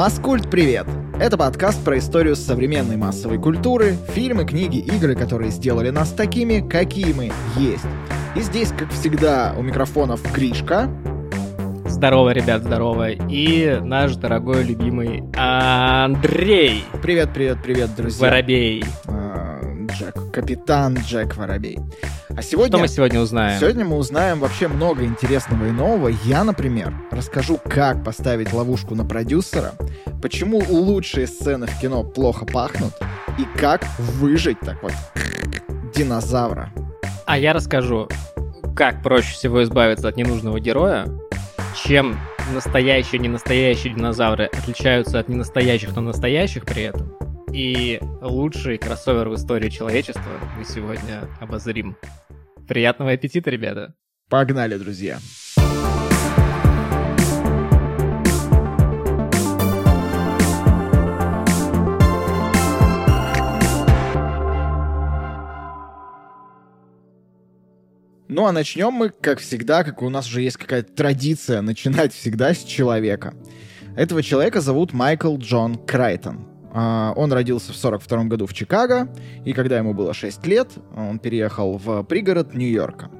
Маскульт, привет! Это подкаст про историю современной массовой культуры, фильмы, книги, игры, которые сделали нас такими, какие мы есть. И здесь, как всегда, у микрофонов Кришка. Здорово, ребят, здорово. И наш дорогой, любимый Андрей. Привет, привет, привет, друзья. Воробей. Джек, капитан Джек Воробей. А сегодня... Что мы сегодня узнаем? Сегодня мы узнаем вообще много интересного и нового. Я, например, расскажу, как поставить ловушку на продюсера, почему лучшие сцены в кино плохо пахнут, и как выжить так вот динозавра. А я расскажу, как проще всего избавиться от ненужного героя, чем настоящие и ненастоящие динозавры отличаются от ненастоящих, но настоящих при этом. И лучший кроссовер в истории человечества мы сегодня обозрим. Приятного аппетита, ребята! Погнали, друзья! Ну а начнем мы, как всегда, как у нас уже есть какая-то традиция, начинать всегда с человека. Этого человека зовут Майкл Джон Крайтон. А, он родился в 42 году в Чикаго, и когда ему было 6 лет, он переехал в пригород Нью-Йорка.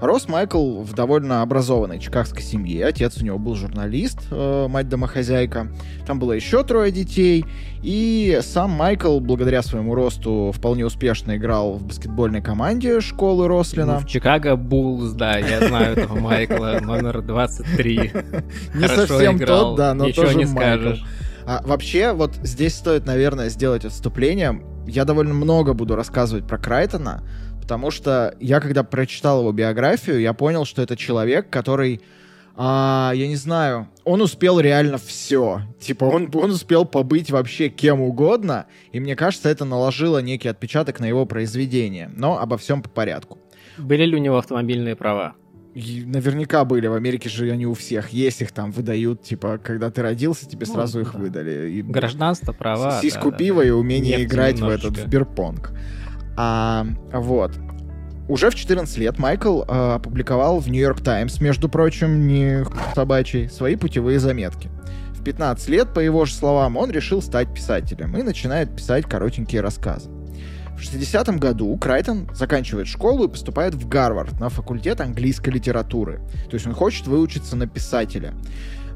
Рос Майкл в довольно образованной чикагской семье. Отец у него был журналист, э, мать домохозяйка. Там было еще трое детей. И сам Майкл, благодаря своему росту, вполне успешно играл в баскетбольной команде школы Рослина. Ну, в Чикаго Буллс, да, я знаю этого Майкла, номер 23. Не совсем тот, да, но тоже скажешь. А, вообще, вот здесь стоит, наверное, сделать отступление. Я довольно много буду рассказывать про Крайтона, потому что я, когда прочитал его биографию, я понял, что это человек, который, а, я не знаю, он успел реально все. Типа, он, он успел побыть вообще кем угодно, и мне кажется, это наложило некий отпечаток на его произведение. Но обо всем по порядку. Были ли у него автомобильные права? Наверняка были. В Америке же они у всех есть, их там выдают, типа, когда ты родился, тебе ну, сразу их выдали. И Гражданство, права. Сиську да, пива да, и умение Нефть играть немножечко. в этот, в бирпонг. А, вот. Уже в 14 лет Майкл э, опубликовал в Нью-Йорк Таймс, между прочим, не собачий, свои путевые заметки. В 15 лет, по его же словам, он решил стать писателем и начинает писать коротенькие рассказы. В 60 году Крайтон заканчивает школу и поступает в Гарвард на факультет английской литературы. То есть он хочет выучиться на писателя.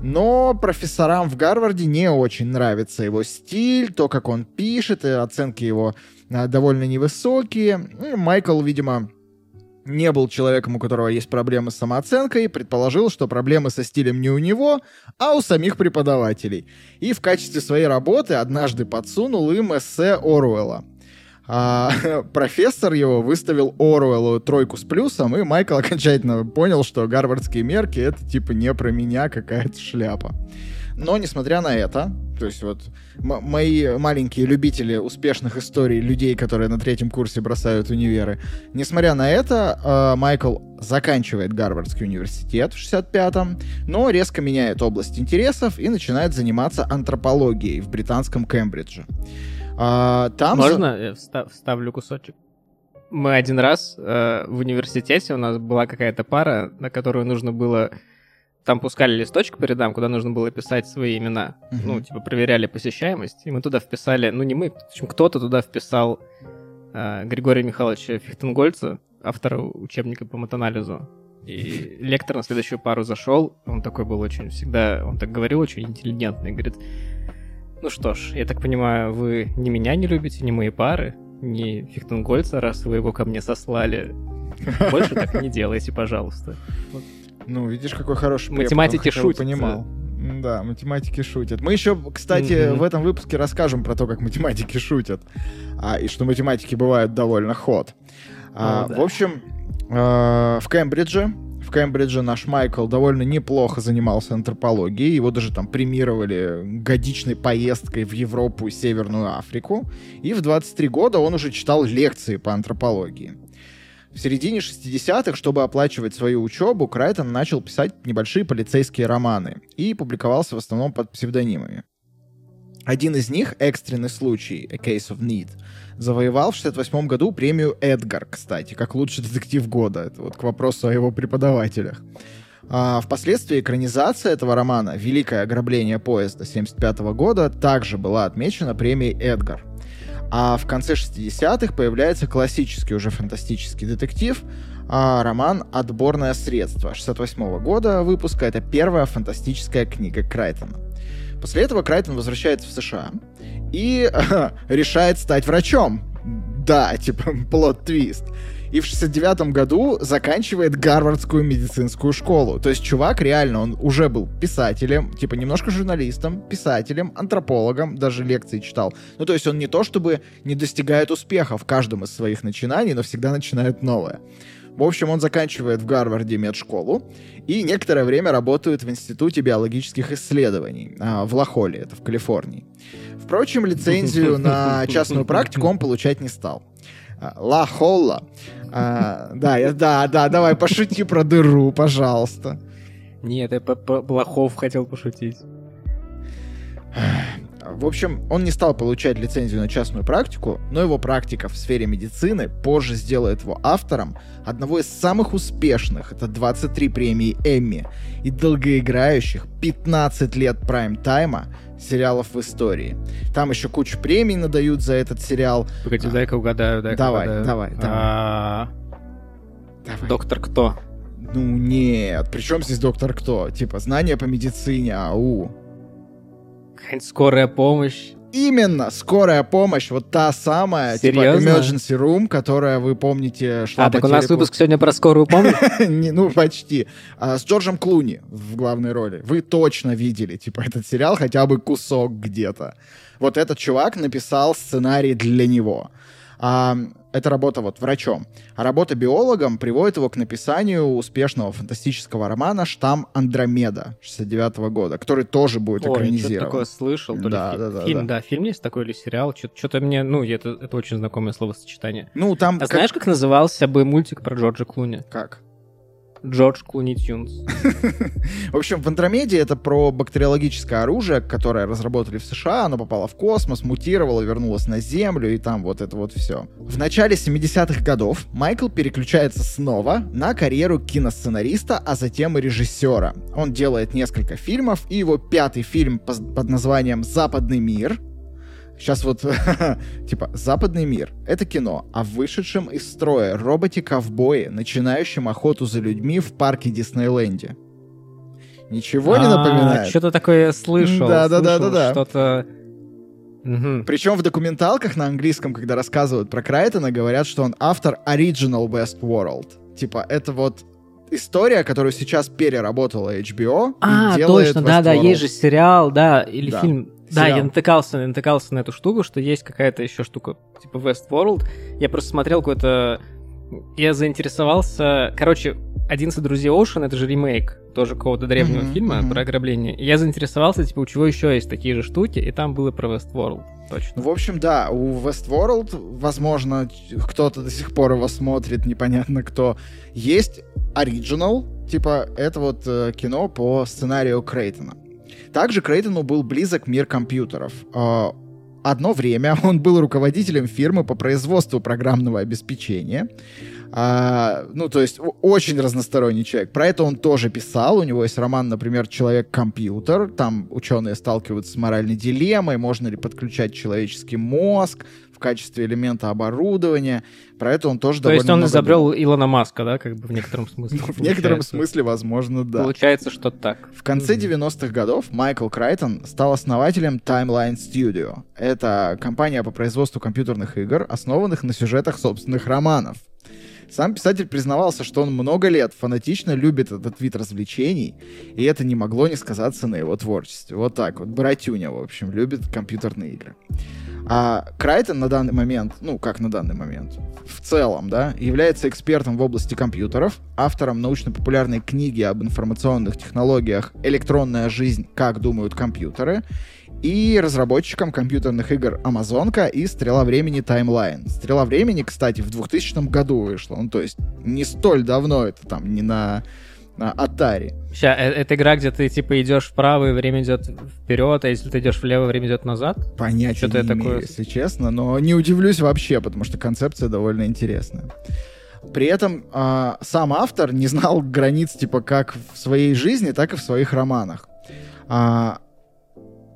Но профессорам в Гарварде не очень нравится его стиль, то, как он пишет, и оценки его а, довольно невысокие. Майкл, видимо, не был человеком, у которого есть проблемы с самооценкой, предположил, что проблемы со стилем не у него, а у самих преподавателей. И в качестве своей работы однажды подсунул им эссе Оруэлла а, профессор его выставил Оруэллу тройку с плюсом, и Майкл окончательно понял, что гарвардские мерки — это типа не про меня какая-то шляпа. Но, несмотря на это, то есть вот мои маленькие любители успешных историй людей, которые на третьем курсе бросают универы, несмотря на это, э, Майкл заканчивает Гарвардский университет в 65-м, но резко меняет область интересов и начинает заниматься антропологией в британском Кембридже. А, там Можно за... я встав, вставлю кусочек? Мы один раз э, в университете, у нас была какая-то пара, на которую нужно было... Там пускали листочек по рядам, куда нужно было писать свои имена. Uh-huh. Ну, типа, проверяли посещаемость. И мы туда вписали... Ну, не мы, в общем, кто-то туда вписал э, Григория Михайловича Фихтенгольца, автора учебника по матанализу. И лектор на следующую пару зашел, он такой был очень всегда, он так говорил, очень интеллигентный, говорит, ну что ж, я так понимаю, вы ни меня не любите, ни мои пары, ни Фихтенгольца, раз вы его ко мне сослали. Больше так не делайте, пожалуйста. Ну, видишь, какой хороший Математики шутят. понимал. Да, математики шутят. Мы еще, кстати, mm-hmm. в этом выпуске расскажем про то, как математики шутят. А, и что математики бывают довольно ход. А, ну, да. В общем, э, в Кембридже Кембридже наш Майкл довольно неплохо занимался антропологией. Его даже там премировали годичной поездкой в Европу и Северную Африку. И в 23 года он уже читал лекции по антропологии. В середине 60-х, чтобы оплачивать свою учебу, Крайтон начал писать небольшие полицейские романы и публиковался в основном под псевдонимами. Один из них, экстренный случай, A Case of Need, завоевал в 68 году премию Эдгар, кстати, как лучший детектив года. Это вот к вопросу о его преподавателях. А, впоследствии экранизация этого романа «Великое ограбление поезда» 1975 года также была отмечена премией «Эдгар». А в конце 60-х появляется классический уже фантастический детектив, а, роман «Отборное средство» 68 года выпуска. Это первая фантастическая книга Крайтона. После этого Крайтон возвращается в США и решает стать врачом. Да, типа, плод-твист и в 69 году заканчивает Гарвардскую медицинскую школу. То есть чувак реально, он уже был писателем, типа немножко журналистом, писателем, антропологом, даже лекции читал. Ну, то есть он не то чтобы не достигает успеха в каждом из своих начинаний, но всегда начинает новое. В общем, он заканчивает в Гарварде медшколу и некоторое время работает в Институте биологических исследований а, в Лахоле, это в Калифорнии. Впрочем, лицензию на частную практику он получать не стал. А, Ла Холла. А, да, я, да, да, давай пошути про дыру, пожалуйста. Нет, я по Блохов хотел пошутить. В общем, он не стал получать лицензию на частную практику, но его практика в сфере медицины позже сделает его автором одного из самых успешных, это 23 премии Эмми, и долгоиграющих 15 лет прайм-тайма сериалов в истории. Там еще кучу премий надают за этот сериал. Погоди, дай-ка угадаю, дай Давай, угадаю. давай, давай. А, давай. Доктор кто? Ну нет, при чем здесь доктор кто? Типа, знания по медицине, ау. Скорая помощь. Именно, скорая помощь, вот та самая, типа, Серьезно? типа emergency room, которая, вы помните, шла А, так у нас выпуск сегодня про скорую помощь? Ну, почти. А, с Джорджем Клуни в главной роли. Вы точно видели, типа, этот сериал, хотя бы кусок где-то. Вот этот чувак написал сценарий для него. А, это работа вот врачом. А работа биологом приводит его к написанию успешного фантастического романа «Штамм Андромеда» 69 -го года, который тоже будет Ой, экранизирован. Ой, такое слышал. То да, ли да, да, фильм, да. да, фильм есть такой или сериал. Что-то мне, ну, это, это очень знакомое словосочетание. Ну, там... А как... знаешь, как назывался бы мультик про Джорджа Клуни? Как? Джордж Клуни Тюнс. В общем, в Андромеде это про бактериологическое оружие, которое разработали в США, оно попало в космос, мутировало, вернулось на Землю, и там вот это вот все. В начале 70-х годов Майкл переключается снова на карьеру киносценариста, а затем и режиссера. Он делает несколько фильмов, и его пятый фильм под названием «Западный мир», Сейчас вот, типа, западный мир — это кино о вышедшем из строя роботе-ковбое, начинающем охоту за людьми в парке Диснейленде. Ничего не а, напоминает? Что-то такое слышал. Да-да-да-да-да. Что-то... Причем в документалках на английском, когда рассказывают про Крайтона, говорят, что он автор Original Westworld. Типа, это вот история, которую сейчас переработала HBO. А, точно, да-да, есть же сериал, да, или да. фильм да, я натыкался, я натыкался на эту штуку, что есть какая-то еще штука, типа Westworld. Я просто смотрел какой-то... Я заинтересовался... Короче, «11 друзей Оушен» — это же ремейк тоже какого-то древнего mm-hmm, фильма mm-hmm. про ограбление. И я заинтересовался, типа, у чего еще есть такие же штуки, и там было про Westworld. Точно. Ну, в общем, да, у Westworld, возможно, кто-то до сих пор его смотрит, непонятно кто. Есть оригинал, типа, это вот э, кино по сценарию Крейтона. Также Крейтону был близок мир компьютеров. А, одно время он был руководителем фирмы по производству программного обеспечения. А, ну, то есть очень разносторонний человек. Про это он тоже писал. У него есть роман, например, «Человек-компьютер». Там ученые сталкиваются с моральной дилеммой, можно ли подключать человеческий мозг, качестве элемента оборудования. Про это он тоже То есть он изобрел думал. Илона Маска, да, как бы в некотором смысле? в некотором смысле, возможно, да. Получается, что так. В конце 90-х годов Майкл Крайтон стал основателем Timeline Studio. Это компания по производству компьютерных игр, основанных на сюжетах собственных романов. Сам писатель признавался, что он много лет фанатично любит этот вид развлечений, и это не могло не сказаться на его творчестве. Вот так вот, братюня, в общем, любит компьютерные игры. А Крайтон на данный момент, ну как на данный момент, в целом, да, является экспертом в области компьютеров, автором научно-популярной книги об информационных технологиях «Электронная жизнь. Как думают компьютеры» и разработчиком компьютерных игр Амазонка и Стрела времени Таймлайн. Стрела времени, кстати, в 2000 году вышла, ну то есть не столь давно, это там не на на Atari. Сейчас, это игра, где ты типа идешь вправо, и время идет вперед, а если ты идешь влево, время идет назад? Понятия Что-то не такое... имею, если честно, но не удивлюсь вообще, потому что концепция довольно интересная. При этом э, сам автор не знал границ типа как в своей жизни, так и в своих романах. А,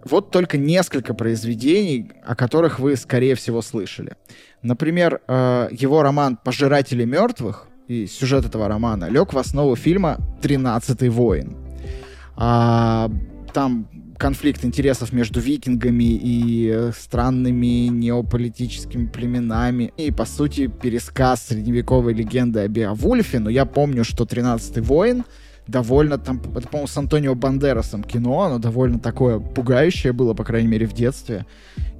вот только несколько произведений, о которых вы, скорее всего, слышали. Например, э, его роман «Пожиратели мертвых» и сюжет этого романа лег в основу фильма «Тринадцатый воин». А, там конфликт интересов между викингами и странными неополитическими племенами. И, по сути, пересказ средневековой легенды о Беовульфе. Но я помню, что «Тринадцатый воин» довольно там, это, по-моему, с Антонио Бандерасом кино, оно довольно такое пугающее было, по крайней мере, в детстве,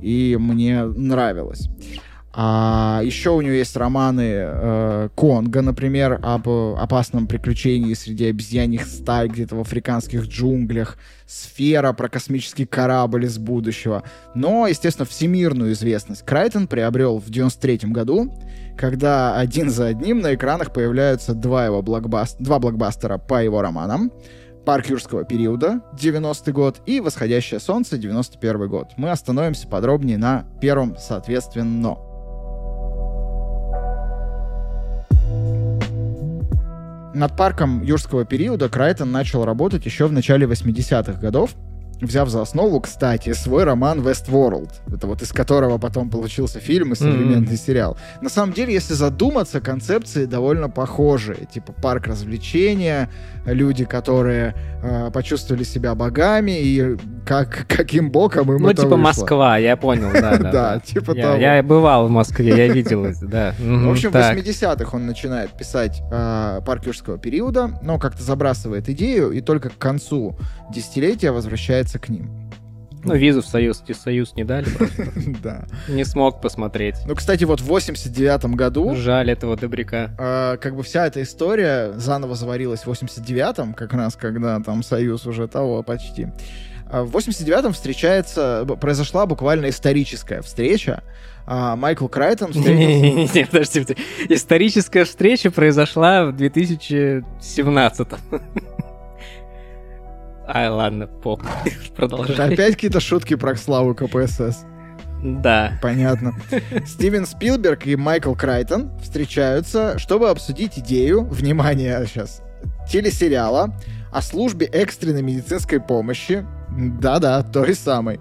и мне нравилось. А еще у него есть романы э, Конга, например, об опасном приключении среди обезьяньих стай где-то в африканских джунглях, Сфера про космический корабль из будущего. Но, естественно, всемирную известность Крайтон приобрел в 93 году, когда один за одним на экранах появляются два его блокбаст... два блокбастера по его романам. «Парк юрского периода» 90 год и «Восходящее солнце» 91 год. Мы остановимся подробнее на первом соответственно. Над парком юрского периода Крайтон начал работать еще в начале 80-х годов, взяв за основу, кстати, свой роман Westworld. Это вот из которого потом получился фильм и современный mm-hmm. сериал. На самом деле, если задуматься, концепции довольно похожие. Типа парк развлечения, люди, которые э, почувствовали себя богами, и как, каким боком им Ну, это типа вышло. Москва, я понял, да. Да, типа того. Я бывал в Москве, я видел это, да. В общем, в 80-х он начинает писать э, парк юрского периода, но как-то забрасывает идею, и только к концу десятилетия возвращается к ним. Ну, визу в Союз, в Союз не дали просто. Да. Не смог посмотреть. Ну, кстати, вот в 89-м году... Жаль этого добряка. Э, как бы вся эта история заново заварилась в 89-м, как раз когда там Союз уже того почти. А в 89-м встречается, произошла буквально историческая встреча. А, Майкл Крайтон встретился... Не, подожди, историческая встреча произошла в 2017 Ай, ладно, поп. Продолжай. Опять какие-то шутки про славу КПСС. Да. Понятно. Стивен Спилберг и Майкл Крайтон встречаются, чтобы обсудить идею, внимание сейчас, телесериала о службе экстренной медицинской помощи. Да-да, той самой.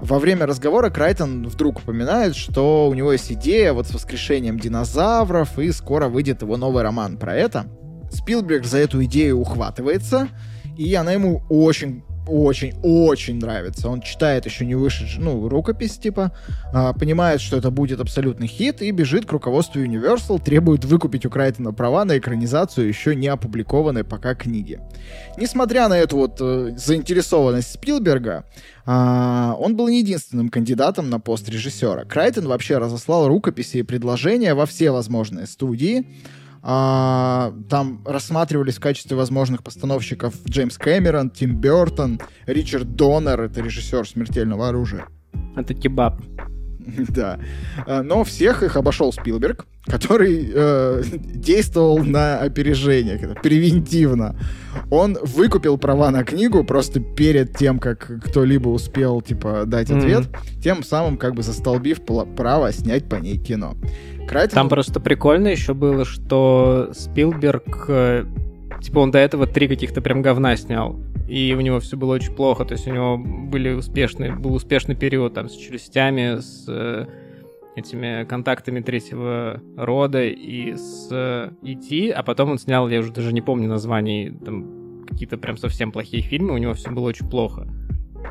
Во время разговора Крайтон вдруг упоминает, что у него есть идея вот с воскрешением динозавров, и скоро выйдет его новый роман про это. Спилберг за эту идею ухватывается, и она ему очень очень-очень нравится. Он читает еще не вышедшую, ну, рукопись, типа, а, понимает, что это будет абсолютный хит, и бежит к руководству Universal, требует выкупить у Крайтона права на экранизацию еще не опубликованной пока книги. Несмотря на эту вот э, заинтересованность Спилберга, а, он был не единственным кандидатом на пост режиссера. Крайтон вообще разослал рукописи и предложения во все возможные студии, а, там рассматривались в качестве возможных постановщиков Джеймс Кэмерон, Тим Бертон, Ричард Доннер, это режиссер «Смертельного оружия». Это кебаб. Да. А, но всех их обошел Спилберг, который э, действовал на опережение, превентивно. Он выкупил права на книгу просто перед тем, как кто-либо успел, типа, дать ответ, mm-hmm. тем самым, как бы застолбив право снять по ней кино. Крайтон... Там просто прикольно еще было, что Спилберг, э, типа, он до этого три каких-то прям говна снял и у него все было очень плохо, то есть у него были успешные, был успешный период там с челюстями, с э, этими контактами третьего рода и с э, а потом он снял, я уже даже не помню названий, там какие-то прям совсем плохие фильмы, у него все было очень плохо.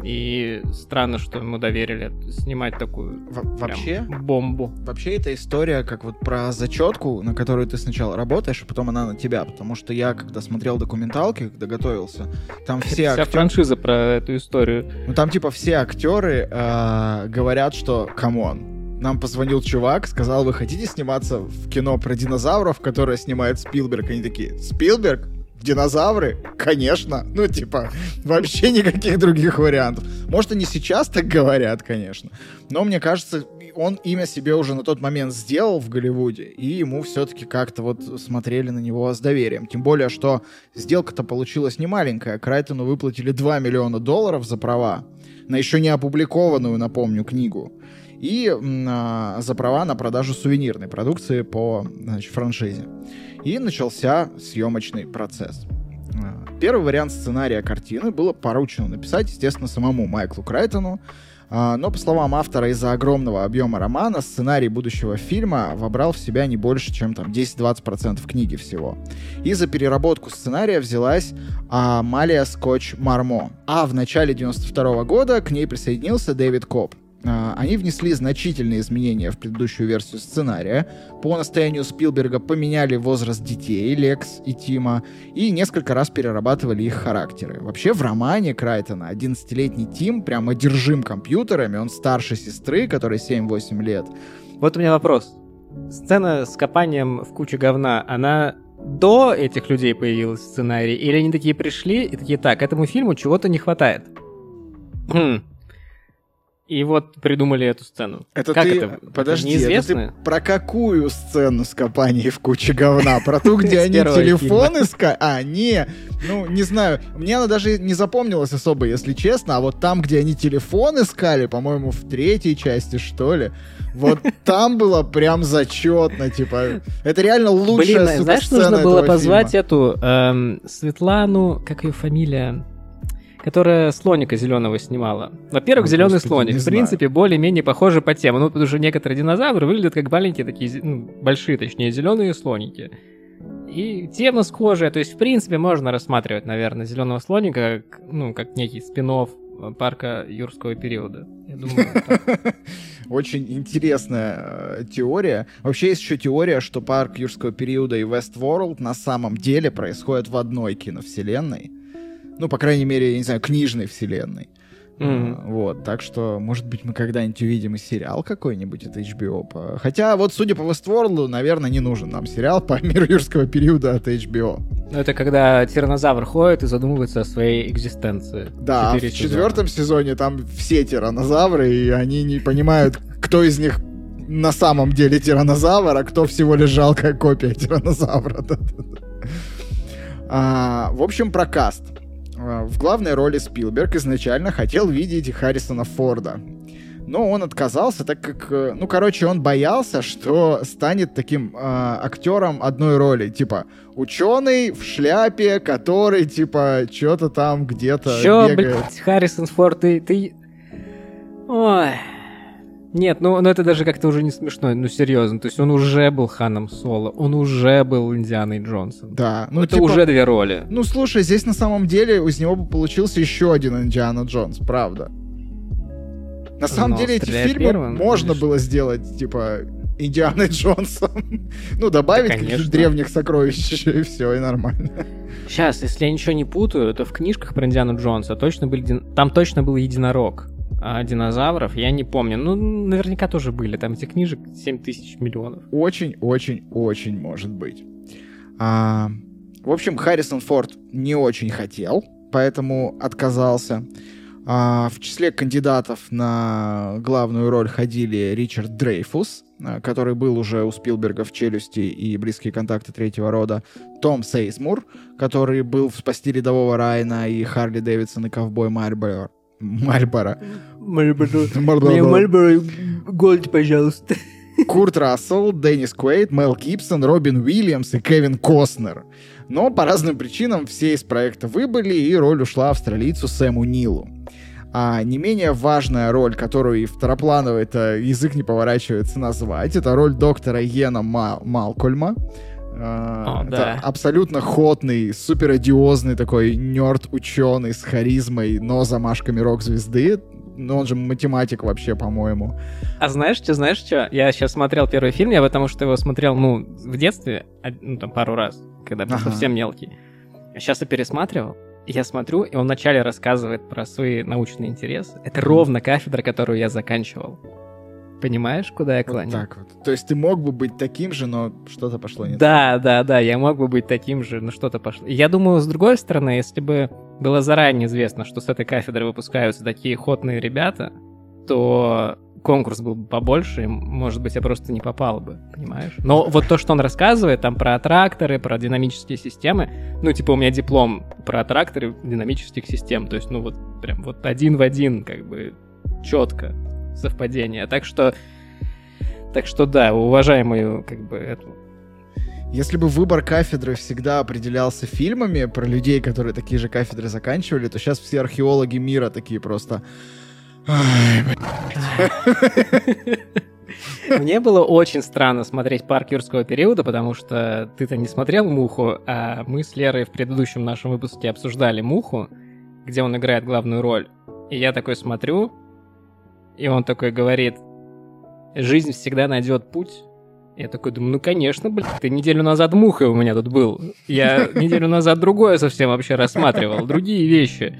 И странно, что ему доверили снимать такую Во вообще бомбу. Вообще эта история как вот про зачетку, на которую ты сначала работаешь, а потом она на тебя. Потому что я, когда смотрел документалки, когда готовился, там все Вся актер... франшиза про эту историю. Ну там типа все актеры э, говорят, что come on, нам позвонил чувак, сказал, вы хотите сниматься в кино про динозавров, которое снимает Спилберг? Они такие, Спилберг? Динозавры? Конечно. Ну, типа, вообще никаких других вариантов. Может, они сейчас так говорят, конечно. Но мне кажется, он имя себе уже на тот момент сделал в Голливуде, и ему все-таки как-то вот смотрели на него с доверием. Тем более, что сделка-то получилась не маленькая. Крайтону выплатили 2 миллиона долларов за права на еще не опубликованную, напомню, книгу. И э, за права на продажу сувенирной продукции по значит, франшизе. И начался съемочный процесс. Первый вариант сценария картины было поручено написать, естественно, самому Майклу Крайтону, а, но, по словам автора, из-за огромного объема романа сценарий будущего фильма вобрал в себя не больше, чем там 10-20% книги всего. И за переработку сценария взялась а, Малия Скотч Мармо. А в начале 92 года к ней присоединился Дэвид Коп. А, они внесли значительные изменения в предыдущую версию сценария. По настоянию Спилберга поменяли возраст детей, Лекс и Тима, и несколько раз перерабатывали их характеры. Вообще в романе Крайтона 11-летний Тим прям одержим компьютерами, он старше сестры, которой 7-8 лет. Вот у меня вопрос. Сцена с копанием в куче говна, она до этих людей появилась в сценарии, или они такие пришли и такие, так, этому фильму чего-то не хватает? И вот придумали эту сцену. Это как ты... это? Подожди, это неизвестно? Это ты про какую сцену с копанием в куче говна? Про ту, где они телефон искали? А, не, ну, не знаю. Мне она даже не запомнилась особо, если честно. А вот там, где они телефон искали, по-моему, в третьей части, что ли, вот там было прям зачетно, типа. Это реально лучшая Блин, знаешь, нужно было позвать эту эм, Светлану, как ее фамилия? Которая слоника зеленого снимала. Во-первых, ну, зеленый слоник, в принципе, более-менее похожи по теме. Ну, потому что некоторые динозавры выглядят как маленькие такие, ну, большие, точнее, зеленые слоники. И тема схожая, то есть, в принципе, можно рассматривать, наверное, зеленого слоника, как, ну, как некий спин парка юрского периода. Я думаю, Очень интересная э, теория. Вообще есть еще теория, что парк юрского периода и Westworld на самом деле происходят в одной киновселенной. Ну, по крайней мере, я не знаю, книжной вселенной. Mm-hmm. Вот, так что, может быть, мы когда-нибудь увидим и сериал какой-нибудь от HBO. Хотя, вот, судя по Westworld, наверное, не нужен нам сериал по миру юрского периода от HBO. Ну, это когда тиранозавр ходит и задумывается о своей экзистенции. Да, в четвертом сезоне там все тиранозавры, и они не понимают, кто из них на самом деле тиранозавр, а кто всего лишь жалкая копия тиранозавра. а, в общем, про каст. А, в главной роли Спилберг изначально хотел видеть Харрисона Форда. Но он отказался, так как, э, ну, короче, он боялся, что станет таким э, актером одной роли. Типа, ученый в шляпе, который, типа, что-то там где-то Чё, бегает. блядь, Харрисон Форд, ты, ты... Ой... Нет, ну, ну это даже как-то уже не смешно, ну серьезно. То есть он уже был Ханом Соло, он уже был Индианой Джонсон. Да. Ну, это типа, уже две роли. Ну слушай, здесь на самом деле из него бы получился еще один Индиана Джонс, правда. На самом Но деле эти фильмы первым, можно конечно. было сделать, типа, Индианой Джонсом. ну, добавить да, каких-то древних сокровищ, и все, и нормально. Сейчас, если я ничего не путаю, то в книжках про Индиану Джонса точно были... Там точно был единорог а, динозавров, я не помню. Ну, наверняка тоже были. Там этих книжек 7 тысяч миллионов. Очень-очень-очень может быть. А, в общем, Харрисон Форд не очень хотел, поэтому отказался. А, в числе кандидатов на главную роль ходили Ричард Дрейфус, а, который был уже у Спилберга в «Челюсти» и «Близкие контакты третьего рода», Том Сейсмур, который был в «Спасти рядового Райана» и «Харли Дэвидсон» и «Ковбой Мальборо», Мальборо. Мальборо. Мне Мальборо Гольд, пожалуйста. Курт Рассел, Деннис Куэйт, Мел Гибсон, Робин Уильямс и Кевин Костнер. Но по разным причинам все из проекта выбыли, и роль ушла австралийцу Сэму Нилу. А не менее важная роль, которую и второплановый это язык не поворачивается назвать, это роль доктора Йена Мал Малкольма, О, это да. абсолютно ходный, супер одиозный такой нерд-ученый с харизмой, но замашками рок-звезды. Но он же математик вообще, по-моему. А знаешь что, знаешь что? Я сейчас смотрел первый фильм, я потому что его смотрел, ну, в детстве, ну, там, пару раз, когда был ага. совсем мелкий. Сейчас я пересматривал, я смотрю, и он вначале рассказывает про свои научные интересы. Это ровно кафедра, которую я заканчивал. Понимаешь, куда я клоню? Вот так вот. То есть ты мог бы быть таким же, но что-то пошло не да, так. Да, да, да, я мог бы быть таким же, но что-то пошло. Я думаю, с другой стороны, если бы было заранее известно, что с этой кафедры выпускаются такие ходные ребята, то конкурс был бы побольше, и, может быть, я просто не попал бы, понимаешь? Но вот то, что он рассказывает там про тракторы, про динамические системы, ну, типа, у меня диплом про тракторы динамических систем, то есть, ну, вот прям вот один в один, как бы, четко. Совпадение. Так что, так что да, уважаем мою, как бы, эту если бы выбор кафедры всегда определялся фильмами про людей, которые такие же кафедры заканчивали, то сейчас все археологи мира такие просто... Мне было очень странно смотреть парк юрского периода, потому что ты-то не смотрел «Муху», а мы с Лерой в предыдущем нашем выпуске обсуждали «Муху», где он играет главную роль. И я такой смотрю, и он такой говорит, «Жизнь всегда найдет путь, я такой думаю, ну конечно, блядь, ты неделю назад мухой у меня тут был. Я неделю назад другое совсем вообще рассматривал, другие вещи.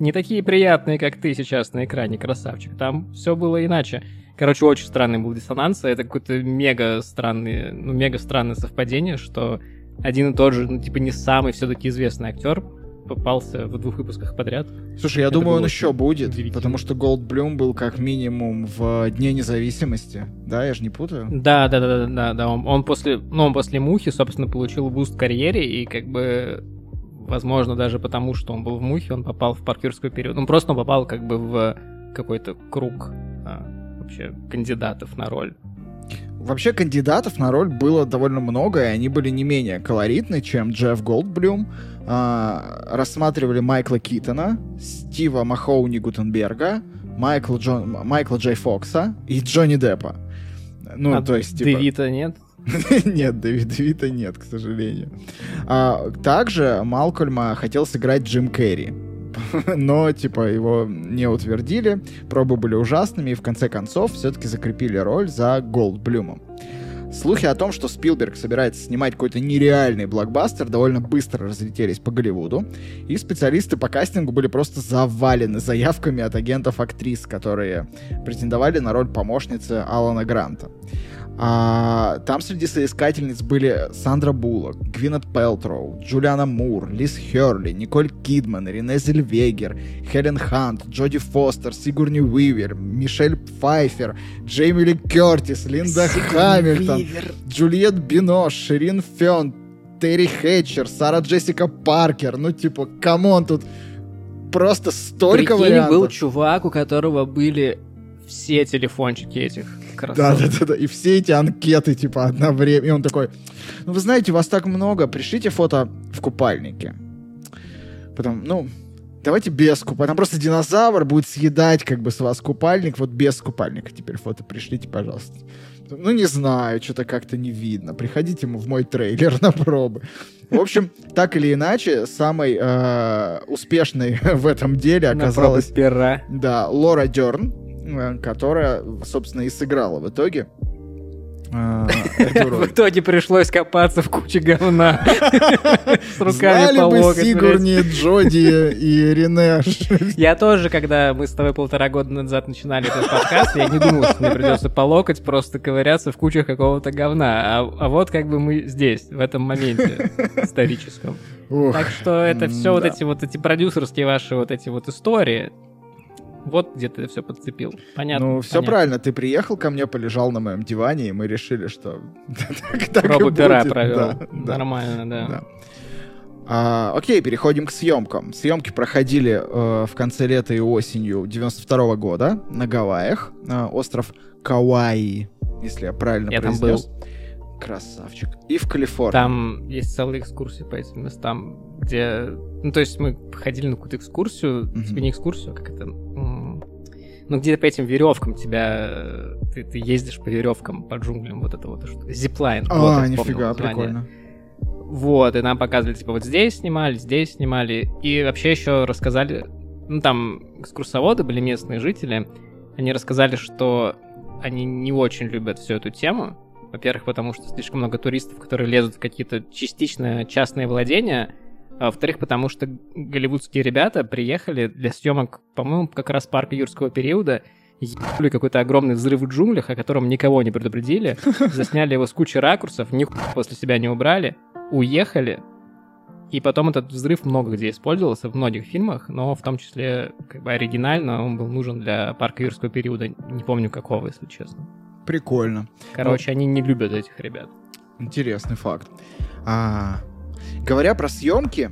Не такие приятные, как ты сейчас на экране, красавчик. Там все было иначе. Короче, очень странный был диссонанс. Это какое-то мега странное, ну, мега странное совпадение, что один и тот же, ну, типа, не самый все-таки известный актер попался в двух выпусках подряд. Слушай, я Это думаю, он еще будет, потому что Goldblum был как минимум в Дне независимости. Да, я же не путаю? Да, да, да, да, да, да. Он, он после, ну, он после Мухи, собственно, получил буст в карьере, и как бы возможно, даже потому, что он был в Мухе, он попал в Парк юрского периода. Он просто попал как бы в какой-то круг а, вообще кандидатов на роль. Вообще кандидатов на роль было довольно много, и они были не менее колоритны, чем Джефф Голдблюм. А, рассматривали Майкла Китона, Стива Махоуни Гутенберга, Майкла, Джон, Майкла Джей Фокса и Джонни Деппа. Ну, а то есть, типа... Нет? нет, Дэвида нет, к сожалению. А, также Малкольма хотел сыграть Джим Керри. но, типа, его не утвердили, пробы были ужасными, и в конце концов все-таки закрепили роль за Голдблюмом. Слухи о том, что Спилберг собирается снимать какой-то нереальный блокбастер, довольно быстро разлетелись по Голливуду, и специалисты по кастингу были просто завалены заявками от агентов актрис, которые претендовали на роль помощницы Алана Гранта. А, там среди соискательниц были Сандра Буллок, Гвинет Пелтроу, Джулиана Мур, Лиз Херли, Николь Кидман, Рене Зельвегер, Хелен Хант, Джоди Фостер, Сигурни Уивер, Мишель Пфайфер, Джейми Ли Кертис, Линда Хамильтон, Вивер. Джульет Бинош, Ширин Фен, Терри Хэтчер, Сара Джессика Паркер. Ну, типа, come on, тут просто столько Прикинь, вариантов. был чувак, у которого были все телефончики этих да, да, да, да. И все эти анкеты, типа, одновременно. И он такой, ну, вы знаете, вас так много, пришлите фото в купальнике. Потом, ну, давайте без купальника. Там просто динозавр будет съедать, как бы, с вас купальник. Вот без купальника теперь фото пришлите, пожалуйста. Ну, не знаю, что-то как-то не видно. Приходите ему в мой трейлер на пробы. В общем, так или иначе, самой э, успешной в этом деле оказалась... пера. Да, Лора Дерн, которая, собственно, и сыграла в итоге. А, в итоге пришлось копаться в куче говна с руками по локоть. Сигурни, Джоди и Рене. Я тоже, когда мы с тобой полтора года назад начинали этот подкаст, я не думал, что мне придется по локоть просто ковыряться в кучах какого-то говна. А, а вот как бы мы здесь, в этом моменте историческом. Так что это все вот эти вот эти продюсерские ваши вот эти вот истории, вот где ты все подцепил. Понятно. Ну, все правильно. Ты приехал ко мне, полежал на моем диване, и мы решили, что Пробу пера провел. Нормально, да. А, окей, переходим к съемкам. Съемки проходили э, в конце лета и осенью 92 -го года на Гавайях, э, остров Кауаи, если я правильно я произнес. Там был. Красавчик. И в Калифорнии. Там есть целая экскурсия по этим местам, где... Ну, то есть мы ходили на какую-то экскурсию, mm-hmm. типа не экскурсию, а как это... Ну, где по этим веревкам тебя... Ты, ты ездишь по веревкам, по джунглям, вот это вот что Зиплайн. А, вот, нифига, прикольно. Вот, и нам показывали, типа, вот здесь снимали, здесь снимали. И вообще еще рассказали... Ну, там экскурсоводы были местные жители. Они рассказали, что они не очень любят всю эту тему, во-первых, потому что слишком много туристов, которые лезут в какие-то частично частные владения. А во-вторых, потому что голливудские ребята приехали для съемок, по-моему, как раз парка юрского периода, ебали какой-то огромный взрыв в джунглях, о котором никого не предупредили, засняли его с кучей ракурсов, ни после себя не убрали, уехали, и потом этот взрыв много где использовался, в многих фильмах, но в том числе как бы оригинально он был нужен для парка юрского периода, не помню какого, если честно. Прикольно. Короче, ну, они не любят этих ребят. Интересный факт. А, говоря про съемки,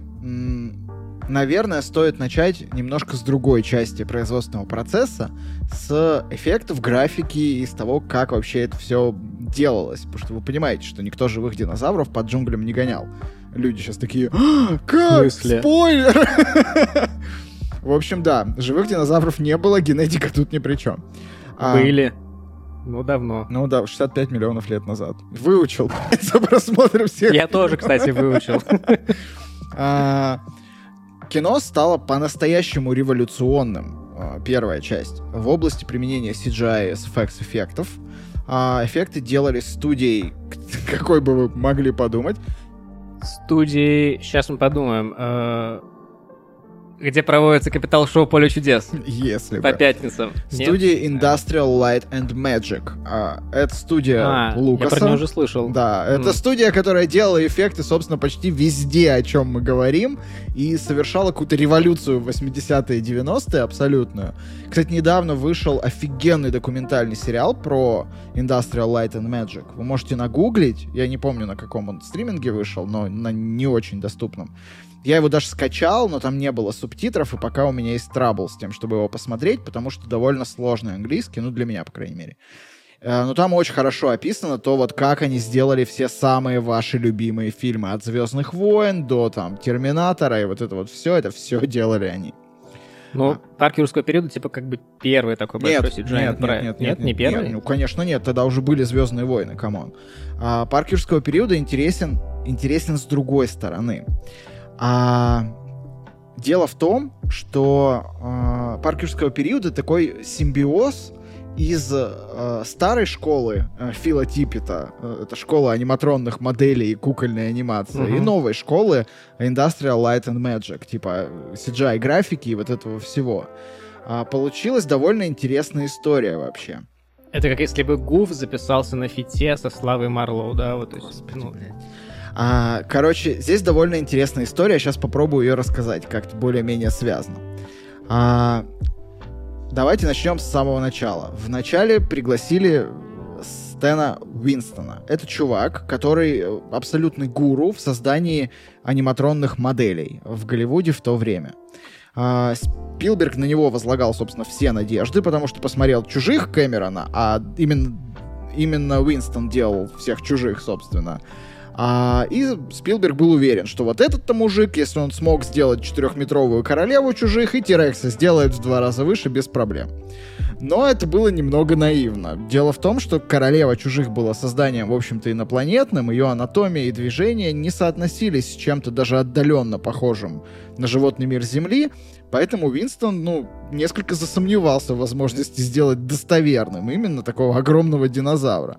наверное, стоит начать немножко с другой части производственного процесса, с эффектов графики и с того, как вообще это все делалось. Потому что вы понимаете, что никто живых динозавров под джунглям не гонял. Люди сейчас такие, а, как? Спойлер! В общем, да, живых динозавров не было, генетика тут ни при чем. А, Были. Ну, давно. Ну да, 65 миллионов лет назад. Выучил за просмотр всех. Я тоже, кстати, выучил. А, кино стало по-настоящему революционным, а, первая часть, в области применения CGI и SFX эффектов. Эффекты делались студией, какой бы вы могли подумать. Студии, сейчас мы подумаем, э, где проводится капитал-шоу «Поле чудес». Если По бы. пятницам. Студия Нет? Industrial Light and Magic. А, это студия а, Лукаса. Я про нее уже слышал. Да, mm. это студия, которая делала эффекты, собственно, почти везде, о чем мы говорим, и совершала какую-то революцию в 80-е и 90-е абсолютную. Кстати, недавно вышел офигенный документальный сериал про Industrial Light and Magic. Вы можете нагуглить, я не помню, на каком он стриминге вышел, но на не очень доступном. Я его даже скачал, но там не было субтитров, и пока у меня есть trouble с тем, чтобы его посмотреть, потому что довольно сложный английский, ну, для меня, по крайней мере. Э, но там очень хорошо описано то, вот как они сделали все самые ваши любимые фильмы. От «Звездных войн» до там «Терминатора» и вот это вот все, это все делали они. Ну, а. парк юрского периода, типа, как бы первый такой нет, большой CGI. Нет, нет, нет, нет, нет, не первый? Нет, ну, конечно, нет, тогда уже были «Звездные войны», come on. А, парк юрского периода интересен, интересен с другой стороны. А дело в том, что э, парк юрского периода такой симбиоз из э, старой школы э, Фила Типпета, э, это школа аниматронных моделей и кукольной анимации, uh-huh. и новой школы Industrial Light and Magic, типа CGI графики и вот этого всего. А, получилась довольно интересная история вообще. Это как если бы Гуф записался на фите со Славой Марлоу, да? Вот, то есть, Господи, ну... блядь. А, короче, здесь довольно интересная история. Сейчас попробую ее рассказать, как-то более-менее связано. А, давайте начнем с самого начала. Вначале пригласили Стэна Уинстона. Это чувак, который абсолютный гуру в создании аниматронных моделей в Голливуде в то время. А, Спилберг на него возлагал, собственно, все надежды, потому что посмотрел «Чужих» Кэмерона, а именно, именно Уинстон делал всех «Чужих», собственно. А, и Спилберг был уверен, что вот этот-то мужик, если он смог сделать четырехметровую королеву чужих, и Тирекса сделает в два раза выше без проблем. Но это было немного наивно. Дело в том, что королева чужих была созданием, в общем-то, инопланетным, ее анатомия и движения не соотносились с чем-то даже отдаленно похожим на животный мир Земли, поэтому Уинстон, ну, несколько засомневался в возможности сделать достоверным именно такого огромного динозавра.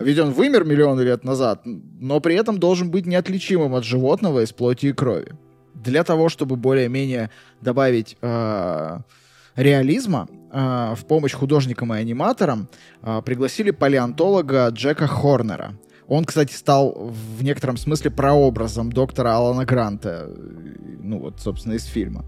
Ведь он вымер миллионы лет назад, но при этом должен быть неотличимым от животного из плоти и крови. Для того, чтобы более-менее добавить э, реализма, э, в помощь художникам и аниматорам э, пригласили палеонтолога Джека Хорнера. Он, кстати, стал в некотором смысле прообразом доктора Алана Гранта, ну вот, собственно, из фильма.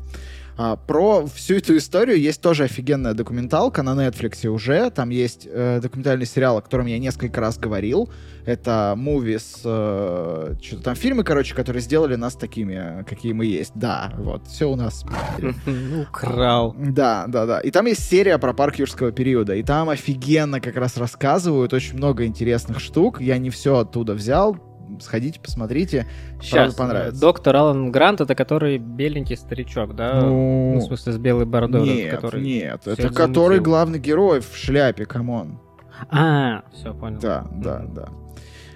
А, про всю эту историю есть тоже офигенная документалка на Netflix уже. Там есть э, документальный сериал, о котором я несколько раз говорил. Это movies, э, что-то там фильмы, короче, которые сделали нас такими, какие мы есть. Да, вот, все у нас. Украл. Да, да, да. И там есть серия про парк юрского периода. И там офигенно как раз рассказывают очень много интересных штук. Я не все оттуда взял, сходите, посмотрите. Сейчас, понравится. Доктор Алан Грант, это который беленький старичок, да? Ну, ну в смысле, с белой бородой. Нет, который нет, это который главный герой в шляпе, come on. А, все, понял. Да, да, да.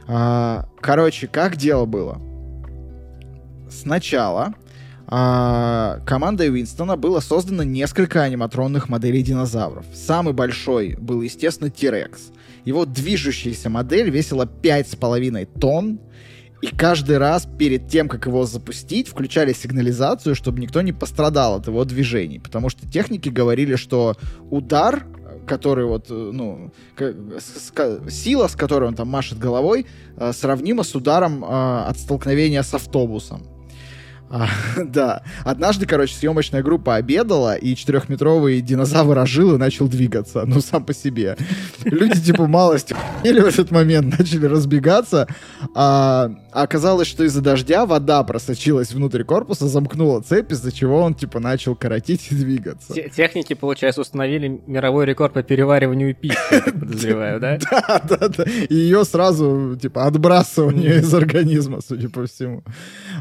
А, короче, как дело было? Сначала а, командой Уинстона было создано несколько аниматронных моделей динозавров. Самый большой был, естественно, T-Rex. Его движущаяся модель весила 5,5 тонн, и каждый раз перед тем, как его запустить, включали сигнализацию, чтобы никто не пострадал от его движений. Потому что техники говорили, что удар, который вот, э, ну, сила, с которой он там машет головой, э, сравнима с ударом э, от столкновения с автобусом. А, да. Однажды, короче, съемочная группа обедала, и четырехметровый динозавр ожил и начал двигаться, ну, сам по себе. Люди, типа, малость или в этот момент начали разбегаться, а, а оказалось, что из-за дождя вода просочилась внутрь корпуса, замкнула цепь, из-за чего он, типа, начал коротить и двигаться. Техники, получается, установили мировой рекорд по перевариванию пищи, подозреваю, да? Да, да, да. И ее сразу, типа, отбрасывание из организма, судя по всему.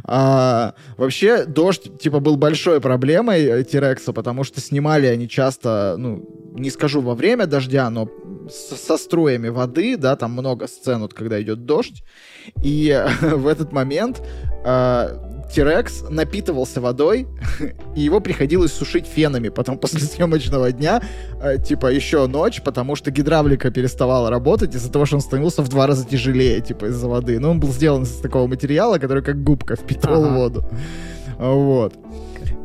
А, вообще, дождь, типа, был большой проблемой э, Тирекса, потому что снимали они часто, ну, не скажу во время дождя, но с, со струями воды, да, там много сцен, вот, когда идет дождь, и в этот момент э, Тирекс напитывался водой, и его приходилось сушить фенами потом после съемочного дня, э, типа еще ночь, потому что гидравлика переставала работать из-за того, что он становился в два раза тяжелее, типа из-за воды. Но он был сделан из такого материала, который как губка впитывал ага. воду. Вот.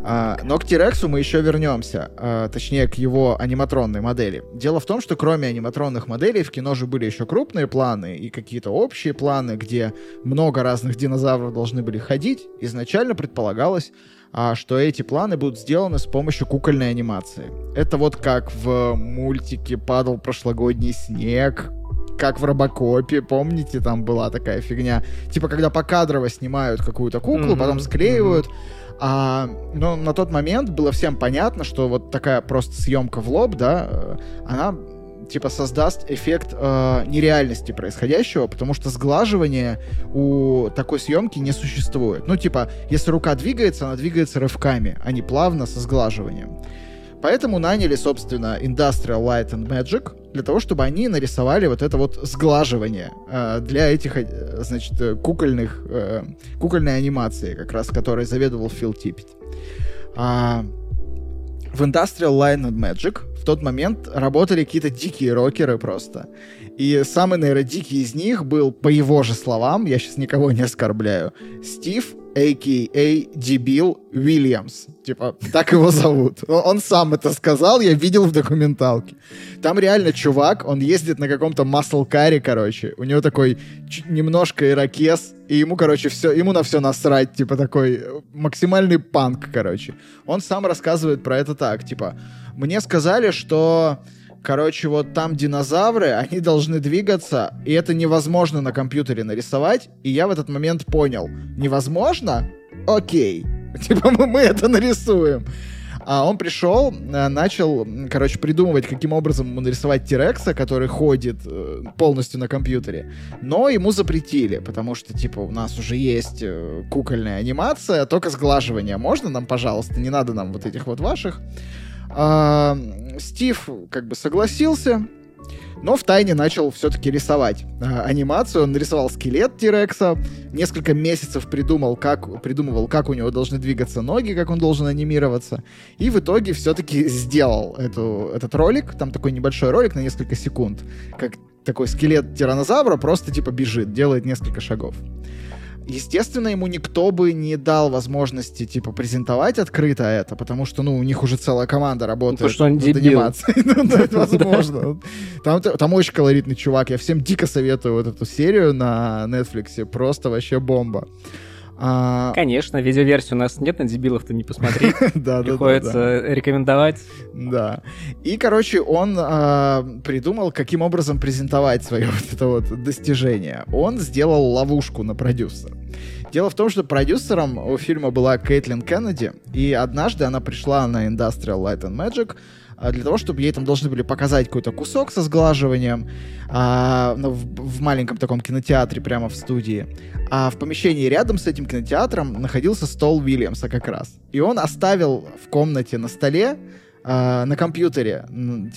А, но к Тирексу мы еще вернемся, а, точнее к его аниматронной модели. Дело в том, что кроме аниматронных моделей в кино же были еще крупные планы и какие-то общие планы, где много разных динозавров должны были ходить. Изначально предполагалось, а, что эти планы будут сделаны с помощью кукольной анимации. Это вот как в мультике «Падал прошлогодний снег», как в Робокопе, помните, там была такая фигня. Типа, когда покадрово снимают какую-то куклу, mm-hmm. потом склеивают, mm-hmm а, но на тот момент было всем понятно, что вот такая просто съемка в лоб, да, э, она типа создаст эффект э, нереальности происходящего, потому что сглаживания у такой съемки не существует. Ну, типа, если рука двигается, она двигается рывками, а не плавно со сглаживанием. Поэтому наняли, собственно, Industrial Light and Magic для того, чтобы они нарисовали вот это вот сглаживание э, для этих, э, значит, э, кукольных, э, кукольной анимации, как раз, которой заведовал Фил Типпет. А, в Industrial Light and Magic в тот момент работали какие-то дикие рокеры просто. И самый, наверное, дикий из них был, по его же словам, я сейчас никого не оскорбляю, Стив а.к.а. Дебил Уильямс. Типа, так его зовут. Он сам это сказал, я видел в документалке. Там реально чувак, он ездит на каком-то маслкаре, короче. У него такой немножко ирокез, и ему, короче, все, ему на все насрать, типа такой максимальный панк, короче. Он сам рассказывает про это так, типа, мне сказали, что Короче, вот там динозавры, они должны двигаться, и это невозможно на компьютере нарисовать. И я в этот момент понял, невозможно? Окей. Типа мы, это нарисуем. А он пришел, э, начал, короче, придумывать, каким образом ему нарисовать Тирекса, который ходит э, полностью на компьютере. Но ему запретили, потому что, типа, у нас уже есть э, кукольная анимация, только сглаживание. Можно нам, пожалуйста? Не надо нам вот этих вот ваших. А, Стив как бы согласился, но в тайне начал все-таки рисовать а, анимацию. Он нарисовал скелет Тирекса, несколько месяцев придумал, как, придумывал, как у него должны двигаться ноги, как он должен анимироваться. И в итоге все-таки сделал эту, этот ролик. Там такой небольшой ролик на несколько секунд, как такой скелет тиранозавра просто типа бежит, делает несколько шагов. Естественно, ему никто бы не дал возможности, типа, презентовать открыто это, потому что, ну, у них уже целая команда работает потому что он над анимацией. ну, да, это возможно. Там, там очень колоритный чувак. Я всем дико советую вот эту серию на Netflix. Просто вообще бомба. А... Конечно, видеоверсию у нас нет, на дебилов-то не посмотри. да, Приходится да, да. рекомендовать. Да. И, короче, он а, придумал, каким образом презентовать свое вот это вот достижение. Он сделал ловушку на продюсера. Дело в том, что продюсером у фильма была Кейтлин Кеннеди, и однажды она пришла на Industrial Light and Magic для того, чтобы ей там должны были показать какой-то кусок со сглаживанием а, ну, в, в маленьком таком кинотеатре прямо в студии. А в помещении рядом с этим кинотеатром находился стол Уильямса как раз. И он оставил в комнате на столе Uh, на компьютере,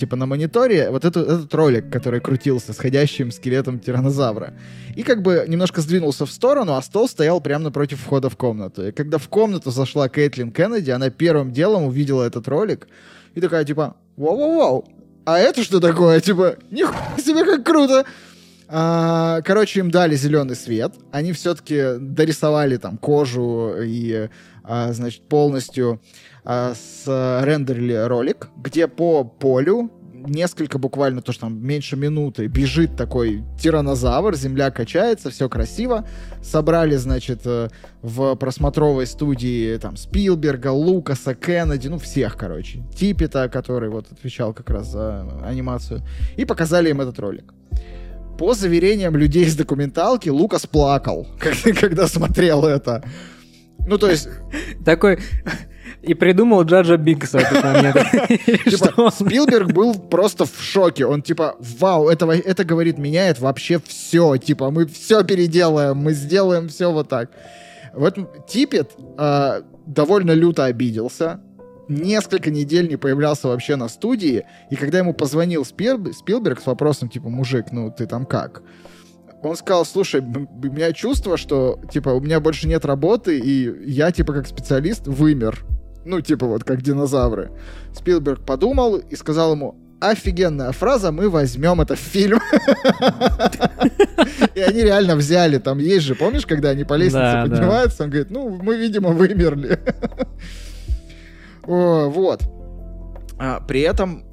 типа на мониторе, вот эту, этот ролик, который крутился с ходящим скелетом тиранозавра. И как бы немножко сдвинулся в сторону, а стол стоял прямо напротив входа в комнату. И когда в комнату зашла Кэтлин Кеннеди, она первым делом увидела этот ролик, и такая, типа, вау-вау-вау, а это что такое? Типа, нихуя себе как круто! А, короче, им дали зеленый свет. Они все-таки дорисовали там кожу и, а, значит, полностью а, с рендерили ролик, где по полю несколько буквально, то, что там меньше минуты, бежит такой тиранозавр, земля качается, все красиво. Собрали, значит, э, в просмотровой студии там Спилберга, Лукаса, Кеннеди, ну, всех, короче. Типпета, который вот отвечал как раз за анимацию. И показали им этот ролик. По заверениям людей из документалки, Лукас плакал, когда смотрел это. Ну, то есть... Такой... И придумал Джаджа Бинкса в этот момент. Типа, Спилберг был просто в шоке. Он типа, вау, это, это, говорит, меняет вообще все. Типа, мы все переделаем, мы сделаем все вот так. В этом Типет э, довольно люто обиделся. Несколько недель не появлялся вообще на студии. И когда ему позвонил Спил, Спилберг с вопросом, типа, мужик, ну ты там как? он сказал, слушай, у меня чувство, что, типа, у меня больше нет работы, и я, типа, как специалист вымер. Ну, типа, вот, как динозавры. Спилберг подумал и сказал ему, офигенная фраза, мы возьмем это в фильм. И они реально взяли, там есть же, помнишь, когда они по лестнице поднимаются, он говорит, ну, мы, видимо, вымерли. Вот. А, при этом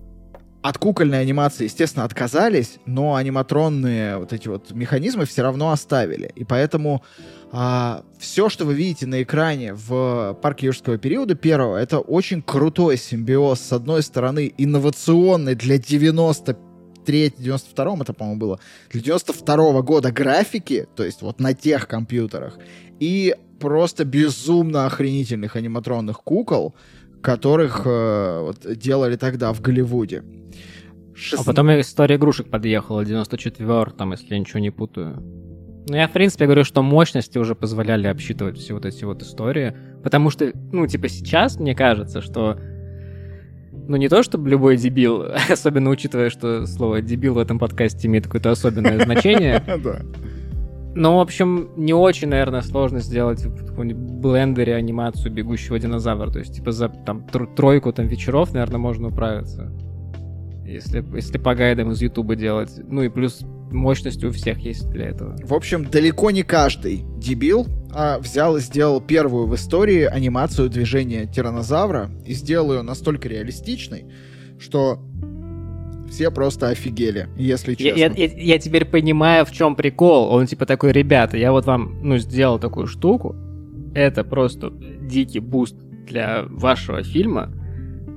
от кукольной анимации, естественно, отказались, но аниматронные вот эти вот механизмы все равно оставили. И поэтому а, все, что вы видите на экране в парке юрского периода первого, это очень крутой симбиоз. С одной стороны, инновационный для 90 93-92 это, по-моему, было, для 92 -го года графики, то есть вот на тех компьютерах, и просто безумно охренительных аниматронных кукол, которых э, вот, делали тогда в Голливуде. Шест... А потом история игрушек подъехала, 94-м, если я ничего не путаю. Ну, я, в принципе, говорю, что мощности уже позволяли обсчитывать все вот эти вот истории. Потому что, ну, типа, сейчас мне кажется, что ну, не то, чтобы любой дебил, особенно учитывая, что слово «дебил» в этом подкасте имеет какое-то особенное значение. Ну, в общем, не очень, наверное, сложно сделать в блендере анимацию бегущего динозавра. То есть, типа, за там тройку там вечеров, наверное, можно управиться. Если, если по гайдам из Ютуба делать. Ну и плюс мощность у всех есть для этого. В общем, далеко не каждый дебил а, взял и сделал первую в истории анимацию движения тиранозавра и сделал ее настолько реалистичной, что все просто офигели, если честно. Я, я, я теперь понимаю, в чем прикол. Он типа такой, ребята, я вот вам, ну, сделал такую штуку. Это просто дикий буст для вашего фильма.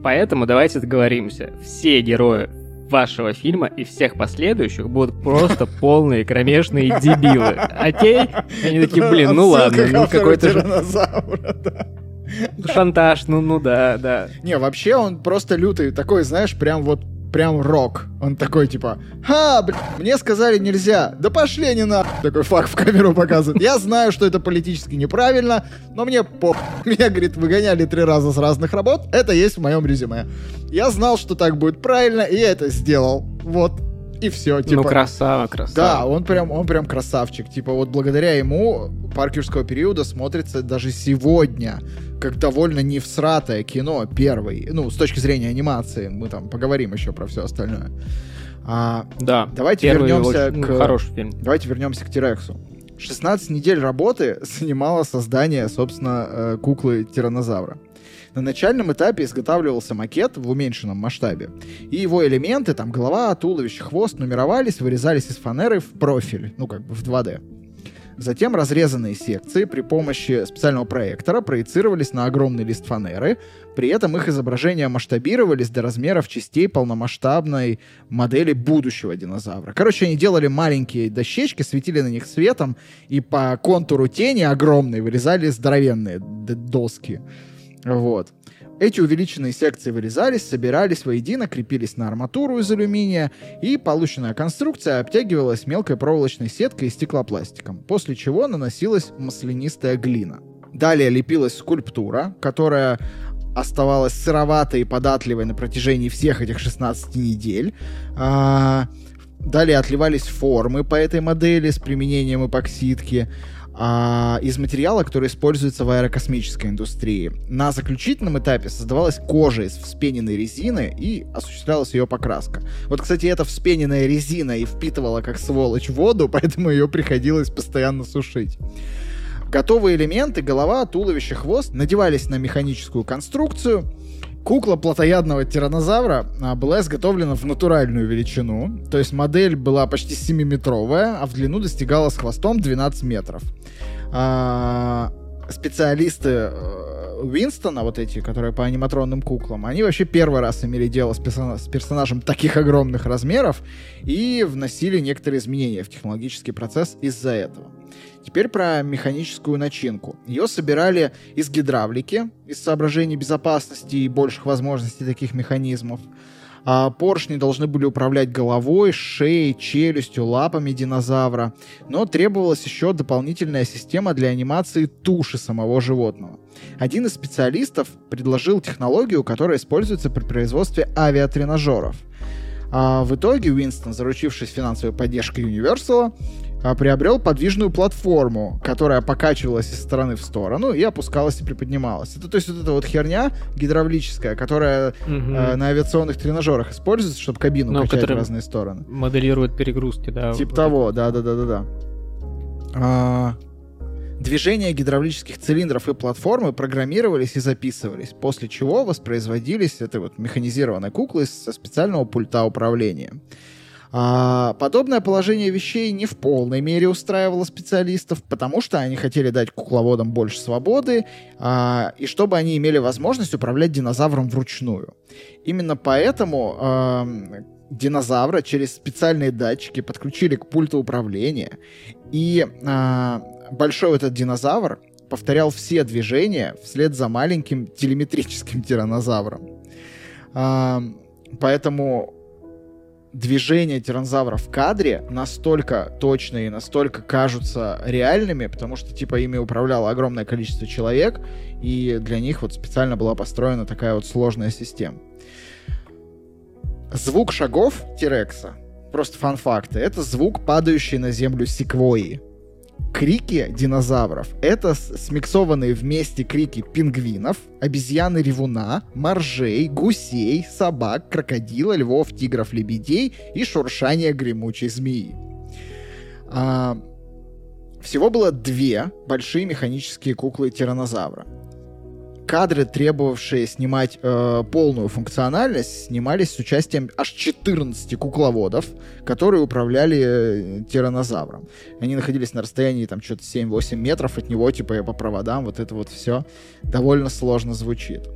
Поэтому давайте договоримся. Все герои вашего фильма и всех последующих будут просто полные кромешные дебилы. Окей? Они такие, блин, ну ладно, ну какой-то же... Шантаж, ну, ну да, да. Не, вообще он просто лютый, такой, знаешь, прям вот прям рок. Он такой, типа, ха, блин, мне сказали нельзя. Да пошли они на... Такой факт в камеру показывает. Я знаю, что это политически неправильно, но мне по... Меня, говорит, выгоняли три раза с разных работ. Это есть в моем резюме. Я знал, что так будет правильно, и я это сделал. Вот и все. Типа, ну, красава, красава. Да, он прям, он прям красавчик. Типа, вот благодаря ему парк юрского периода смотрится даже сегодня как довольно невсратое кино первый. Ну, с точки зрения анимации. Мы там поговорим еще про все остальное. А, да. Давайте вернемся очень, к... Ну, хороший фильм. Давайте вернемся к Тирексу. 16 недель работы занимало создание, собственно, э, куклы тиранозавра. На начальном этапе изготавливался макет в уменьшенном масштабе, и его элементы, там голова, туловище, хвост, нумеровались, вырезались из фанеры в профиль, ну как бы в 2D. Затем разрезанные секции при помощи специального проектора проецировались на огромный лист фанеры, при этом их изображения масштабировались до размеров частей полномасштабной модели будущего динозавра. Короче, они делали маленькие дощечки, светили на них светом, и по контуру тени огромной вырезали здоровенные доски. Вот. Эти увеличенные секции вырезались, собирались воедино, крепились на арматуру из алюминия, и полученная конструкция обтягивалась мелкой проволочной сеткой и стеклопластиком, после чего наносилась маслянистая глина. Далее лепилась скульптура, которая оставалась сыроватой и податливой на протяжении всех этих 16 недель. А, далее отливались формы по этой модели с применением эпоксидки а, из материала, который используется в аэрокосмической индустрии. На заключительном этапе создавалась кожа из вспененной резины и осуществлялась ее покраска. Вот, кстати, эта вспененная резина и впитывала как сволочь воду, поэтому ее приходилось постоянно сушить. Готовые элементы, голова, туловище, хвост надевались на механическую конструкцию, Кукла плотоядного тиранозавра а, была изготовлена в натуральную величину, то есть модель была почти 7-метровая, а в длину достигала с хвостом 12 метров. А, специалисты Уинстона, вот эти, которые по аниматронным куклам, они вообще первый раз имели дело с, персона- с персонажем таких огромных размеров и вносили некоторые изменения в технологический процесс из-за этого. Теперь про механическую начинку. Ее собирали из гидравлики, из соображений безопасности и больших возможностей таких механизмов. А поршни должны были управлять головой, шеей, челюстью, лапами динозавра. Но требовалась еще дополнительная система для анимации туши самого животного. Один из специалистов предложил технологию, которая используется при производстве авиатренажеров. А в итоге Уинстон, заручившись финансовой поддержкой Universal, приобрел подвижную платформу, которая покачивалась из стороны в сторону и опускалась и приподнималась. Это то есть вот эта вот херня гидравлическая, которая угу. э, на авиационных тренажерах используется, чтобы кабину Но, качать в разные стороны. Моделирует перегрузки, да. Типа вот того, да-да-да-да-да. А, Движения гидравлических цилиндров и платформы программировались и записывались, после чего воспроизводились этой вот механизированной куклы со специального пульта управления. А, подобное положение вещей не в полной мере устраивало специалистов, потому что они хотели дать кукловодам больше свободы, а, и чтобы они имели возможность управлять динозавром вручную. Именно поэтому а, динозавра через специальные датчики подключили к пульту управления, и а, большой этот динозавр повторял все движения вслед за маленьким телеметрическим тиранозавром. А, поэтому движения тиранозавра в кадре настолько точные настолько кажутся реальными, потому что, типа, ими управляло огромное количество человек, и для них вот специально была построена такая вот сложная система. Звук шагов Тирекса, просто фан-факты, это звук падающей на землю секвойи крики динозавров — это смиксованные вместе крики пингвинов, обезьяны-ревуна, моржей, гусей, собак, крокодила, львов, тигров, лебедей и шуршание гремучей змеи. А, всего было две большие механические куклы тиранозавра кадры, требовавшие снимать э, полную функциональность, снимались с участием аж 14 кукловодов, которые управляли э, тиранозавром. Они находились на расстоянии там что-то 7-8 метров от него, типа по проводам, вот это вот все довольно сложно звучит.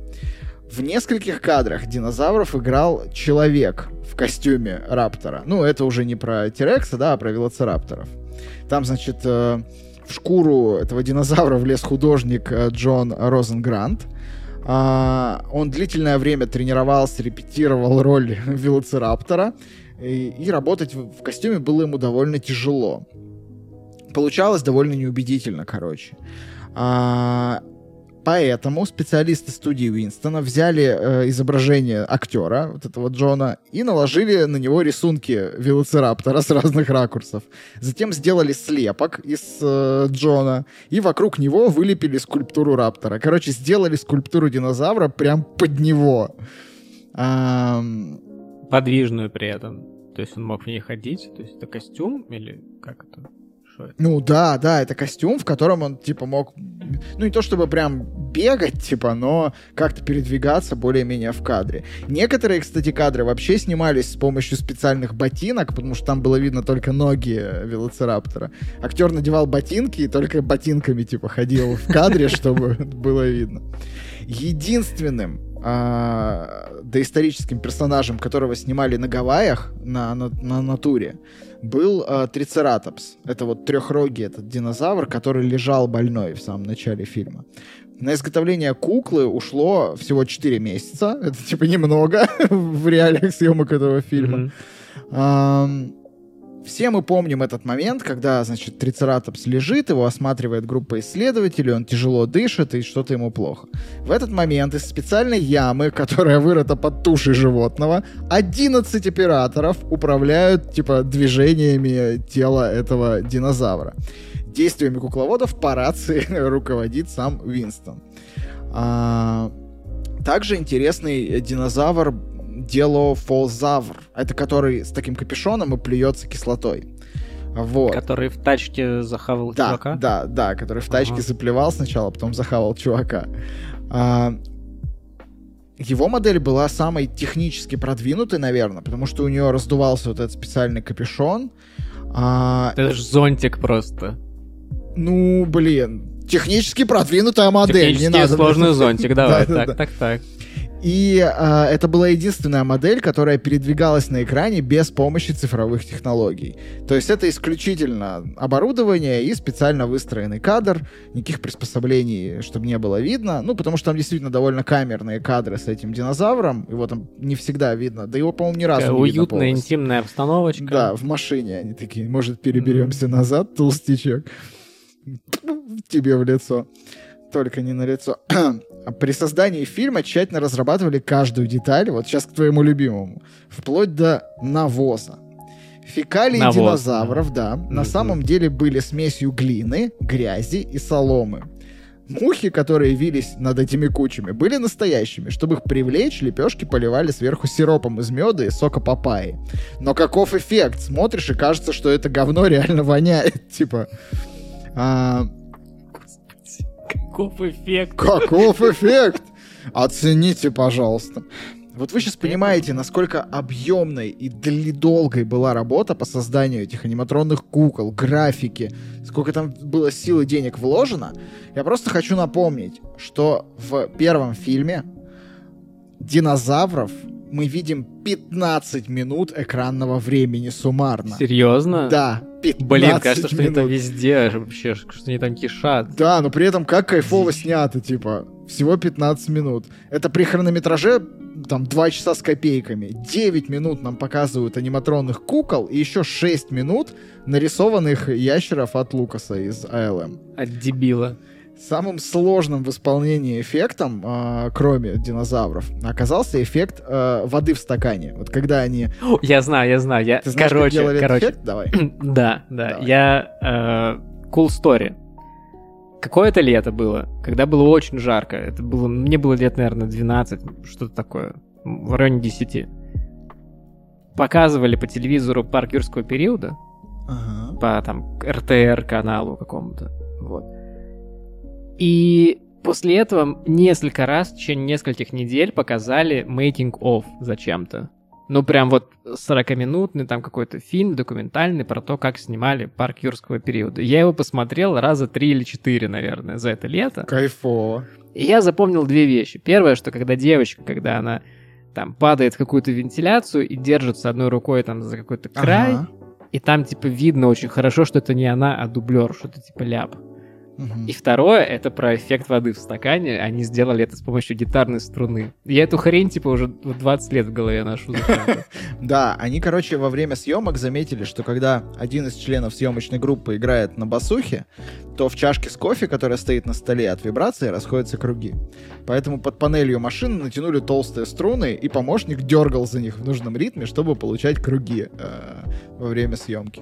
В нескольких кадрах динозавров играл человек в костюме раптора. Ну, это уже не про Тирекса, да, а про велоцирапторов. Там, значит, э, в шкуру этого динозавра влез художник э, Джон Розенгрант. А, он длительное время тренировался, репетировал роль велоцираптора, и, работать в костюме было ему довольно тяжело. Получалось довольно неубедительно, короче. А, Поэтому специалисты студии Уинстона взяли э, изображение актера, вот этого Джона, и наложили на него рисунки велоцираптора с разных ракурсов. Затем сделали слепок из э, Джона, и вокруг него вылепили скульптуру раптора. Короче, сделали скульптуру динозавра прям под него. А... Подвижную при этом. То есть он мог в ней ходить? То есть это костюм или как это? Что Ну да, да, это костюм, в котором он, типа, мог, ну не то чтобы прям бегать, типа, но как-то передвигаться более-менее в кадре. Некоторые, кстати, кадры вообще снимались с помощью специальных ботинок, потому что там было видно только ноги велоцираптора. Актер надевал ботинки и только ботинками, типа, ходил в кадре, чтобы было видно. Единственным а, доисторическим персонажем, которого снимали на Гавайях, на, на, на натуре, был э, Трицератопс. Это вот трехрогий этот динозавр, который лежал больной в самом начале фильма. На изготовление куклы ушло всего 4 месяца. Это типа немного в реалиях съемок этого фильма. Mm-hmm. Все мы помним этот момент, когда, значит, Трицератопс лежит, его осматривает группа исследователей, он тяжело дышит и что-то ему плохо. В этот момент из специальной ямы, которая вырыта под тушей животного, 11 операторов управляют, типа, движениями тела этого динозавра. Действиями кукловодов по рации руководит сам Винстон. А... Также интересный динозавр делофозавр. Это который с таким капюшоном и плюется кислотой. Вот. Который в тачке захавал да, чувака? Да, да, который в тачке ага. заплевал сначала, а потом захавал чувака. А, его модель была самой технически продвинутой, наверное, потому что у нее раздувался вот этот специальный капюшон. А... Это же зонтик просто. Ну, блин, технически продвинутая модель. Технически не надо. сложный зонтик, давай, так, так, так. И э, это была единственная модель, которая передвигалась на экране без помощи цифровых технологий. То есть это исключительно оборудование и специально выстроенный кадр, никаких приспособлений, чтобы не было видно. Ну, потому что там действительно довольно камерные кадры с этим динозавром, его там не всегда видно. Да его, по-моему, ни разу Такая не Уютная, видно интимная обстановочка. Да, в машине они такие, может, переберемся mm-hmm. назад, толстячок. Тебе в лицо. Только не на лицо. При создании фильма тщательно разрабатывали каждую деталь, вот сейчас к твоему любимому, вплоть до навоза. Фекалии Навоз, динозавров, да, да на самом деле были смесью глины, грязи и соломы. Мухи, которые вились над этими кучами, были настоящими. Чтобы их привлечь, лепешки поливали сверху сиропом из меда и сока папайи. Но каков эффект? Смотришь и кажется, что это говно реально воняет. Типа... А, Каков эффект? Каков эффект? Оцените, пожалуйста. Вот вы сейчас понимаете, насколько объемной и долгой была работа по созданию этих аниматронных кукол, графики, сколько там было сил и денег вложено. Я просто хочу напомнить, что в первом фильме динозавров мы видим 15 минут экранного времени суммарно. Серьезно? Да, 15 Блин, кажется, что минут. они там везде вообще, что они там кишат. Да, но при этом как кайфово снято, типа, всего 15 минут. Это при хронометраже там 2 часа с копейками. 9 минут нам показывают аниматронных кукол и еще 6 минут нарисованных ящеров от Лукаса из АЛМ. От дебила. Самым сложным в исполнении эффектом, э, кроме динозавров, оказался эффект э, воды в стакане. Вот когда они... Я знаю, я знаю. Я... Ты знаешь, короче, как короче. эффект? Давай. да, да. Давай. Я... Э, cool story. Какое-то лето было, когда было очень жарко. Это было... Мне было лет, наверное, 12, что-то такое. В районе 10. Показывали по телевизору парк юрского периода. Ага. По там РТР каналу какому-то. Вот. И после этого несколько раз в течение нескольких недель показали making of зачем-то. Ну, прям вот 40-минутный там какой-то фильм документальный про то, как снимали парк юрского периода. Я его посмотрел раза три или четыре, наверное, за это лето. Кайфово. И я запомнил две вещи. Первое, что когда девочка, когда она там падает в какую-то вентиляцию и держится одной рукой там за какой-то край, ага. и там типа видно очень хорошо, что это не она, а дублер, что-то типа ляп. И второе, это про эффект воды в стакане. Они сделали это с помощью гитарной струны. Я эту хрень, типа, уже 20 лет в голове ношу. Да, они, короче, во время съемок заметили, что когда один из членов съемочной группы играет на басухе, то в чашке с кофе, которая стоит на столе от вибрации, расходятся круги. Поэтому под панелью машины натянули толстые струны, и помощник дергал за них в нужном ритме, чтобы получать круги э, во время съемки.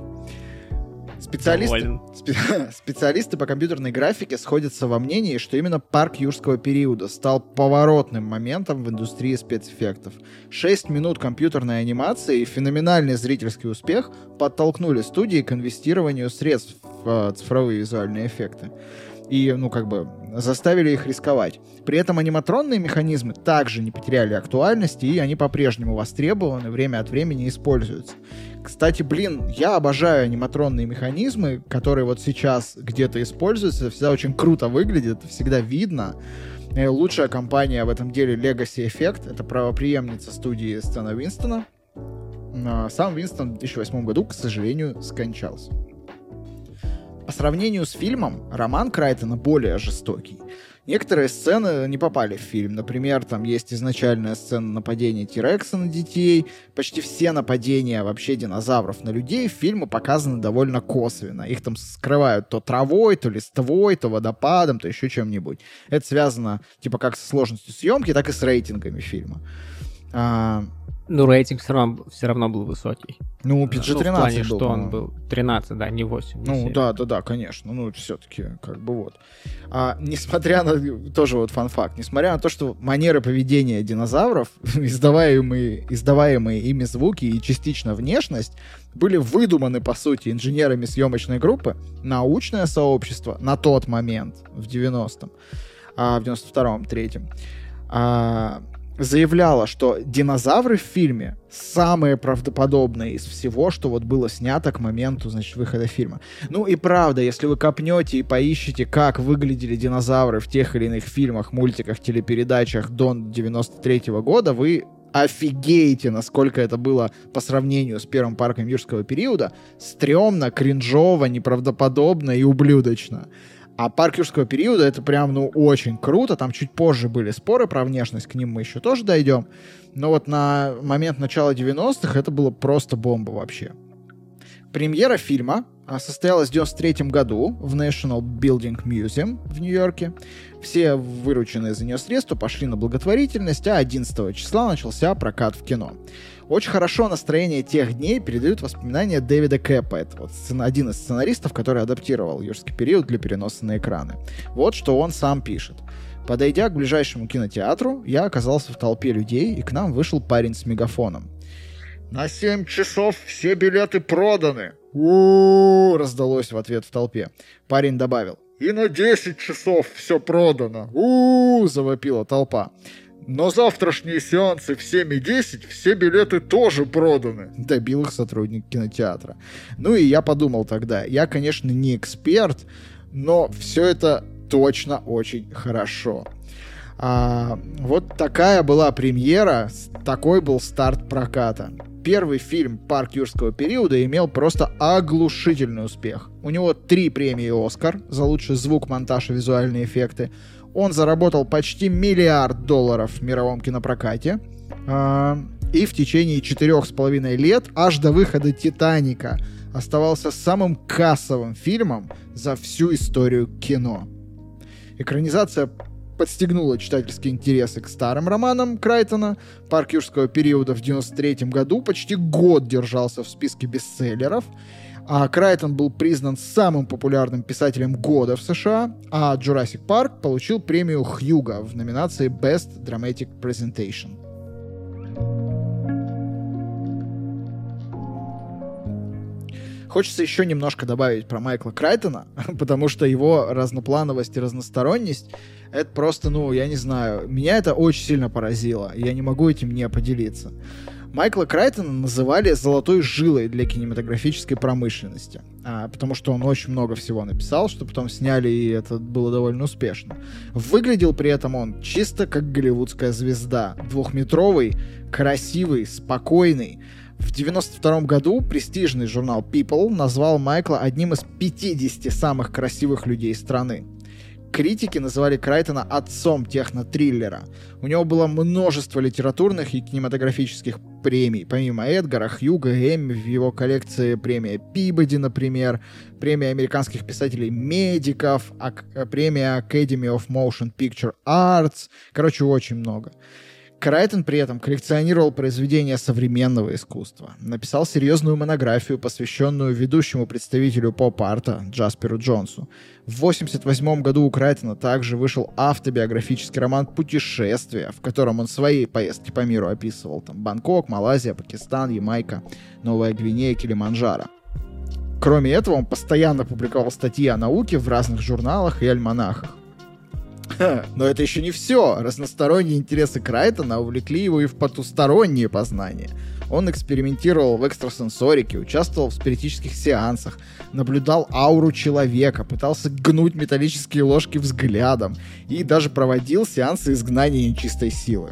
Специалисты, спе специалисты по компьютерной графике сходятся во мнении, что именно парк юрского периода стал поворотным моментом в индустрии спецэффектов. Шесть минут компьютерной анимации и феноменальный зрительский успех подтолкнули студии к инвестированию средств в э, цифровые визуальные эффекты и, ну, как бы, заставили их рисковать. При этом аниматронные механизмы также не потеряли актуальности, и они по-прежнему востребованы, время от времени используются. Кстати, блин, я обожаю аниматронные механизмы, которые вот сейчас где-то используются, всегда очень круто выглядит, всегда видно. И э, лучшая компания в этом деле Legacy Effect, это правоприемница студии Стэна Винстона. А, сам Винстон в 2008 году, к сожалению, скончался. По сравнению с фильмом, роман Крайтона более жестокий. Некоторые сцены не попали в фильм. Например, там есть изначальная сцена нападения Тирекса на детей. Почти все нападения вообще динозавров на людей в фильме показаны довольно косвенно. Их там скрывают то травой, то листвой, то водопадом, то еще чем-нибудь. Это связано типа как со сложностью съемки, так и с рейтингами фильма. А, ну, рейтинг все равно, все равно был высокий. Ну, PG-13 ну, в плане, был. что он был 13, да, не 8. Не ну, 7. да, да, да, конечно. Ну, все-таки, как бы вот. А, несмотря на... Тоже вот фан-факт. Несмотря на то, что манеры поведения динозавров, издаваемые, издаваемые ими звуки и частично внешность, были выдуманы, по сути, инженерами съемочной группы, научное сообщество на тот момент, в 90-м, а, в 92-м, 3-м, а, заявляла, что динозавры в фильме самые правдоподобные из всего, что вот было снято к моменту, значит, выхода фильма. Ну и правда, если вы копнете и поищете, как выглядели динозавры в тех или иных фильмах, мультиках, телепередачах до 93 -го года, вы офигеете, насколько это было по сравнению с первым парком юрского периода стрёмно, кринжово, неправдоподобно и ублюдочно. А парк юрского периода это прям, ну, очень круто. Там чуть позже были споры про внешность, к ним мы еще тоже дойдем. Но вот на момент начала 90-х это было просто бомба вообще. Премьера фильма а, состоялась в 93 году в National Building Museum в Нью-Йорке. Все вырученные за нее средства пошли на благотворительность, а 11 числа начался прокат в кино. Очень хорошо настроение тех дней передают воспоминания Дэвида Кэпа. Это вот один из сценаристов, который адаптировал юрский период для переноса на экраны. Вот что он сам пишет. Подойдя к ближайшему кинотеатру, я оказался в толпе людей, и к нам вышел парень с мегафоном. «На семь часов все билеты проданы!» у, раздалось в ответ в толпе. Парень добавил. «И на 10 часов все продано!» -у завопила толпа. Но завтрашние сеансы в 7.10 все билеты тоже проданы. Добил их сотрудник кинотеатра. Ну и я подумал тогда, я, конечно, не эксперт, но все это точно очень хорошо. А, вот такая была премьера, такой был старт проката. Первый фильм «Парк юрского периода» имел просто оглушительный успех. У него три премии «Оскар» за лучший звук, монтаж и визуальные эффекты. Он заработал почти миллиард долларов в мировом кинопрокате. А, и в течение четырех с половиной лет, аж до выхода «Титаника», оставался самым кассовым фильмом за всю историю кино. Экранизация подстегнула читательские интересы к старым романам Крайтона. «Парк юрского периода» в 93 году почти год держался в списке бестселлеров. А Крайтон был признан самым популярным писателем года в США, а Jurassic Park получил премию Хьюга в номинации Best Dramatic Presentation. Хочется еще немножко добавить про Майкла Крайтона, потому что его разноплановость и разносторонность это просто, ну, я не знаю, меня это очень сильно поразило, я не могу этим не поделиться. Майкла Крайтона называли золотой жилой для кинематографической промышленности, а, потому что он очень много всего написал, что потом сняли, и это было довольно успешно. Выглядел при этом он чисто как голливудская звезда. Двухметровый, красивый, спокойный. В 92 году престижный журнал People назвал Майкла одним из 50 самых красивых людей страны. Критики называли Крайтона отцом техно-триллера. У него было множество литературных и кинематографических премий. Помимо Эдгара, Хьюга, Эмми, в его коллекции премия Пибоди, например, премия американских писателей-медиков, а, премия Academy of Motion Picture Arts. Короче, очень много. Крайтон при этом коллекционировал произведения современного искусства. Написал серьезную монографию, посвященную ведущему представителю поп-арта Джасперу Джонсу. В 1988 году у Крайтона также вышел автобиографический роман «Путешествия», в котором он свои поездки по миру описывал. Там Бангкок, Малайзия, Пакистан, Ямайка, Новая Гвинея, Килиманджаро. Кроме этого, он постоянно публиковал статьи о науке в разных журналах и альманахах. Но это еще не все. Разносторонние интересы Крайтона увлекли его и в потусторонние познания. Он экспериментировал в экстрасенсорике, участвовал в спиритических сеансах, наблюдал ауру человека, пытался гнуть металлические ложки взглядом и даже проводил сеансы изгнания нечистой силы.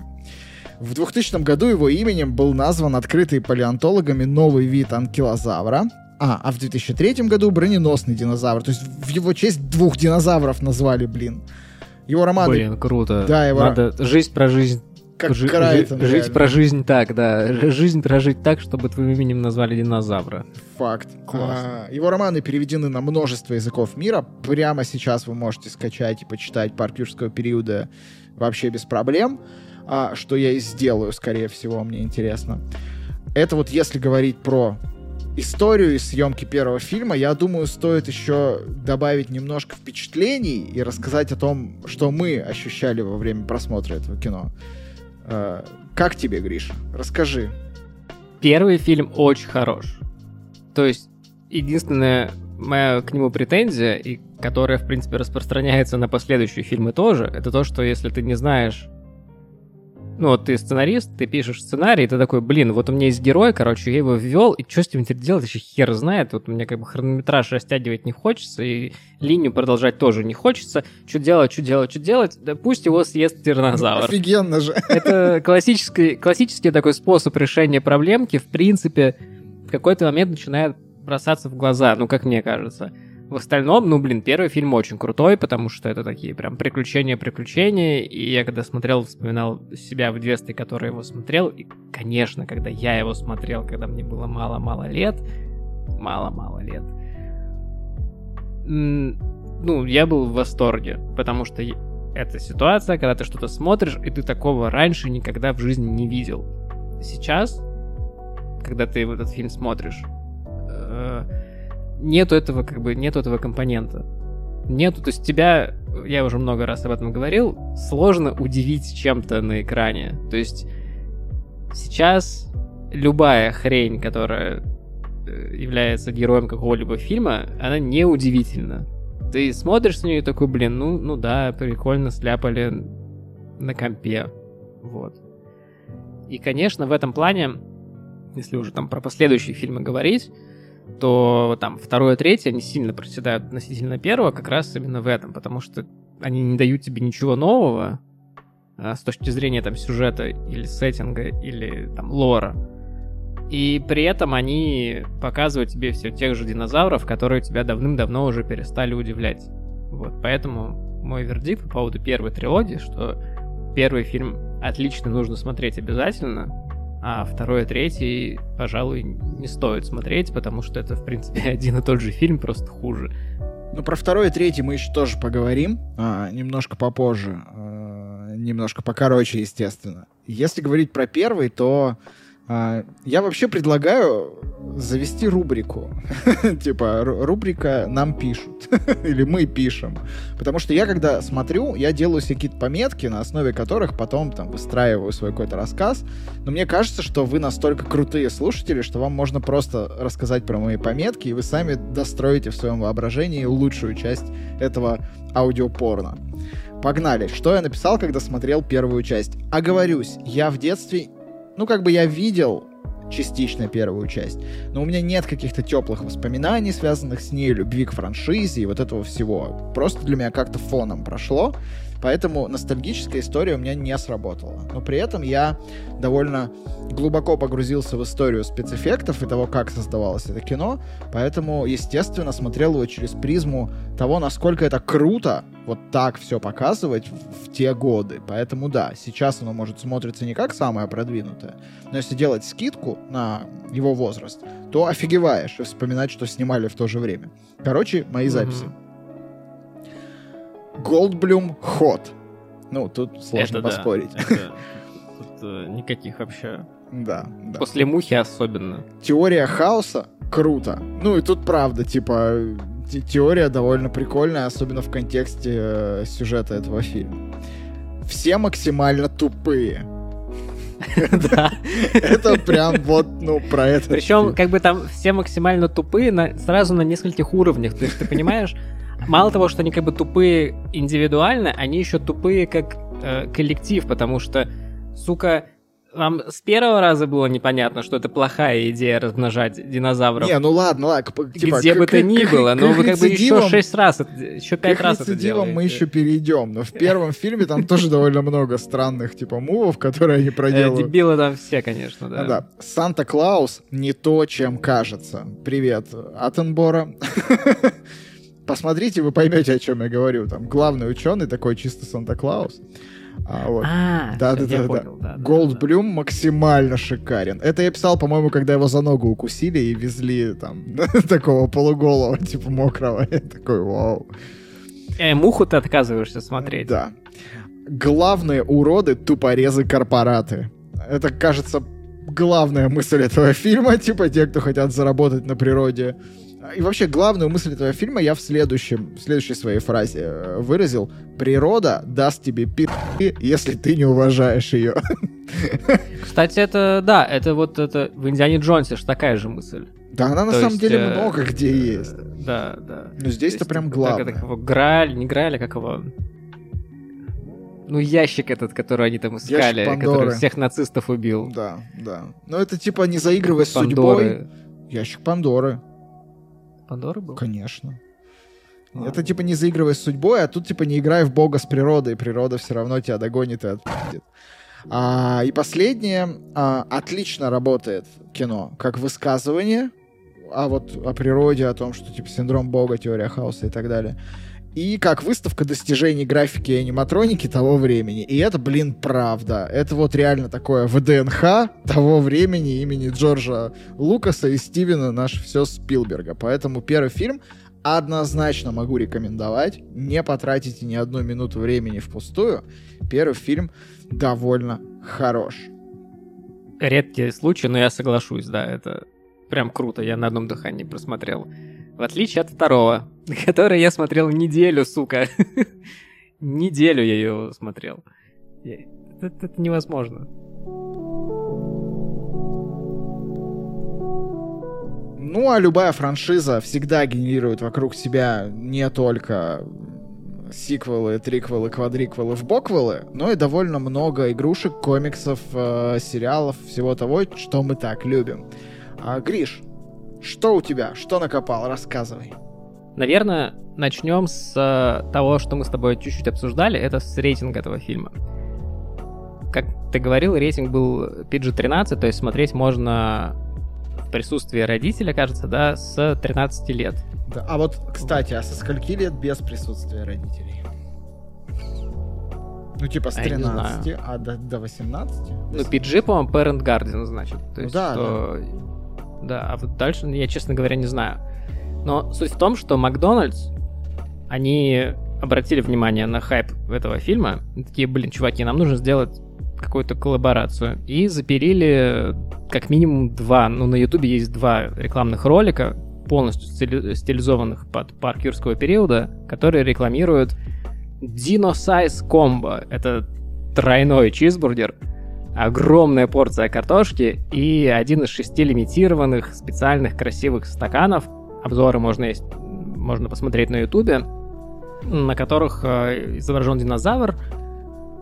В 2000 году его именем был назван открытый палеонтологами новый вид анкилозавра, а, а в 2003 году броненосный динозавр. То есть в его честь двух динозавров назвали, блин. Его романы... Блин, круто. Да, его... Надо жизнь про жизнь как Жи- Крайтон, жить реально. про жизнь так, да. Жизнь прожить так, чтобы твоим именем назвали динозавра. Факт. А, его романы переведены на множество языков мира. Прямо сейчас вы можете скачать и почитать «Парк юрского периода» вообще без проблем. А, что я и сделаю, скорее всего, мне интересно. Это вот если говорить про историю и съемки первого фильма, я думаю, стоит еще добавить немножко впечатлений и рассказать о том, что мы ощущали во время просмотра этого кино. Э, как тебе, Гриш? Расскажи. Первый фильм очень хорош. То есть, единственная моя к нему претензия, и которая, в принципе, распространяется на последующие фильмы тоже, это то, что если ты не знаешь ну вот ты сценарист, ты пишешь сценарий, ты такой, блин, вот у меня есть герой, короче, я его ввел, и что с ним теперь делать, еще хер знает, вот мне как бы хронометраж растягивать не хочется, и линию продолжать тоже не хочется, что делать, что делать, что делать, да пусть его съест тиранозавр. Офигенно же. Это классический, классический такой способ решения проблемки, в принципе, в какой-то момент начинает бросаться в глаза, ну, как мне кажется. В остальном, ну, блин, первый фильм очень крутой, потому что это такие прям приключения-приключения, и я когда смотрел, вспоминал себя в детстве, который его смотрел, и, конечно, когда я его смотрел, когда мне было мало-мало лет, мало-мало лет, ну, я был в восторге, потому что это ситуация, когда ты что-то смотришь, и ты такого раньше никогда в жизни не видел. Сейчас, когда ты этот фильм смотришь, э, нету этого, как бы, нету этого компонента. Нету, то есть тебя, я уже много раз об этом говорил, сложно удивить чем-то на экране. То есть сейчас любая хрень, которая э, является героем какого-либо фильма, она не удивительна. Ты смотришь на нее и такой, блин, ну, ну да, прикольно сляпали на компе. Вот. И, конечно, в этом плане, если уже там про последующие фильмы говорить, то там второе, третье, они сильно проседают относительно первого, как раз именно в этом, потому что они не дают тебе ничего нового а, с точки зрения там сюжета или сеттинга или там лора. И при этом они показывают тебе все тех же динозавров, которые тебя давным-давно уже перестали удивлять. Вот, поэтому мой вердикт по поводу первой трилогии, что первый фильм отлично нужно смотреть обязательно, а второй и третий, пожалуй, не стоит смотреть, потому что это, в принципе, один и тот же фильм, просто хуже. Ну, про второй и третий мы еще тоже поговорим, а, немножко попозже, а, немножко покороче, естественно. Если говорить про первый, то я вообще предлагаю завести рубрику. типа, рубрика «Нам пишут» или «Мы пишем». Потому что я, когда смотрю, я делаю себе какие-то пометки, на основе которых потом там выстраиваю свой какой-то рассказ. Но мне кажется, что вы настолько крутые слушатели, что вам можно просто рассказать про мои пометки, и вы сами достроите в своем воображении лучшую часть этого аудиопорно. Погнали. Что я написал, когда смотрел первую часть? Оговорюсь, я в детстве ну, как бы я видел частично первую часть, но у меня нет каких-то теплых воспоминаний, связанных с ней, любви к франшизе и вот этого всего. Просто для меня как-то фоном прошло. Поэтому ностальгическая история у меня не сработала. Но при этом я довольно глубоко погрузился в историю спецэффектов и того, как создавалось это кино. Поэтому, естественно, смотрел его через призму того, насколько это круто вот так все показывать в, в те годы. Поэтому да, сейчас оно может смотрится не как самое продвинутое, но если делать скидку на его возраст, то офигеваешь и вспоминать, что снимали в то же время. Короче, мои записи. Mm-hmm. Голдблюм ход. Ну, тут сложно это поспорить. Да, это, тут, э, никаких вообще. Да, да. После мухи особенно. Теория хаоса круто. Ну и тут правда, типа, те теория довольно прикольная, особенно в контексте э, сюжета этого фильма. Все максимально тупые. Да. Это прям вот, ну, про это. Причем, как бы там все максимально тупые сразу на нескольких уровнях. То есть, ты понимаешь, мало того, что они как бы тупые индивидуально, они еще тупые как э, коллектив, потому что, сука, вам с первого раза было непонятно, что это плохая идея размножать динозавров. Не, ну ладно, ладно. Типа, Где бы то ни было, но вы как бы еще шесть раз, еще пять раз это делаете. мы еще перейдем, но в первом фильме там тоже довольно много странных типа мувов, которые они проделывают. Э, дебилы там все, конечно, да. Да. Санта-Клаус не то, чем кажется. Привет, Аттенбора. посмотрите, вы поймете, о чем я говорю. Там главный ученый такой чисто Санта-Клаус. А, вот. а да, да, да, понял, да. Голдблюм да. максимально шикарен. Это я писал, по-моему, когда его за ногу укусили и везли там такого полуголого, типа мокрого. Я такой, вау. Э, муху ты отказываешься смотреть. Да. Главные уроды тупорезы корпораты. Это, кажется, главная мысль этого фильма, типа те, кто хотят заработать на природе и вообще, главную мысль этого фильма я в следующем, в следующей своей фразе э, выразил. Природа даст тебе пи***, если ты не уважаешь ее. Кстати, это, да, это вот это в Индиане Джонсе же такая же мысль. Да, она на То самом есть, деле э, много где э, есть. Да, да. Но здесь это прям главное. Как, как его, Грааль, не Грааль, а как его... Ну, ящик этот, который они там искали, который всех нацистов убил. Да, да. Но это типа не заигрывая с судьбой. Ящик Пандоры. Пандоры был? Конечно. А. Это типа не заигрывай с судьбой, а тут типа не играй в бога с природой, природа все равно тебя догонит и отпустит. А, и последнее, а, отлично работает кино, как высказывание, а вот о природе, о том, что типа синдром бога, теория хаоса и так далее. И как выставка достижений графики и аниматроники того времени. И это, блин, правда. Это вот реально такое ВДНХ того времени имени Джорджа Лукаса и Стивена наш все Спилберга. Поэтому первый фильм однозначно могу рекомендовать. Не потратите ни одну минуту времени впустую. Первый фильм довольно хорош. Редкий случай, но я соглашусь, да, это прям круто, я на одном дыхании просмотрел. В отличие от второго, который я смотрел неделю, сука. неделю я его смотрел. Это, это невозможно. Ну, а любая франшиза всегда генерирует вокруг себя не только сиквелы, триквелы, квадриквелы, вбоквелы, но и довольно много игрушек, комиксов, э, сериалов, всего того, что мы так любим. А, Гриш, что у тебя? Что накопал? Рассказывай. Наверное, начнем с э, того, что мы с тобой чуть-чуть обсуждали, это с рейтинга этого фильма. Как ты говорил, рейтинг был PG-13, то есть смотреть можно в присутствии родителя, кажется, да, с 13 лет. Да. А вот, кстати, а со скольки лет без присутствия родителей? Ну, типа с 13, а, а до, до 18? Ну, PG, по-моему, Parent Guardian, значит. То ну есть, да, что... да. Да, а вот дальше я, честно говоря, не знаю. Но суть в том, что Макдональдс, они обратили внимание на хайп этого фильма. Такие, блин, чуваки, нам нужно сделать какую-то коллаборацию. И запилили как минимум два, ну на ютубе есть два рекламных ролика, полностью стилизованных под парк юрского периода, которые рекламируют Dino Size Combo. Это тройной чизбургер, огромная порция картошки и один из шести лимитированных специальных красивых стаканов. Обзоры можно, есть, можно посмотреть на ютубе, на которых э, изображен динозавр,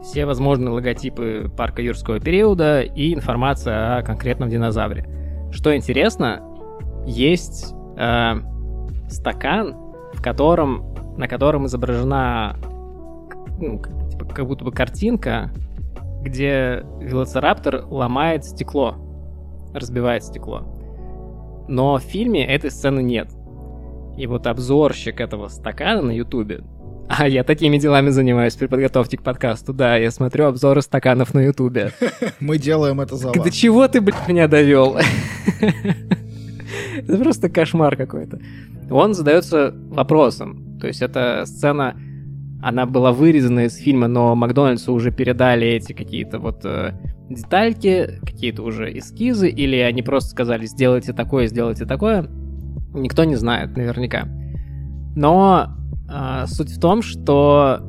все возможные логотипы парка юрского периода и информация о конкретном динозавре. Что интересно, есть э, стакан, в котором, на котором изображена ну, типа, как будто бы картинка, где велоцираптор ломает стекло, разбивает стекло. Но в фильме этой сцены нет. И вот обзорщик этого стакана на ютубе а я такими делами занимаюсь при подготовке к подкасту. Да, я смотрю обзоры стаканов на Ютубе. Мы делаем это за вас. До чего ты, блядь, меня довел? Это просто кошмар какой-то. Он задается вопросом. То есть эта сцена, она была вырезана из фильма, но Макдональдсу уже передали эти какие-то вот э, детальки, какие-то уже эскизы, или они просто сказали, сделайте такое, сделайте такое. Никто не знает наверняка. Но а, суть в том, что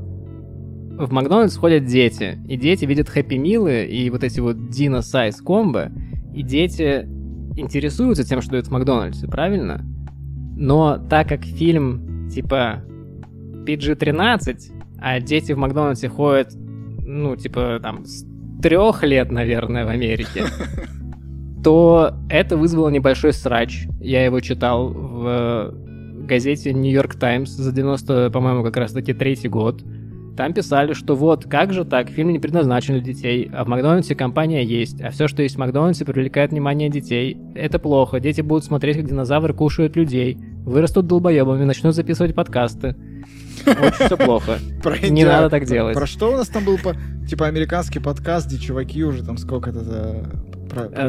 в Макдональдс ходят дети, и дети видят хэппи милы и вот эти вот Dino Size комбо, и дети интересуются тем, что это в Макдональдсе, правильно? Но так как фильм типа PG-13, а дети в Макдональдсе ходят, ну, типа, там, трех лет, наверное, в Америке, то это вызвало небольшой срач. Я его читал в газете Нью-Йорк Таймс за 90, по-моему, как раз-таки третий год. Там писали, что вот, как же так, фильм не предназначен для детей, а в Макдональдсе компания есть, а все, что есть в Макдональдсе, привлекает внимание детей. Это плохо, дети будут смотреть, как динозавры кушают людей, вырастут долбоебами, начнут записывать подкасты. Очень все плохо. Не надо так делать. Про что у нас там был, типа, американский подкаст, где чуваки уже там сколько-то...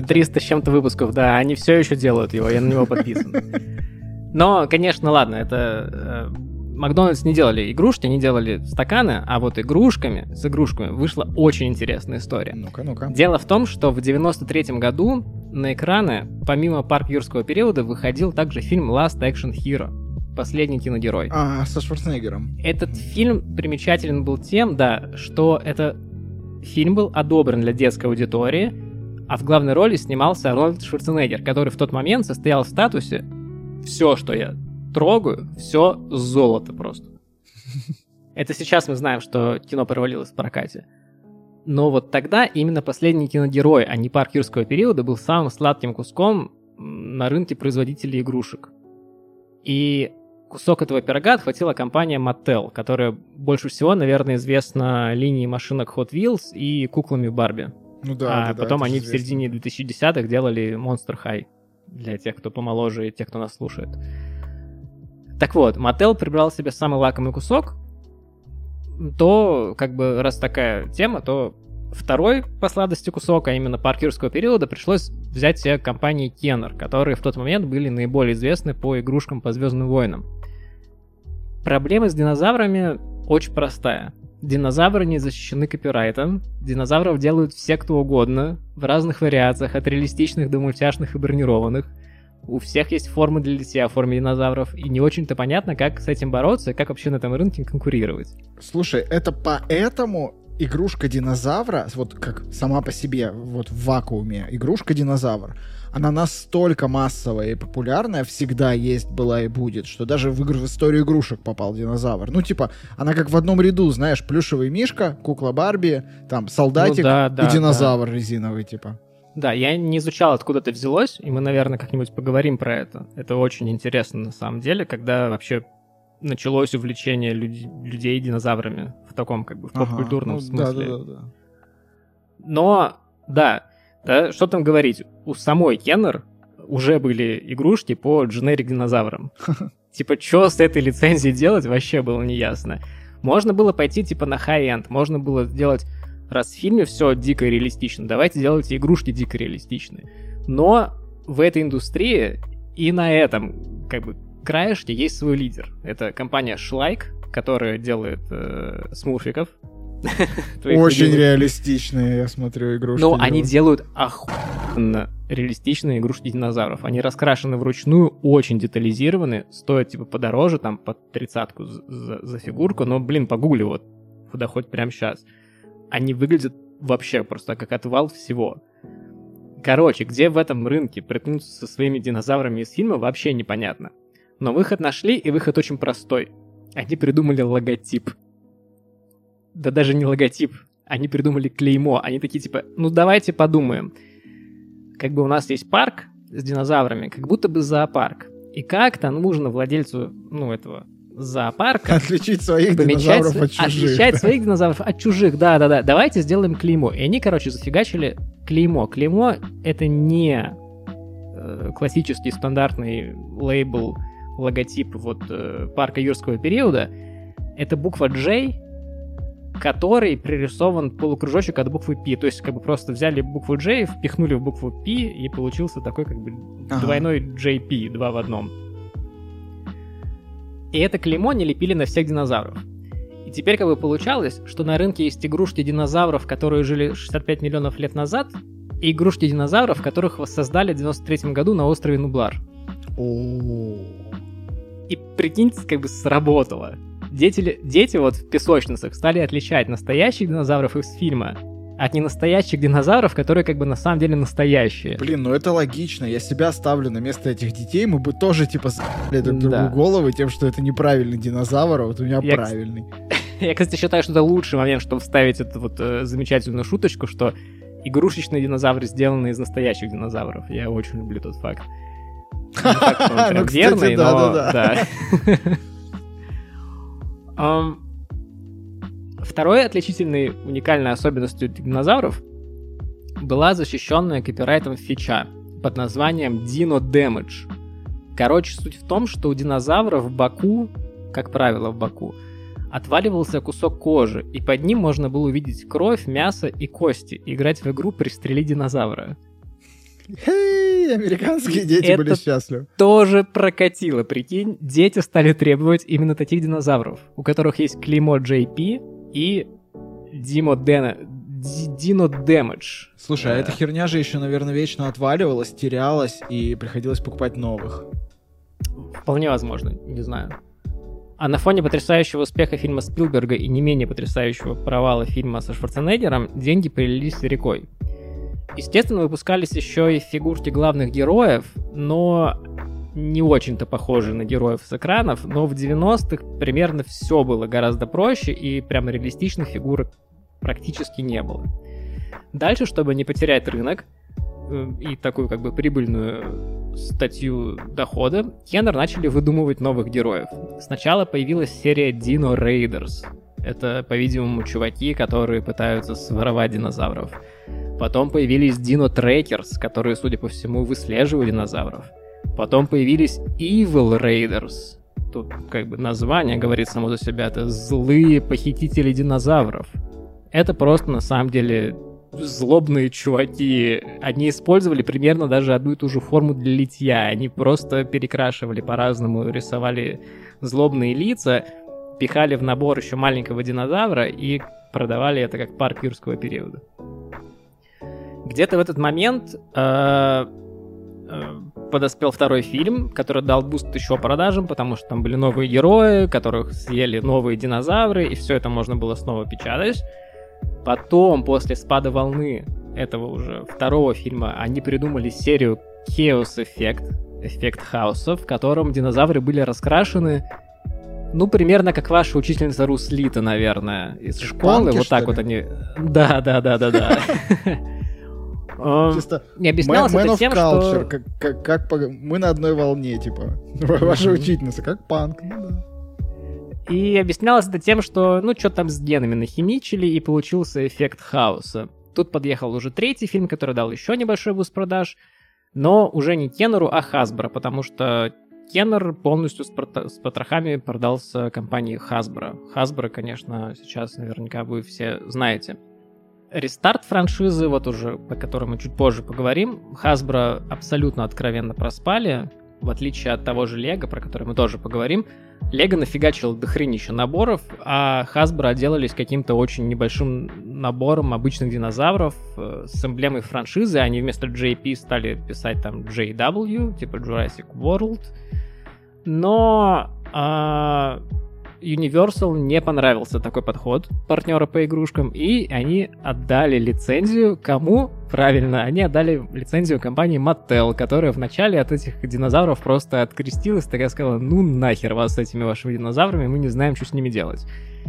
300 с чем-то выпусков, да, они все еще делают его, я на него подписан. Но, конечно, ладно, это... Макдональдс не делали игрушки, они делали стаканы, а вот игрушками, с игрушками вышла очень интересная история. Ну-ка, ну-ка. Дело в том, что в 93 году на экраны, помимо парк юрского периода, выходил также фильм Last Action Hero. Последний киногерой. А, со Шварценеггером. Этот фильм примечателен был тем, да, что это фильм был одобрен для детской аудитории, а в главной роли снимался Арнольд Шварценеггер, который в тот момент состоял в статусе все, что я трогаю, все золото просто. Это сейчас мы знаем, что кино провалилось в прокате. Но вот тогда именно последний киногерой, а не парк юрского периода, был самым сладким куском на рынке производителей игрушек. И кусок этого пирога отхватила компания Mattel, которая больше всего, наверное, известна линией машинок Hot Wheels и куклами Барби. Ну да. А да, потом да, они в середине 2010-х делали Monster High для тех, кто помоложе и тех, кто нас слушает. Так вот, Mattel прибрал себе самый лакомый кусок, то, как бы, раз такая тема, то второй по сладости кусок, а именно паркерского периода, пришлось взять себе компании Kenner, которые в тот момент были наиболее известны по игрушкам по Звездным войнам. Проблема с динозаврами очень простая. Динозавры не защищены копирайтом, динозавров делают все кто угодно, в разных вариациях, от реалистичных до мультяшных и бронированных. У всех есть формы для литья в форме динозавров, и не очень-то понятно, как с этим бороться как вообще на этом рынке конкурировать. Слушай, это поэтому игрушка динозавра, вот как сама по себе, вот в вакууме, игрушка динозавр, она настолько массовая и популярная, всегда есть, была и будет, что даже в, игр, в историю игрушек попал динозавр. Ну, типа, она как в одном ряду, знаешь, плюшевый мишка, кукла Барби, там, солдатик ну, да, да, и динозавр да. резиновый, типа. Да, я не изучал, откуда это взялось, и мы, наверное, как-нибудь поговорим про это. Это очень интересно, на самом деле, когда вообще началось увлечение люд- людей динозаврами в таком, как бы, в поп-культурном ага, ну, смысле. Да, да, да. Но, да, да, что там говорить, у самой Кеннер уже были игрушки по дженерик динозаврам. Типа, что с этой лицензией делать, вообще было неясно. Можно было пойти, типа, на high-end, можно было сделать раз в фильме все дико реалистично, давайте делайте игрушки дико реалистичные. Но в этой индустрии и на этом как бы краешке есть свой лидер. Это компания Шлайк, которая делает э, смурфиков. Очень реалистичные, я смотрю, игрушки. Но они делают охуенно реалистичные игрушки динозавров. Они раскрашены вручную, очень детализированы, стоят типа подороже, там под тридцатку за, за фигурку, но, блин, погугли вот, куда хоть прямо сейчас они выглядят вообще просто как отвал всего. Короче, где в этом рынке приткнуться со своими динозаврами из фильма, вообще непонятно. Но выход нашли, и выход очень простой. Они придумали логотип. Да даже не логотип, они придумали клеймо. Они такие типа, ну давайте подумаем. Как бы у нас есть парк с динозаврами, как будто бы зоопарк. И как-то нужно владельцу, ну, этого зоопарка. Отличить своих динозавров от чужих. Отличать своих динозавров от чужих, да-да-да. Давайте сделаем клеймо. И они, короче, зафигачили клеймо. Клеймо — это не э, классический стандартный лейбл, логотип вот э, парка юрского периода. Это буква J, который пририсован полукружочек от буквы P. То есть, как бы просто взяли букву J, впихнули в букву P, и получился такой, как бы, ага. двойной JP, два в одном. И это клеймо не лепили на всех динозавров. И теперь как бы получалось, что на рынке есть игрушки динозавров, которые жили 65 миллионов лет назад, и игрушки динозавров, которых воссоздали в 93 году на острове Нублар. И прикиньте, как бы сработало. Дети, дети вот в песочницах стали отличать настоящих динозавров из фильма от ненастоящих динозавров, которые как бы на самом деле настоящие. Блин, ну это логично. Я себя ставлю на место этих детей, мы бы тоже типа с***ли друг другу да. головы тем, что это неправильный динозавр, а вот у меня я, правильный. Я, кстати, считаю, что это лучший момент, чтобы вставить эту вот э, замечательную шуточку, что игрушечные динозавры сделаны из настоящих динозавров. Я очень люблю тот факт. Прям верный, но да. Второй отличительной уникальной особенностью динозавров была защищенная копирайтом фича под названием Dino Damage. Короче, суть в том, что у динозавра в боку, как правило в боку, отваливался кусок кожи, и под ним можно было увидеть кровь, мясо и кости, и играть в игру «Пристрели динозавра». Хей, американские дети Это были счастливы. тоже прокатило, прикинь. Дети стали требовать именно таких динозавров, у которых есть клеймо JP, и Димо Дэна... Дино Дэмэдж. Слушай, а эта херня же еще, наверное, вечно отваливалась, терялась, и приходилось покупать новых. Вполне возможно, не знаю. А на фоне потрясающего успеха фильма Спилберга и не менее потрясающего провала фильма со Шварценеггером, деньги прилились рекой. Естественно, выпускались еще и фигурки главных героев, но не очень-то похожи на героев с экранов, но в 90-х примерно все было гораздо проще, и прям реалистичных фигурок практически не было. Дальше, чтобы не потерять рынок э, и такую как бы прибыльную статью дохода, Кеннер начали выдумывать новых героев. Сначала появилась серия Dino Raiders. Это, по-видимому, чуваки, которые пытаются своровать динозавров. Потом появились Dino Trackers, которые, судя по всему, выслеживали динозавров. Потом появились Evil Raiders. Тут как бы название говорит само за себя. Это злые похитители динозавров. Это просто на самом деле злобные чуваки. Они использовали примерно даже одну и ту же форму для литья. Они просто перекрашивали по-разному, рисовали злобные лица, пихали в набор еще маленького динозавра и продавали это как парк юрского периода. Где-то в этот момент э, э, подоспел второй фильм, который дал буст еще продажам, потому что там были новые герои, которых съели новые динозавры, и все это можно было снова печатать. Потом, после спада волны этого уже второго фильма, они придумали серию Chaos Effect, эффект хаоса, в котором динозавры были раскрашены ну, примерно как ваша учительница Руслита, наверное, из школы. Панки, вот так вот они... Да, да, да, да, да. Чисто не объяснялось man, это тем, culture, что... Как, как, как по... мы на одной волне, типа. Ваша учительница, как панк, ну да. И объяснялось это тем, что, ну, что там с генами нахимичили, и получился эффект хаоса. Тут подъехал уже третий фильм, который дал еще небольшой буст продаж, но уже не Кеннеру, а Хасбро, потому что Кеннер полностью с, с потрохами продался компании Hasbro. Hasbro, конечно, сейчас наверняка вы все знаете. Рестарт франшизы, вот уже, по которой мы чуть позже поговорим, Hasbro абсолютно откровенно проспали, в отличие от того же Лего, про который мы тоже поговорим. Лего нафигачил дохренище наборов, а Hasbro отделались каким-то очень небольшим набором обычных динозавров э, с эмблемой франшизы. Они вместо JP стали писать там JW, типа Jurassic World. Но э, Universal не понравился такой подход партнера по игрушкам, и они отдали лицензию кому? Правильно, они отдали лицензию компании Mattel, которая вначале от этих динозавров просто открестилась, такая сказала, ну нахер вас с этими вашими динозаврами, мы не знаем, что с ними делать.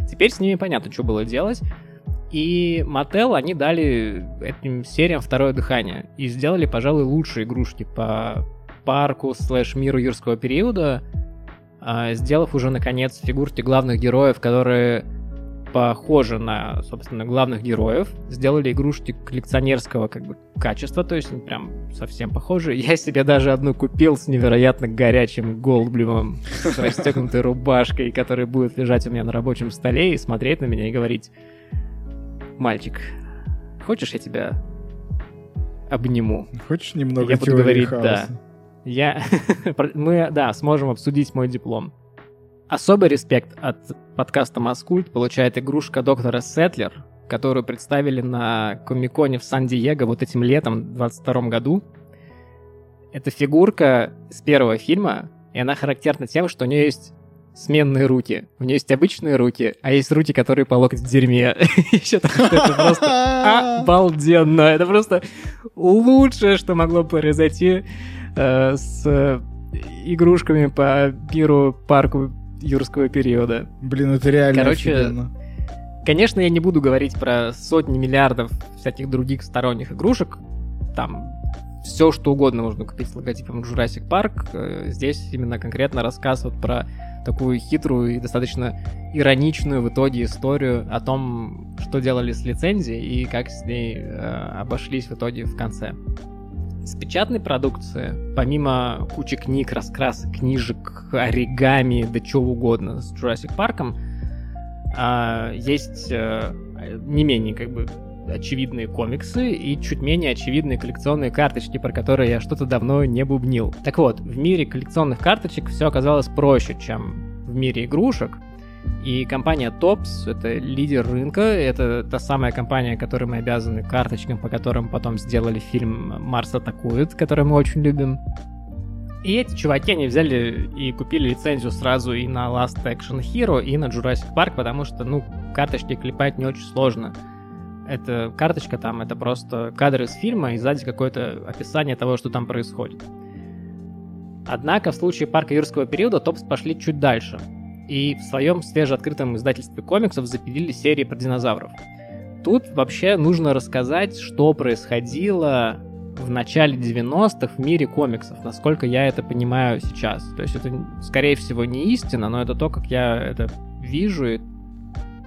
Теперь с ними понятно, что было делать. И Mattel, они дали этим сериям второе дыхание и сделали, пожалуй, лучшие игрушки по парку слэш миру юрского периода, сделав уже, наконец, фигурки главных героев, которые похожи на, собственно, главных героев. Сделали игрушки коллекционерского как бы качества, то есть прям совсем похожи. Я себе даже одну купил с невероятно горячим голдблюмом, с расстегнутой рубашкой, который будет лежать у меня на рабочем столе и смотреть на меня и говорить, мальчик, хочешь я тебя обниму? Хочешь немного Я буду говорить «да». Я... Мы, да, сможем обсудить мой диплом. Особый респект от подкаста Маскульт получает игрушка доктора Сетлер, которую представили на Комиконе в Сан-Диего вот этим летом в 22 году. Это фигурка с первого фильма, и она характерна тем, что у нее есть сменные руки. У нее есть обычные руки, а есть руки, которые по локоть в дерьме. Это просто обалденно. Это просто лучшее, что могло произойти Э, с игрушками по миру парку юрского периода. Блин, это реально Короче, офигенно. конечно, я не буду говорить про сотни миллиардов всяких других сторонних игрушек. Там все, что угодно можно купить с логотипом Jurassic Park. Э, здесь именно конкретно рассказ вот про такую хитрую и достаточно ироничную в итоге историю о том, что делали с лицензией и как с ней э, обошлись в итоге в конце. С печатной продукции, помимо кучи книг, раскрасок, книжек, оригами, да чего угодно с Jurassic Park, а, есть а, не менее как бы очевидные комиксы и чуть менее очевидные коллекционные карточки, про которые я что-то давно не бубнил. Так вот, в мире коллекционных карточек все оказалось проще, чем в мире игрушек. И компания Tops — это лидер рынка, это та самая компания, которой мы обязаны карточкам, по которым потом сделали фильм «Марс атакует», который мы очень любим. И эти чуваки, они взяли и купили лицензию сразу и на Last Action Hero, и на Jurassic Park, потому что, ну, карточки клепать не очень сложно. Это карточка там, это просто кадры из фильма, и сзади какое-то описание того, что там происходит. Однако в случае парка юрского периода Топс пошли чуть дальше. И в своем свежеоткрытом издательстве комиксов запилили серии про динозавров. Тут вообще нужно рассказать, что происходило в начале 90-х в мире комиксов, насколько я это понимаю сейчас. То есть это, скорее всего, не истина, но это то, как я это вижу, и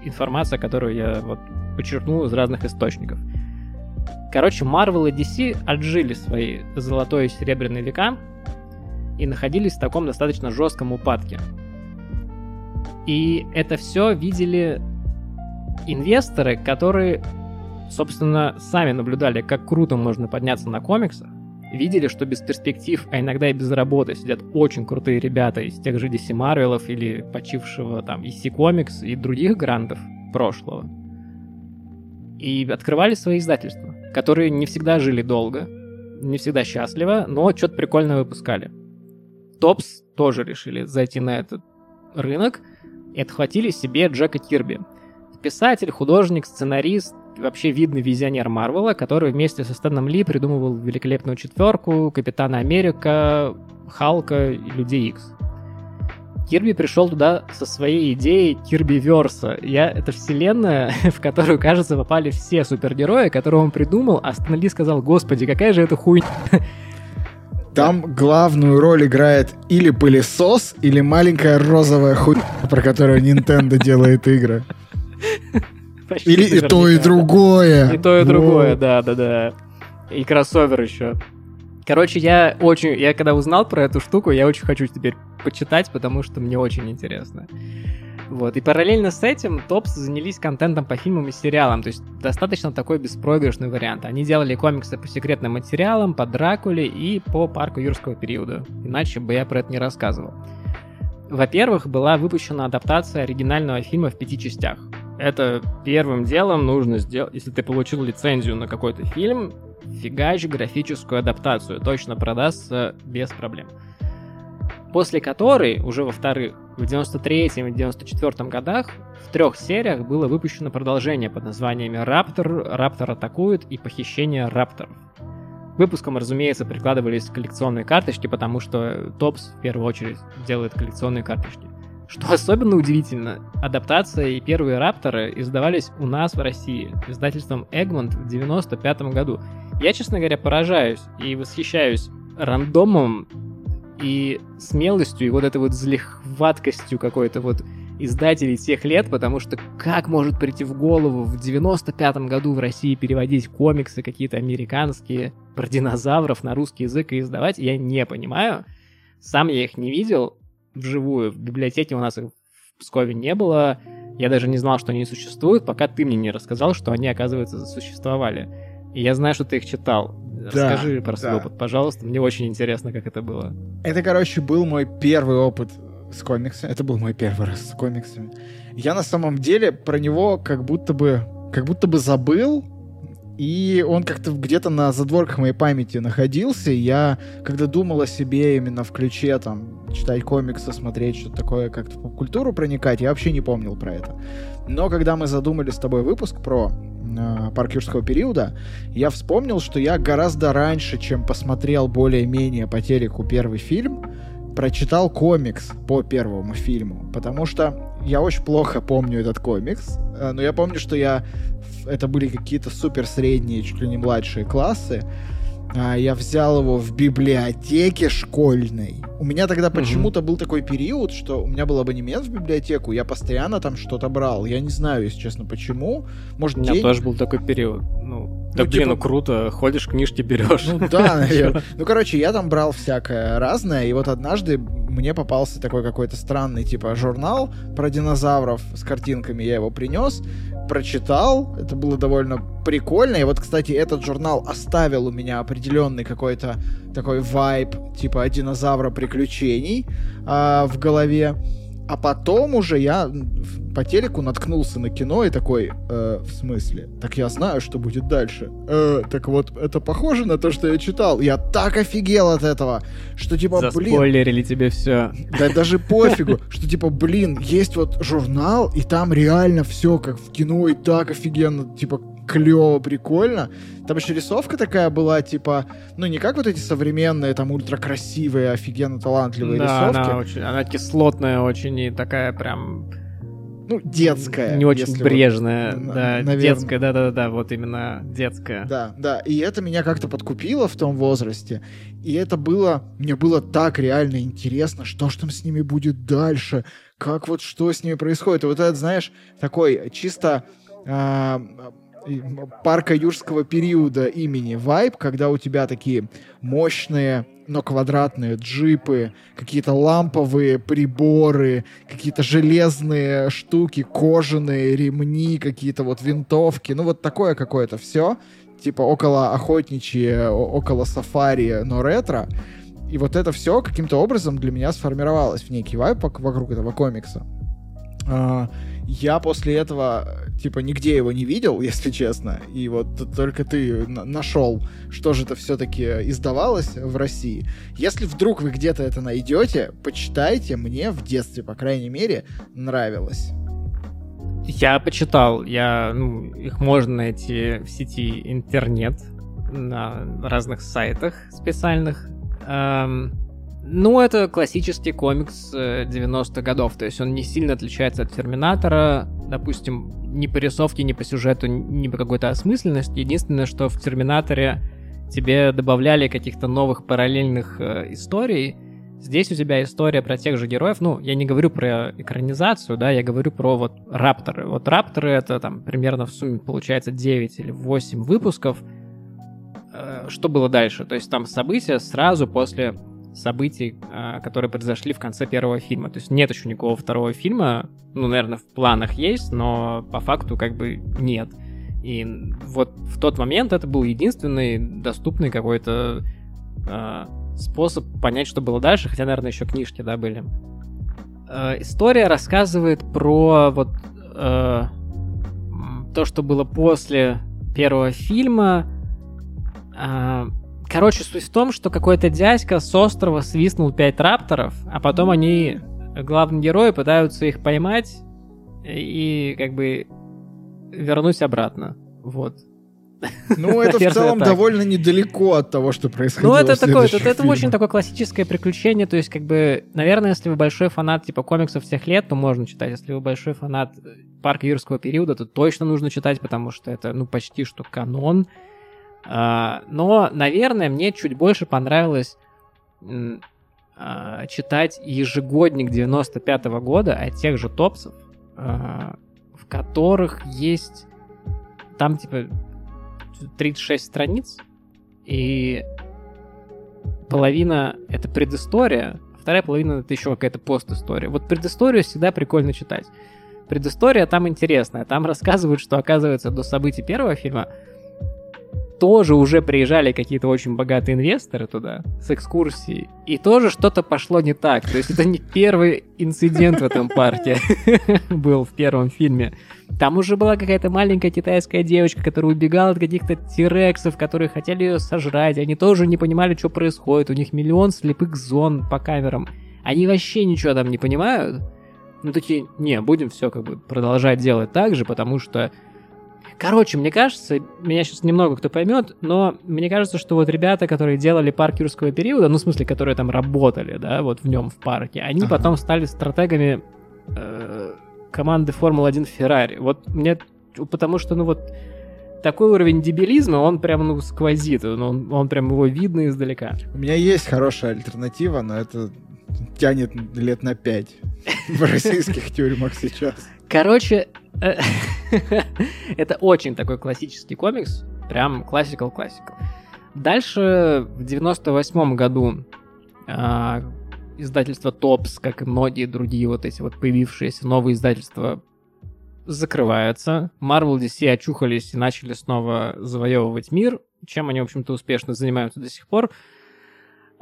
информация, которую я вот подчеркнул из разных источников. Короче, Marvel и DC отжили свои золотой и серебряный века и находились в таком достаточно жестком упадке. И это все видели инвесторы, которые, собственно, сами наблюдали, как круто можно подняться на комиксах, видели, что без перспектив, а иногда и без работы сидят очень крутые ребята из тех же DC Marvel или почившего там EC Comics и других грантов прошлого. И открывали свои издательства которые не всегда жили долго, не всегда счастливо, но что-то прикольное выпускали. Топс тоже решили зайти на этот рынок и отхватили себе Джека Кирби. Писатель, художник, сценарист, вообще видный визионер Марвела, который вместе со Стэном Ли придумывал Великолепную Четверку, Капитана Америка, Халка и Людей Икс. Кирби пришел туда со своей идеей Кирби Верса. Я, это вселенная, в которую, кажется, попали все супергерои, которые он придумал, а Стэнли сказал, господи, какая же это хуйня. Там главную роль играет или пылесос, или маленькая розовая хуйня, про которую Nintendo делает игры. Почти или и то, и другое. И то, и другое, да-да-да. И кроссовер еще. Короче, я очень, я когда узнал про эту штуку, я очень хочу теперь почитать, потому что мне очень интересно. Вот. И параллельно с этим Топс занялись контентом по фильмам и сериалам, то есть достаточно такой беспроигрышный вариант. Они делали комиксы по секретным материалам, по Дракуле и по парку юрского периода. Иначе бы я про это не рассказывал. Во-первых, была выпущена адаптация оригинального фильма в пяти частях. Это первым делом нужно сделать, если ты получил лицензию на какой-то фильм, фигач графическую адаптацию, точно продастся без проблем. После которой, уже во-вторых, в 93 и 94 годах в трех сериях было выпущено продолжение под названиями «Раптор», «Раптор атакует» и «Похищение рапторов». Выпуском, разумеется, прикладывались коллекционные карточки, потому что Топс в первую очередь делает коллекционные карточки. Что особенно удивительно, адаптация и первые рапторы издавались у нас в России издательством Egmont в 95 году. Я, честно говоря, поражаюсь и восхищаюсь рандомом и смелостью, и вот этой вот злехваткостью какой-то вот издателей тех лет, потому что как может прийти в голову в 95-м году в России переводить комиксы какие-то американские про динозавров на русский язык и издавать, я не понимаю. Сам я их не видел вживую, в библиотеке у нас их в Пскове не было, я даже не знал, что они существуют, пока ты мне не рассказал, что они, оказывается, существовали. Я знаю, что ты их читал. Да, Расскажи про свой да. опыт, пожалуйста. Мне очень интересно, как это было. Это, короче, был мой первый опыт с комиксами. Это был мой первый раз с комиксами. Я на самом деле про него как будто бы, как будто бы забыл, и он как-то где-то на задворках моей памяти находился. И я, когда думал о себе именно в ключе, там, читать комиксы, смотреть что-то такое, как-то в поп-культуру проникать, я вообще не помнил про это. Но когда мы задумали с тобой выпуск про э, парк юрского периода, я вспомнил, что я гораздо раньше, чем посмотрел более-менее по телеку первый фильм, прочитал комикс по первому фильму, потому что я очень плохо помню этот комикс, э, но я помню, что я это были какие-то супер средние, чуть ли не младшие классы. А, я взял его в библиотеке школьной. У меня тогда почему-то был такой период, что у меня был абонемент в библиотеку, я постоянно там что-то брал. Я не знаю, если честно, почему. Может, у меня день... тоже был такой период. Ну, да ну, блин, типа... ну круто, ходишь, книжки берешь. Ну да, наверное. Ну, короче, я там брал всякое разное, и вот однажды мне попался такой какой-то странный, типа, журнал про динозавров с картинками, я его принес, прочитал, это было довольно прикольно, и вот, кстати, этот журнал оставил у меня определенный какой-то такой вайб, типа динозавра приключений э, в голове, а потом уже я по телеку наткнулся на кино и такой, э, в смысле? Так я знаю, что будет дальше. Э, так вот, это похоже на то, что я читал. Я так офигел от этого, что типа, блин... Заспойлерили тебе все. Да даже пофигу, что типа, блин, есть вот журнал, и там реально все как в кино, и так офигенно, типа, клево, прикольно. Там еще рисовка такая была, типа, ну, не как вот эти современные, там, ультракрасивые, офигенно талантливые да, рисовки. Она, очень, она кислотная очень и такая прям ну, детская. Не очень брежная, вот, да, наверное. детская, да-да-да, вот именно детская. Да, да, и это меня как-то подкупило в том возрасте, и это было, мне было так реально интересно, что ж там с ними будет дальше, как вот что с ними происходит, и вот это, знаешь, такой чисто а, парка юрского периода имени вайб, когда у тебя такие мощные, но квадратные джипы, какие-то ламповые приборы, какие-то железные штуки, кожаные ремни, какие-то вот винтовки, ну вот такое какое-то все, типа около охотничье, около сафари, но ретро. И вот это все каким-то образом для меня сформировалось в некий вайп вокруг этого комикса. Я после этого, типа, нигде его не видел, если честно. И вот только ты нашел, что же это все-таки издавалось в России. Если вдруг вы где-то это найдете, почитайте. Мне в детстве, по крайней мере, нравилось. Я почитал. Я, ну, их можно найти в сети интернет на разных сайтах специальных. Эм, ну, это классический комикс 90-х э, годов, то есть он не сильно отличается от Терминатора, допустим, ни по рисовке, ни по сюжету, ни по какой-то осмысленности. Единственное, что в Терминаторе тебе добавляли каких-то новых параллельных э, историй. Здесь у тебя история про тех же героев. Ну, я не говорю про экранизацию, да, я говорю про вот Рапторы. Вот Рапторы это там примерно в сумме получается 9 или 8 выпусков. Э, что было дальше? То есть там события сразу после событий, а, которые произошли в конце первого фильма. То есть нет еще никакого второго фильма. Ну, наверное, в планах есть, но по факту как бы нет. И вот в тот момент это был единственный доступный какой-то э, способ понять, что было дальше, хотя, наверное, еще книжки, да, были. Э, история рассказывает про вот э, то, что было после первого фильма. Э, Короче, суть в том, что какой-то дядька с острова свистнул пять рапторов, а потом они, главные герои, пытаются их поймать и как бы вернуть обратно. Вот. Ну, это в целом довольно недалеко от того, что происходило. Ну, это такое, это, это очень такое классическое приключение. То есть, как бы, наверное, если вы большой фанат типа комиксов тех лет, то можно читать. Если вы большой фанат парка юрского периода, то точно нужно читать, потому что это, ну, почти что канон. А, но, наверное, мне чуть больше понравилось а, читать ежегодник 95 -го года от тех же топсов, а, в которых есть там типа 36 страниц, и половина это предыстория, вторая половина это еще какая-то постистория. Вот предысторию всегда прикольно читать. Предыстория там интересная. Там рассказывают, что оказывается до событий первого фильма тоже уже приезжали какие-то очень богатые инвесторы туда с экскурсией, и тоже что-то пошло не так. То есть это не первый инцидент в этом парке был в первом фильме. Там уже была какая-то маленькая китайская девочка, которая убегала от каких-то тирексов, которые хотели ее сожрать. Они тоже не понимали, что происходит. У них миллион слепых зон по камерам. Они вообще ничего там не понимают. Ну такие, не, будем все как бы продолжать делать так же, потому что Короче, мне кажется, меня сейчас немного кто поймет, но мне кажется, что вот ребята, которые делали парк юрского периода, ну, в смысле, которые там работали, да, вот в нем, в парке, они ага. потом стали стратегами э, команды Формулы-1 Феррари. Вот мне, потому что, ну, вот такой уровень дебилизма, он прям, ну, сквозит, он, он прям его видно издалека. У меня есть хорошая альтернатива, но это тянет лет на пять в российских тюрьмах сейчас. Короче, э, это очень такой классический комикс, прям классикал-классикал. Дальше в 98 году э, издательство Топс, как и многие другие вот эти вот появившиеся новые издательства, закрываются. Marvel DC очухались и начали снова завоевывать мир, чем они, в общем-то, успешно занимаются до сих пор.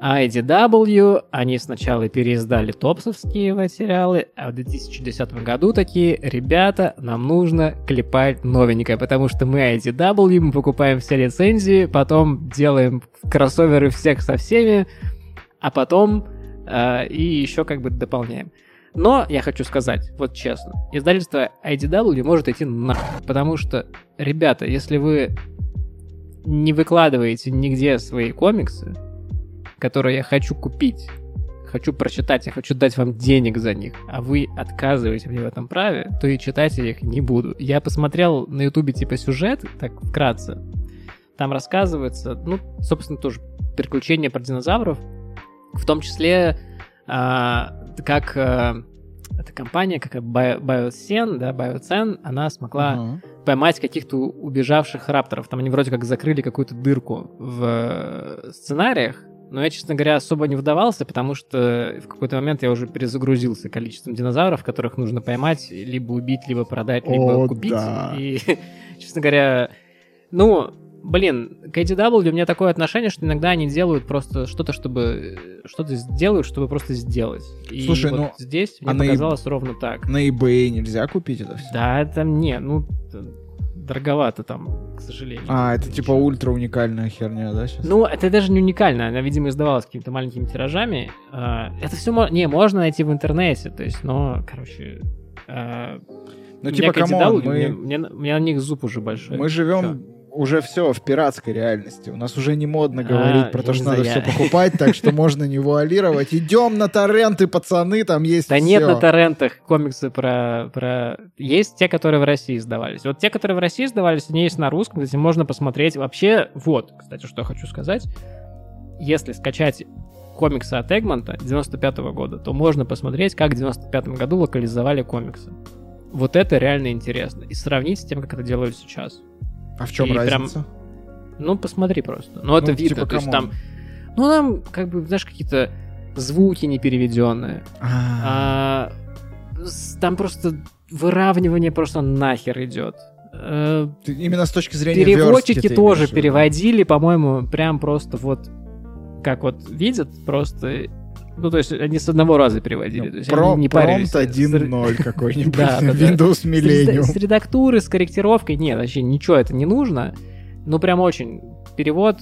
IDW, они сначала переиздали топсовские материалы, а в 2010 году такие, ребята, нам нужно клепать новенькое, потому что мы IDW, мы покупаем все лицензии, потом делаем кроссоверы всех со всеми, а потом э, и еще как бы дополняем. Но я хочу сказать, вот честно, издательство IDW может идти на, потому что, ребята, если вы не выкладываете нигде свои комиксы, которые я хочу купить, хочу прочитать, я хочу дать вам денег за них, а вы отказываете мне в этом праве, то и читать я их не буду. Я посмотрел на ютубе типа сюжет, так вкратце, там рассказывается, ну, собственно, тоже приключения про динозавров, в том числе а, как а, эта компания, как Biocen, да, Biocen, она смогла uh-huh. поймать каких-то убежавших рапторов. Там они вроде как закрыли какую-то дырку в э, сценариях, но я, честно говоря, особо не вдавался, потому что в какой-то момент я уже перезагрузился количеством динозавров, которых нужно поймать, либо убить, либо продать, либо О, купить. Да. И, честно говоря, ну, блин, к ADW у меня такое отношение, что иногда они делают просто что-то, чтобы... Что-то сделают, чтобы просто сделать. И Слушай, вот ну, здесь мне а на показалось ровно так. На eBay нельзя купить это все? Да, это не, ну, дороговато там, к сожалению. А, это типа ультра уникальная херня, да, сейчас? Ну, это даже не уникально, она, видимо, издавалась какими-то маленькими тиражами. А, это все, не, можно найти в интернете, то есть, но, короче... А, ну, типа, кому мы... Мне, мне, мне на них зуб уже большой. Мы живем уже все в пиратской реальности. У нас уже не модно говорить а, про то, что надо все покупать, так что можно не вуалировать. Идем на торренты, пацаны, там есть Да все. нет на торрентах комиксы про, про... Есть те, которые в России издавались. Вот те, которые в России издавались, они есть на русском, кстати, можно посмотреть. Вообще, вот, кстати, что я хочу сказать. Если скачать комиксы от Эгмонта 95 -го года, то можно посмотреть, как в 95 году локализовали комиксы. Вот это реально интересно. И сравнить с тем, как это делают сейчас. А в чем и разница? Прям, ну, посмотри просто. Ну, это ну, видно. Типа, то есть там... Ну, там, как бы, знаешь, какие-то звуки не переведенные. А, там просто выравнивание просто нахер идет. Э, именно с точки зрения Переводчики тоже переводили, по-моему, прям просто вот как вот видят, просто ну, то есть они с одного раза переводили. Ну, то есть про, они не парились. Промпт 1.0 какой-нибудь. Windows Millennium. С редактуры, с корректировкой. Нет, вообще ничего это не нужно. Ну, прям очень. Перевод.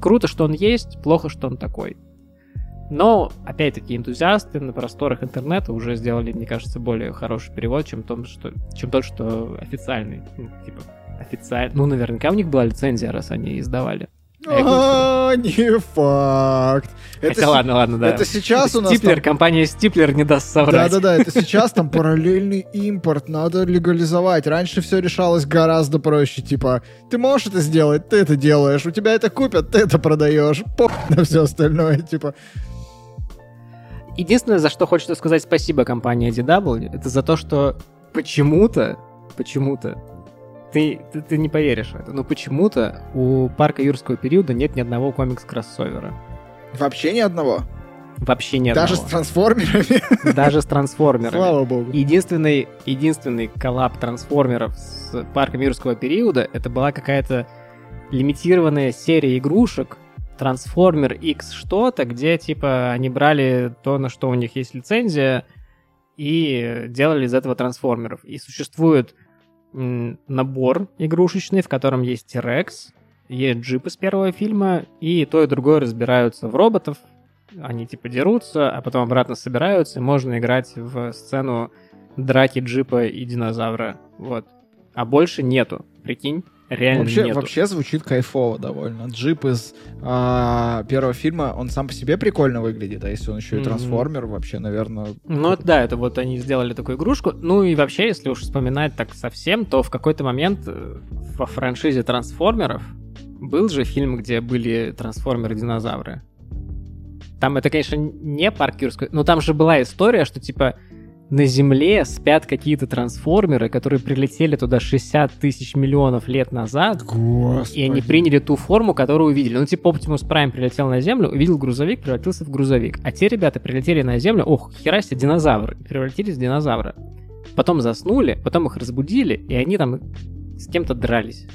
Круто, что он есть, плохо, что он такой. Но, опять-таки, энтузиасты на просторах интернета уже сделали, мне кажется, более хороший перевод, чем, том, что, чем тот, что официальный. Ну, типа, официальный. Ну, наверняка у них была лицензия, раз они издавали. А, не факт. Хотя ладно, ладно, да. Это сейчас у нас... Стиплер, компания Стиплер не даст соврать. Да-да-да, это сейчас там параллельный импорт, надо легализовать. Раньше все решалось гораздо проще, типа, ты можешь это сделать, ты это делаешь, у тебя это купят, ты это продаешь, пох на все остальное, типа. Единственное, за что хочется сказать спасибо компании DW, это за то, что почему-то, почему-то ты, ты, ты не поверишь в это, но почему-то у парка юрского периода нет ни одного комикс-кроссовера. Вообще ни одного? Вообще ни Даже одного. с трансформерами? Даже с трансформерами. Слава богу. Единственный, единственный коллаб трансформеров с парком юрского периода это была какая-то лимитированная серия игрушек, Трансформер X что-то, где типа они брали то, на что у них есть лицензия, и делали из этого трансформеров. И существует набор игрушечный, в котором есть T-Rex, есть джип из первого фильма, и то и другое разбираются в роботов. Они типа дерутся, а потом обратно собираются, и можно играть в сцену драки джипа и динозавра. Вот. А больше нету, прикинь реально вообще, нету. Вообще звучит кайфово довольно. Джип из а, первого фильма, он сам по себе прикольно выглядит, а если он еще и трансформер, mm-hmm. вообще, наверное... Ну да, это вот они сделали такую игрушку. Ну и вообще, если уж вспоминать так совсем, то в какой-то момент э, во франшизе трансформеров был же фильм, где были трансформеры-динозавры. Там это, конечно, не парк юрской, но там же была история, что типа на Земле спят какие-то трансформеры, которые прилетели туда 60 тысяч миллионов лет назад. Господи. И они приняли ту форму, которую увидели. Ну, типа Optimus Prime прилетел на Землю, увидел грузовик, превратился в грузовик. А те ребята прилетели на Землю, ох, хера себе, динозавры. Превратились в динозавра. Потом заснули, потом их разбудили, и они там с кем-то дрались.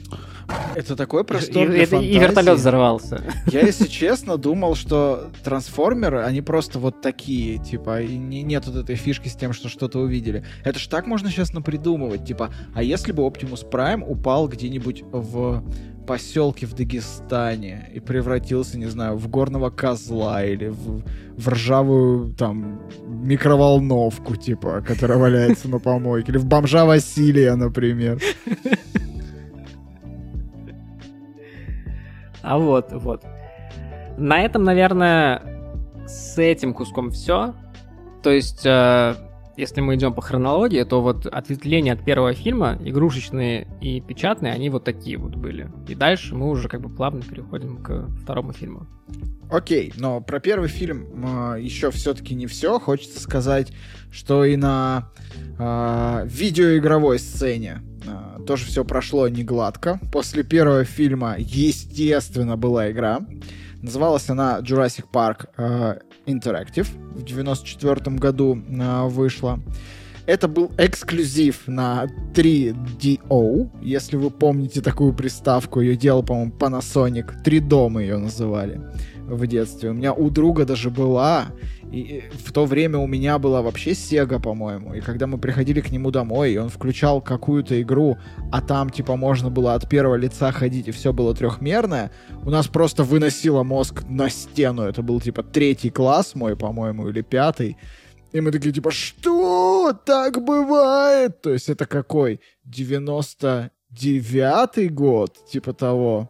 Это такой простор и, для и вертолет взорвался. Я, если честно, думал, что трансформеры, они просто вот такие, типа, и не, нет вот этой фишки с тем, что что-то увидели. Это ж так можно сейчас напридумывать, типа, а если бы Optimus Prime упал где-нибудь в поселке в Дагестане и превратился, не знаю, в горного козла или в, в ржавую там микроволновку, типа, которая валяется на помойке, или в бомжа Василия, например. А вот, вот. На этом, наверное, с этим куском все. То есть, э, если мы идем по хронологии, то вот ответвления от первого фильма, игрушечные и печатные, они вот такие вот были. И дальше мы уже как бы плавно переходим к второму фильму. Окей, но про первый фильм э, еще все-таки не все. Хочется сказать, что и на э, видеоигровой сцене тоже все прошло не гладко. После первого фильма, естественно, была игра. Называлась она Jurassic Park э, Interactive. В 94 году э, вышла. Это был эксклюзив на 3DO, если вы помните такую приставку. Ее делал, по-моему, Panasonic. 3D мы ее называли в детстве. У меня у друга даже была, и в то время у меня была вообще Sega, по-моему. И когда мы приходили к нему домой, и он включал какую-то игру, а там, типа, можно было от первого лица ходить, и все было трехмерное, у нас просто выносило мозг на стену. Это был, типа, третий класс мой, по-моему, или пятый. И мы такие, типа, что? Так бывает? То есть это какой? 99-й год? Типа того.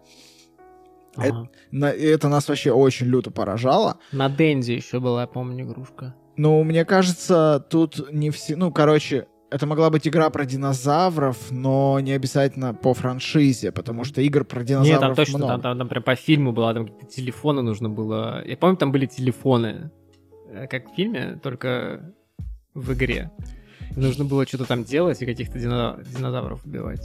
Ага. Это, на, это нас вообще очень люто поражало. На Денди еще была, я помню, игрушка. Ну, мне кажется, тут не все... Ну, короче, это могла быть игра про динозавров, но не обязательно по франшизе, потому что игр про динозавров Нет, там точно, много. Там, там, там прям по фильму было, там какие-то телефоны нужно было. Я помню, там были телефоны, э, как в фильме, только в игре. Нужно было что-то там делать и каких-то динозавров убивать.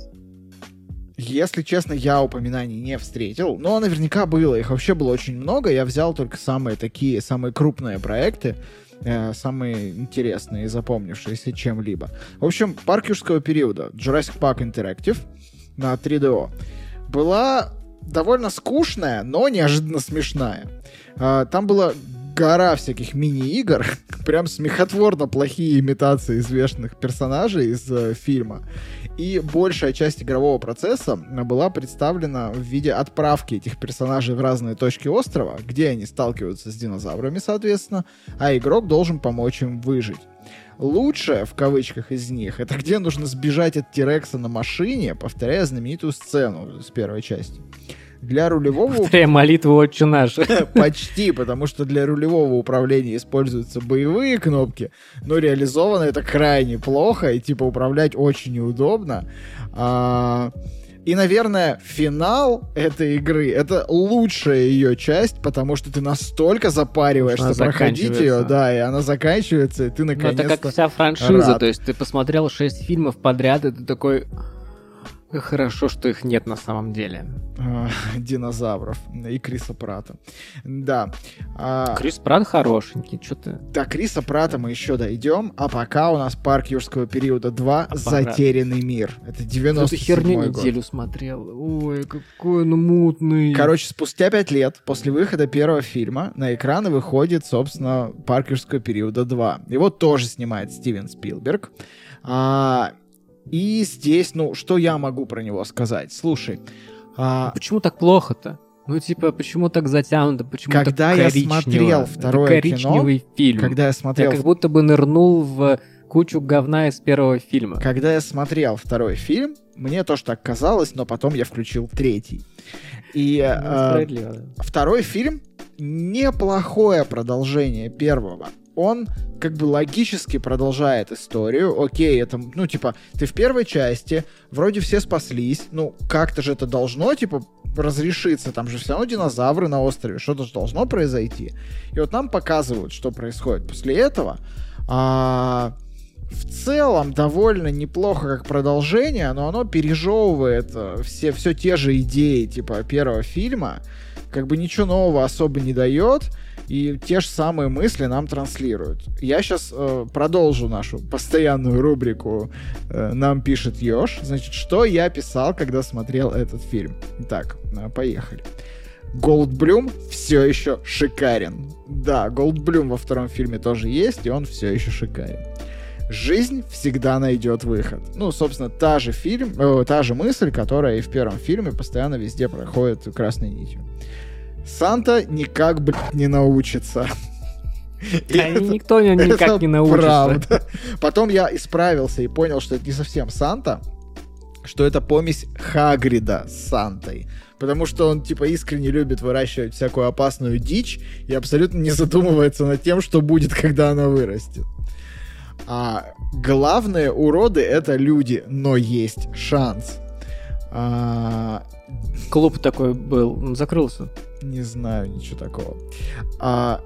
Если честно, я упоминаний не встретил, но наверняка было. Их вообще было очень много. Я взял только самые такие, самые крупные проекты, э, самые интересные и запомнившиеся чем-либо. В общем, парк юрского периода Jurassic Park Interactive на 3DO была довольно скучная, но неожиданно смешная. Э, там было гора всяких мини-игр, прям смехотворно плохие имитации известных персонажей из э, фильма. И большая часть игрового процесса была представлена в виде отправки этих персонажей в разные точки острова, где они сталкиваются с динозаврами, соответственно, а игрок должен помочь им выжить. Лучшее, в кавычках, из них, это где нужно сбежать от Тирекса на машине, повторяя знаменитую сцену с первой части. Для рулевого... Повторяя молитву «Отче наш». Почти, потому что для рулевого управления используются боевые кнопки, но реализовано это крайне плохо, и типа управлять очень неудобно. А... И, наверное, финал этой игры — это лучшая ее часть, потому что ты настолько запариваешься проходить ее, да, и она заканчивается, и ты наконец-то Ну, это как вся франшиза, рад. то есть ты посмотрел шесть фильмов подряд, и ты такой... Хорошо, что их нет на самом деле. А, динозавров и Криса Прата. Да. А, Крис Прат хорошенький, что ты? Да, Криса Прата мы еще дойдем, а пока у нас Парк Юрского периода 2 а «Затерянный мир». Это 90 Ты херню неделю смотрел. Ой, какой он мутный. Короче, спустя пять лет после выхода первого фильма на экраны выходит, собственно, Парк Юрского периода 2. Его тоже снимает Стивен Спилберг. А, и здесь, ну, что я могу про него сказать? Слушай, а... Почему так плохо-то? Ну, типа, почему так затянуто? Почему когда так я смотрел второе Это коричневый кино, фильм. Когда я смотрел... Я как будто бы нырнул в кучу говна из первого фильма. Когда я смотрел второй фильм, мне тоже так казалось, но потом я включил третий. И ну, э, второй фильм неплохое продолжение первого он как бы логически продолжает историю. Окей, это, ну, типа, ты в первой части, вроде все спаслись, ну, как-то же это должно, типа, разрешиться, там же все равно динозавры на острове, что-то же должно произойти. И вот нам показывают, что происходит после этого. А, в целом довольно неплохо как продолжение, но оно пережевывает э, все, все те же идеи типа первого фильма, как бы ничего нового особо не дает, и те же самые мысли нам транслируют. Я сейчас э, продолжу нашу постоянную рубрику э, «Нам пишет Ёж». Значит, что я писал, когда смотрел этот фильм? Так, э, поехали. Голдблюм все еще шикарен. Да, Голдблюм во втором фильме тоже есть, и он все еще шикарен. Жизнь всегда найдет выход. Ну, собственно, та же фильм, э, та же мысль, которая и в первом фильме постоянно везде проходит красной нитью. Санта никак, блядь, не научится. Да, это, никто никак не научится. Правда. Потом я исправился и понял, что это не совсем Санта, что это помесь Хагрида с Сантой. Потому что он, типа, искренне любит выращивать всякую опасную дичь и абсолютно не задумывается над тем, что будет, когда она вырастет. А главные уроды — это люди, но есть шанс. А... Клуб такой был, он закрылся. Не знаю, ничего такого. А,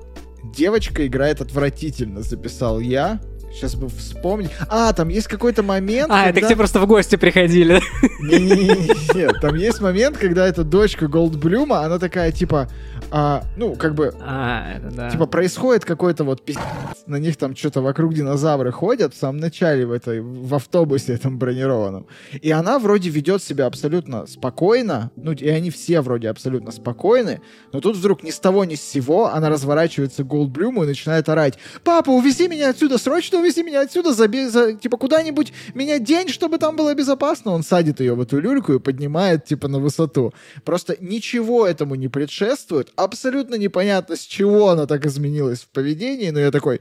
девочка играет отвратительно, записал я. Сейчас бы вспомнить. А, там есть какой-то момент. А, когда... это к тебе просто в гости приходили. Нет, там есть момент, когда эта дочка Голдблюма, она такая, типа, а, ну, как бы, а, это да. типа, происходит какой-то вот пиздец, на них там что-то вокруг динозавры ходят в самом начале в этой, в автобусе этом бронированном. И она вроде ведет себя абсолютно спокойно, ну, и они все вроде абсолютно спокойны, но тут вдруг ни с того ни с сего она разворачивается к Голдблюму и начинает орать, «Папа, увези меня отсюда, срочно увези меня отсюда, заби, за, типа, куда-нибудь меня день, чтобы там было безопасно». Он садит ее в эту люльку и поднимает, типа, на высоту. Просто ничего этому не предшествует, абсолютно непонятно, с чего она так изменилась в поведении, но я такой,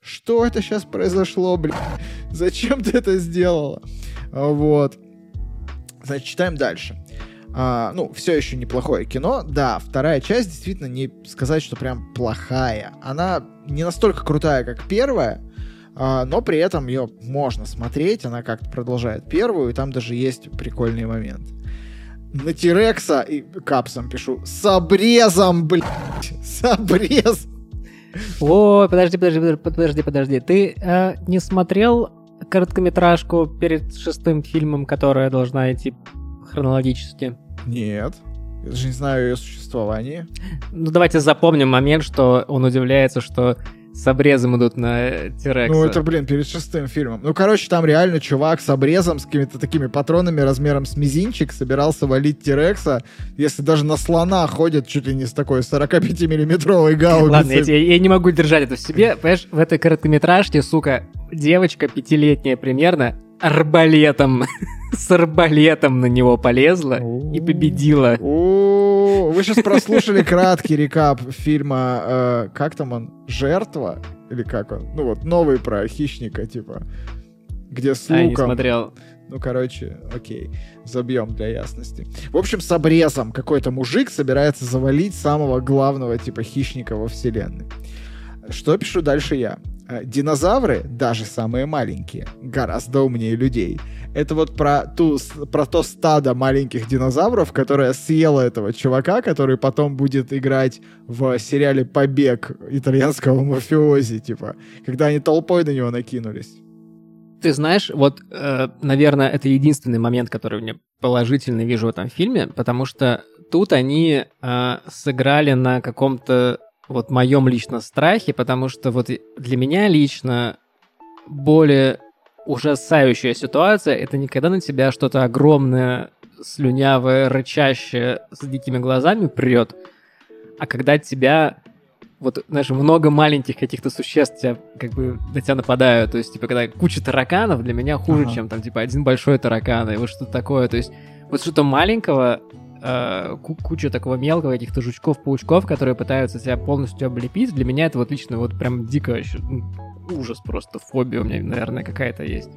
что это сейчас произошло, блин? Зачем ты это сделала? Вот. Значит, читаем дальше. А, ну, все еще неплохое кино. Да, вторая часть действительно не сказать, что прям плохая. Она не настолько крутая, как первая, а, но при этом ее можно смотреть. Она как-то продолжает первую, и там даже есть прикольный момент на Тирекса и капсом пишу с обрезом, блядь, с обрез. О, подожди, подожди, подожди, подожди. Ты э, не смотрел короткометражку перед шестым фильмом, которая должна идти хронологически? Нет. Я даже не знаю ее существование. Ну, давайте запомним момент, что он удивляется, что с обрезом идут на Тирекса. Ну, это, блин, перед шестым фильмом. Ну, короче, там реально чувак с обрезом, с какими-то такими патронами размером с мизинчик собирался валить Тирекса, если даже на слона ходит чуть ли не с такой 45-миллиметровой гаубицей. Ладно, я, я не могу держать это в себе. Понимаешь, в этой короткометражке, сука, девочка пятилетняя примерно, арбалетом, с арбалетом на него полезла и победила. Вы сейчас прослушали краткий рекап фильма, э, как там он, «Жертва»? Или как он? Ну вот, новый про хищника, типа, где с луком. А, не смотрел. Ну, короче, окей, забьем для ясности. В общем, с обрезом какой-то мужик собирается завалить самого главного, типа, хищника во вселенной. Что пишу дальше я? Э, динозавры, даже самые маленькие, гораздо умнее людей. Это вот про, ту, про то стадо маленьких динозавров, которое съело этого чувака, который потом будет играть в сериале «Побег» итальянского мафиози, типа, когда они толпой на него накинулись. Ты знаешь, вот, э, наверное, это единственный момент, который мне положительно вижу в этом фильме, потому что тут они э, сыграли на каком-то вот моем лично страхе, потому что вот для меня лично более ужасающая ситуация — это не когда на тебя что-то огромное, слюнявое, рычащее с дикими глазами прет, а когда тебя вот, знаешь, много маленьких каких-то существ тебя, как бы на тебя нападают. То есть, типа, когда куча тараканов для меня хуже, ага. чем там, типа, один большой таракан, и вот что-то такое. То есть, вот что-то маленького э, куча такого мелкого каких-то жучков-паучков, которые пытаются себя полностью облепить. Для меня это вот лично вот прям дико ну, ужас просто, фобия у меня, наверное, какая-то есть.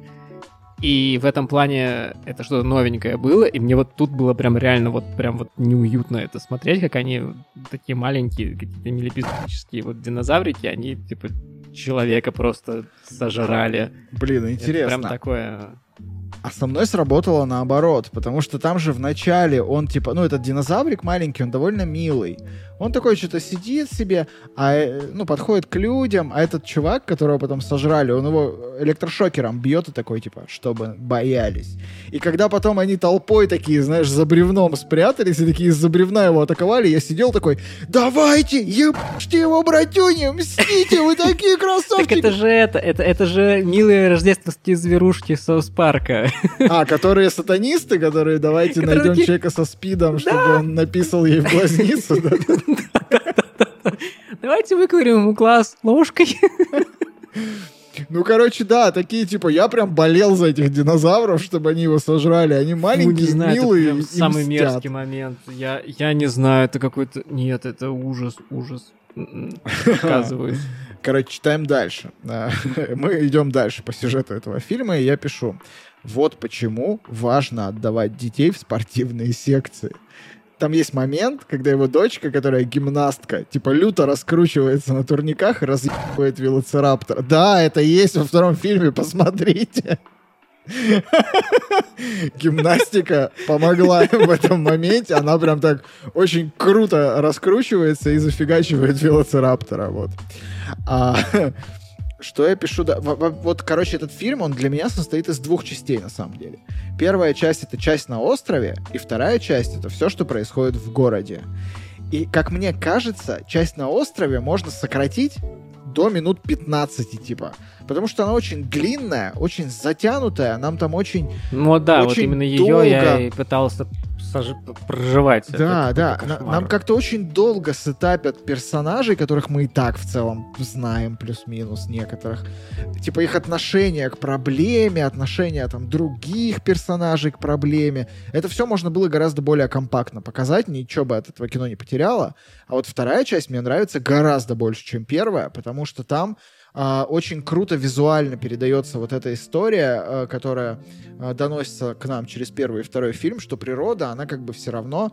И в этом плане это что-то новенькое было, и мне вот тут было прям реально вот прям вот неуютно это смотреть, как они такие маленькие, какие-то милипистические вот динозаврики, они типа человека просто сожрали. Блин, интересно. Это прям такое А со мной сработало наоборот, потому что там же в начале он типа, ну этот динозаврик маленький, он довольно милый. Он такой что-то сидит себе, а, э, ну, подходит к людям, а этот чувак, которого потом сожрали, он его электрошокером бьет и такой, типа, чтобы боялись. И когда потом они толпой такие, знаешь, за бревном спрятались, и такие из-за бревна его атаковали, я сидел такой, давайте, ебашьте его, братюни, мстите, вы такие красавчики! Так это же это, это, это же милые рождественские зверушки Соус Парка. А, которые сатанисты, которые давайте найдем человека со спидом, чтобы он написал ей в глазницу. Давайте выковырим ему глаз ложкой. Ну, короче, да, такие, типа, я прям болел за этих динозавров, чтобы они его сожрали. Они маленькие, Фу, не знаю, милые, это самый мстят. мерзкий момент. Я, я не знаю, это какой-то... Нет, это ужас, ужас. Отказываюсь. Короче, читаем дальше. Мы идем дальше по сюжету этого фильма, и я пишу. Вот почему важно отдавать детей в спортивные секции там есть момент, когда его дочка, которая гимнастка, типа люто раскручивается на турниках и разъебывает велоцираптор. Да, это есть во втором фильме, посмотрите. Гимнастика помогла в этом моменте. Она прям так очень круто раскручивается и зафигачивает велоцираптора. Вот. А, что я пишу? Да, вот, короче, этот фильм, он для меня состоит из двух частей, на самом деле. Первая часть — это часть на острове, и вторая часть — это все, что происходит в городе. И, как мне кажется, часть на острове можно сократить до минут 15, типа. Потому что она очень длинная, очень затянутая, нам там очень Ну да, очень вот именно ее я и пытался проживать. Да, это, да. Нам как-то очень долго сетапят персонажей, которых мы и так в целом знаем, плюс-минус некоторых. Типа их отношение к проблеме, отношение там других персонажей к проблеме. Это все можно было гораздо более компактно показать, ничего бы от этого кино не потеряло. А вот вторая часть мне нравится гораздо больше, чем первая, потому что там очень круто визуально передается вот эта история, а, которая а, доносится к нам через первый и второй фильм, что природа, она как бы все равно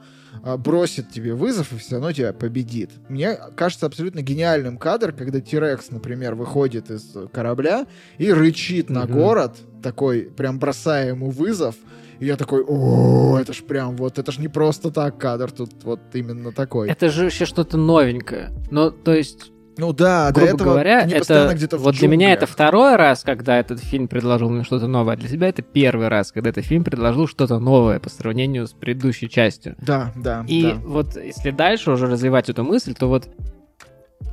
бросит тебе вызов и все равно тебя победит. Мне кажется абсолютно гениальным кадр, когда Тирекс, например, выходит из корабля и рычит на город, такой прям бросая ему вызов, и я такой, о, это ж прям вот, это ж не просто так кадр, тут вот именно такой. Это же еще что-то новенькое. Ну, то есть ну да, грубо до этого говоря, это где-то вот для меня это второй раз, когда этот фильм предложил мне что-то новое, а для тебя это первый раз, когда этот фильм предложил что-то новое по сравнению с предыдущей частью. Да, да. И да. вот если дальше уже развивать эту мысль, то вот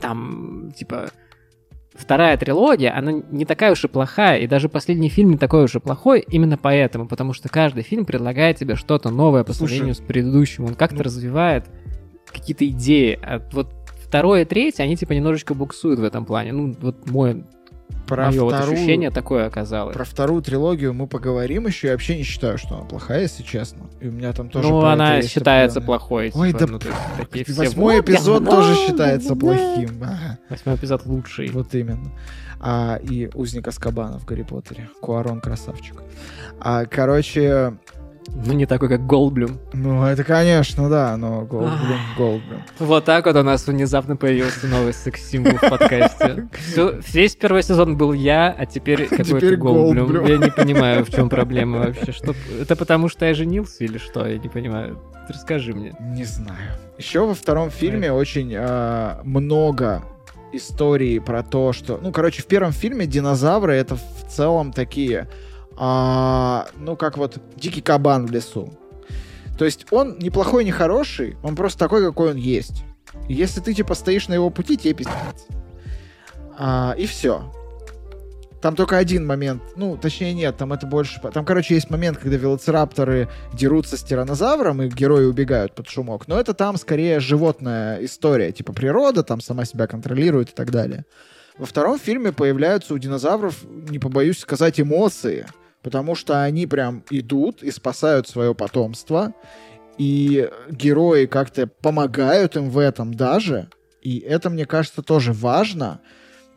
там типа вторая трилогия, она не такая уж и плохая, и даже последний фильм не такой уж и плохой именно поэтому, потому что каждый фильм предлагает тебе что-то новое по сравнению Слушай, с предыдущим, он как-то ну... развивает какие-то идеи. А вот второе, третье, они типа немножечко буксуют в этом плане. Ну, вот мой про Мое вторую, вот ощущение такое оказалось. Про вторую трилогию мы поговорим еще. Я вообще не считаю, что она плохая, если честно. И у меня там тоже... Ну, она считается плохой. Ой, типа, да... Ну, есть, восьмой все... эпизод вот, тоже считается плохим. Восьмой эпизод лучший. Вот именно. А, и Узник Аскабана в Гарри Поттере. Куарон красавчик. А, короче, ну, не такой, как Голдблюм. Ну, это, конечно, да, но Голдблюм, Голдблюм. Вот так вот у нас внезапно появился новый секс-символ в подкасте. Все, весь первый сезон был я, а теперь какой-то Голдблюм. Я не понимаю, в чем проблема вообще. Что... Это потому, что я женился или что? Я не понимаю. Расскажи мне. Не знаю. Еще во втором фильме очень э, много историй про то, что... Ну, короче, в первом фильме динозавры — это в целом такие а, ну, как вот дикий кабан в лесу. То есть он не плохой, не хороший, он просто такой, какой он есть. Если ты, типа, стоишь на его пути, тебе пиздец. А, и все. Там только один момент, ну, точнее нет, там это больше... Там, короче, есть момент, когда велоцирапторы дерутся с тиранозавром, и герои убегают под шумок. Но это там скорее животная история, типа природа там сама себя контролирует и так далее. Во втором фильме появляются у динозавров, не побоюсь сказать, эмоции потому что они прям идут и спасают свое потомство, и герои как-то помогают им в этом даже, и это, мне кажется, тоже важно,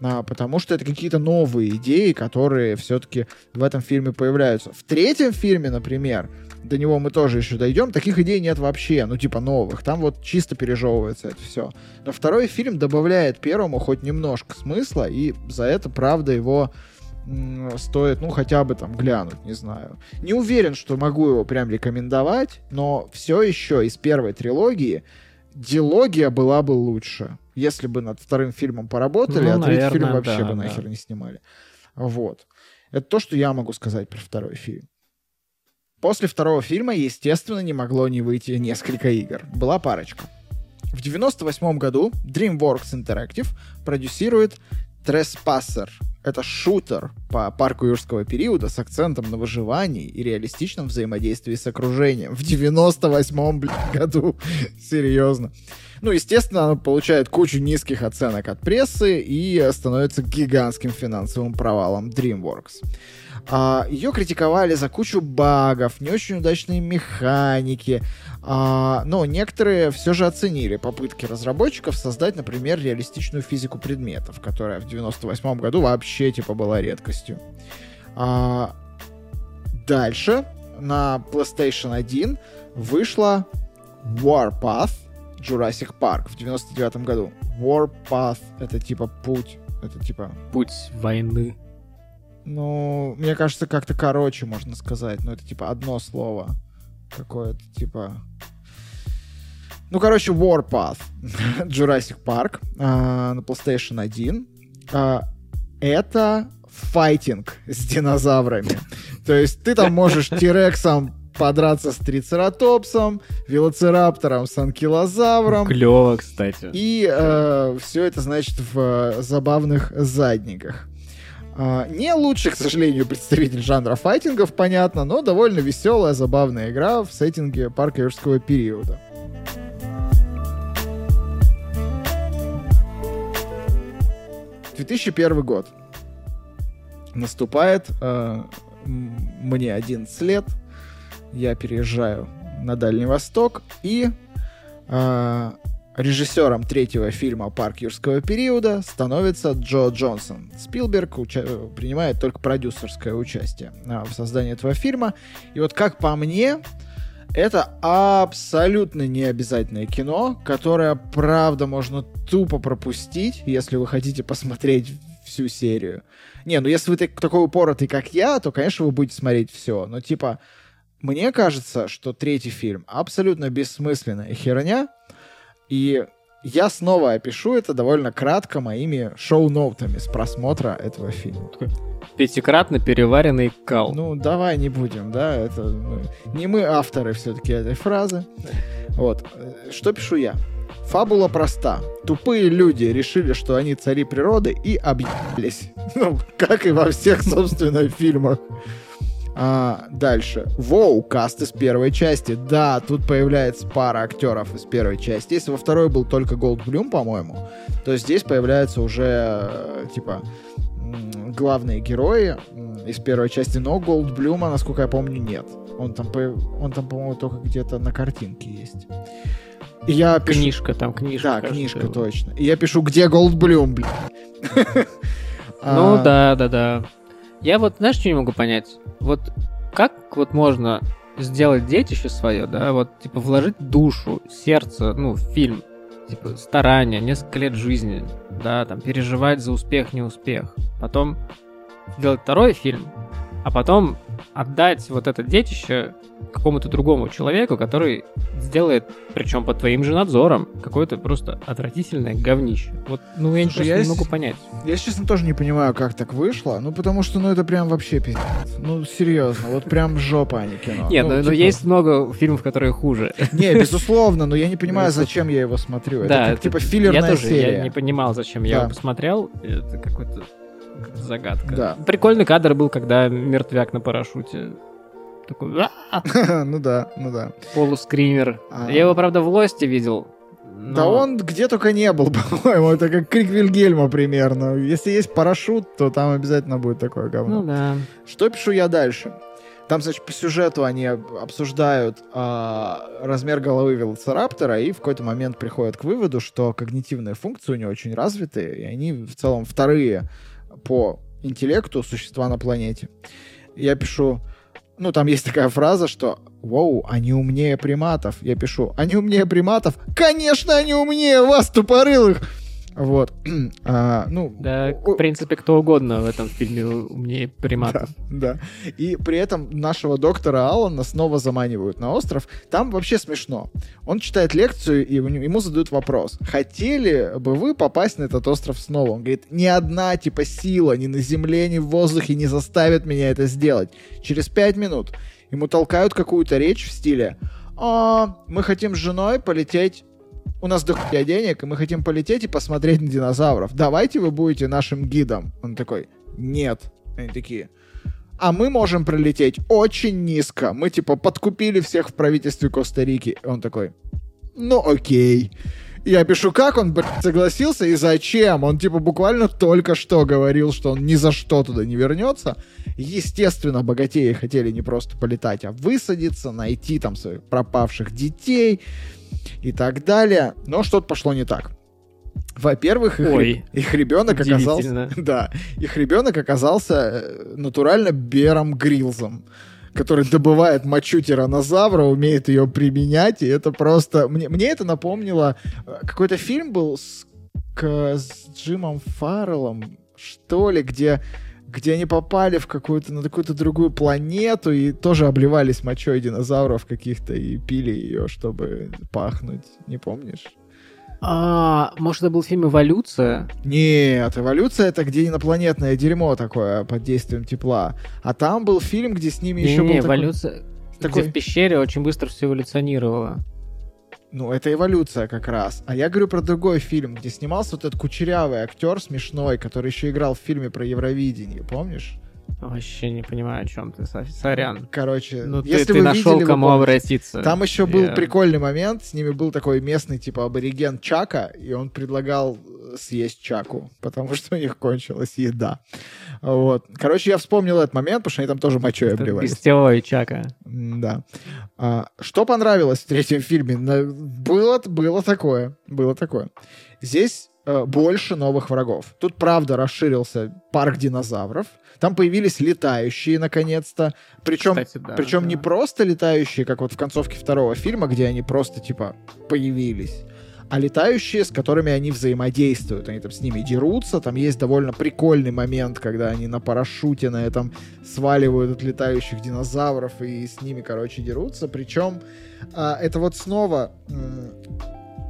а, потому что это какие-то новые идеи, которые все-таки в этом фильме появляются. В третьем фильме, например, до него мы тоже еще дойдем, таких идей нет вообще, ну типа новых, там вот чисто пережевывается это все. Но второй фильм добавляет первому хоть немножко смысла, и за это, правда, его стоит, ну, хотя бы там глянуть, не знаю. Не уверен, что могу его прям рекомендовать, но все еще из первой трилогии дилогия была бы лучше. Если бы над вторым фильмом поработали, ну, а третий фильм вообще да, бы да. нахер не снимали. Вот. Это то, что я могу сказать про второй фильм. После второго фильма, естественно, не могло не выйти несколько игр. Была парочка. В 98 году DreamWorks Interactive продюсирует Trespasser. Это шутер по парку юрского периода с акцентом на выживании и реалистичном взаимодействии с окружением. В 98 году. Серьезно. Ну, естественно, она получает кучу низких оценок от прессы и становится гигантским финансовым провалом DreamWorks. А, ее критиковали за кучу багов, не очень удачные механики, а, но некоторые все же оценили попытки разработчиков создать, например, реалистичную физику предметов, которая в 98 году вообще типа была редкостью. А, дальше на PlayStation 1 вышла Warpath Jurassic Park в 99 году. Warpath — это типа путь, это типа... Путь войны. Ну, мне кажется, как-то короче можно сказать. Но это типа одно слово. Какое-то типа... Ну, короче, Warpath. Jurassic Park э, на PlayStation 1. Э, это файтинг с динозаврами. То есть ты там можешь Тирексом подраться с трицератопсом, велоцираптором с анкилозавром. Клево, кстати. И э, все это, значит, в э, забавных задниках. Uh, не лучший, к сожалению, представитель жанра файтингов, понятно, но довольно веселая, забавная игра в сеттинге парка юрского периода. Тысячи первый год. Наступает uh, мне 11 лет. Я переезжаю на Дальний Восток и uh, Режиссером третьего фильма «Парк юрского периода» становится Джо Джонсон. Спилберг уча- принимает только продюсерское участие а, в создании этого фильма. И вот как по мне, это абсолютно необязательное кино, которое, правда, можно тупо пропустить, если вы хотите посмотреть всю серию. Не, ну если вы такой упоротый, как я, то, конечно, вы будете смотреть все. Но, типа, мне кажется, что третий фильм абсолютно бессмысленная херня, и я снова опишу это довольно кратко моими шоу-ноутами с просмотра этого фильма. Пятикратно переваренный кал. Ну, давай не будем, да, это ну, не мы авторы все-таки этой фразы. Вот. Что пишу я? Фабула проста. Тупые люди решили, что они цари природы и объебались. Ну, как и во всех, собственно, фильмах. А, дальше. Воу, каст из первой части. Да, тут появляется пара актеров из первой части. Если во второй был только Голдблюм, по-моему, то здесь появляются уже, э, типа, главные герои из первой части, но Голдблюма, насколько я помню, нет. Он там, он там по-моему, только где-то на картинке есть. И я пишу... Книжка, там книжка. Да, кажется, книжка, точно. И я пишу, где Голдблюм, блин. Ну а. да, да, да. Я вот, знаешь, что не могу понять? Вот как вот можно сделать детище свое, да, вот, типа, вложить душу, сердце, ну, в фильм, типа, старания, несколько лет жизни, да, там, переживать за успех, неуспех. Потом сделать второй фильм, а потом отдать вот это детище какому-то другому человеку, который сделает, причем под твоим же надзором, какое-то просто отвратительное говнище. Вот, ну, я Слушай, я не могу понять. Я, честно, тоже не понимаю, как так вышло. Ну, потому что, ну, это прям вообще пиздец. Ну, серьезно, вот прям жопа, а не кино. Нет, ну, но, типа... есть много фильмов, которые хуже. Не, безусловно, но я не понимаю, зачем я его смотрю. Это да, как, типа, филлерная я тоже, серия. Я не понимал, зачем я его посмотрел. Это какой-то загадка. Да. Прикольный кадр был, когда мертвяк на парашюте такой... ну да, ну да. Полускример. А... Я его, правда, в Лосте видел. Но... Да он где только не был, по-моему. Это как крик Вильгельма примерно. Если есть парашют, то там обязательно будет такое говно. Ну да. Что пишу я дальше? Там, значит, по сюжету они обсуждают э, размер головы велоцираптора и в какой-то момент приходят к выводу, что когнитивные функции у него очень развиты, и они в целом вторые по интеллекту существа на планете. Я пишу, ну, там есть такая фраза, что «Воу, они умнее приматов». Я пишу «Они умнее приматов?» Конечно, они умнее вас, тупорылых! Вот. А, ну, да, в принципе, кто угодно в этом фильме умнее приматов. Да, да. И при этом нашего доктора Алана снова заманивают на остров. Там вообще смешно. Он читает лекцию, и ему задают вопрос. Хотели бы вы попасть на этот остров снова? Он говорит, ни одна типа сила ни на земле, ни в воздухе не заставит меня это сделать. Через пять минут ему толкают какую-то речь в стиле «А, мы хотим с женой полететь у нас дохуя денег, и мы хотим полететь и посмотреть на динозавров. Давайте вы будете нашим гидом. Он такой, нет. Они такие, а мы можем пролететь очень низко. Мы, типа, подкупили всех в правительстве Коста-Рики. Он такой, ну окей. Я пишу, как он, блядь, согласился и зачем? Он, типа, буквально только что говорил, что он ни за что туда не вернется. Естественно, богатеи хотели не просто полетать, а высадиться, найти там своих пропавших детей, и так далее. Но что-то пошло не так. Во-первых, их, Ой, их ребенок оказался, да, их ребенок оказался э, натурально Бером Грилзом, который добывает мочу тиранозавра, умеет ее применять, и это просто мне мне это напомнило э, какой-то фильм был с, к, с Джимом Фарреллом, что ли, где где они попали в какую-то, на какую-то другую планету и тоже обливались мочой динозавров каких-то и пили ее, чтобы пахнуть. Не помнишь? А, может, это был фильм «Эволюция»? Нет, «Эволюция» — это где инопланетное дерьмо такое под действием тепла. А там был фильм, где с ними не, еще не, был «Эволюция», такой... где в пещере очень быстро все эволюционировало. Ну, это эволюция как раз. А я говорю про другой фильм, где снимался вот этот кучерявый актер смешной, который еще играл в фильме про Евровидение, помнишь? Вообще не понимаю, о чем ты, сорян. Короче, ну, если ты, ты нашел, видели, кому обратиться. Там еще был yeah. прикольный момент, с ними был такой местный, типа, абориген Чака, и он предлагал съесть Чаку, потому что у них кончилась еда. Вот. Короче, я вспомнил этот момент, потому что они там тоже мочой обливались. Гостевой Чака. Да. А, что понравилось в третьем фильме? Было, было такое. Было такое. Здесь э, больше новых врагов. Тут, правда, расширился парк динозавров. Там появились летающие, наконец-то. Причем, Кстати, да, причем да. не просто летающие, как вот в концовке второго фильма, где они просто, типа, появились а летающие, с которыми они взаимодействуют. Они там с ними дерутся. Там есть довольно прикольный момент, когда они на парашюте на этом сваливают от летающих динозавров и с ними, короче, дерутся. Причем а, это вот снова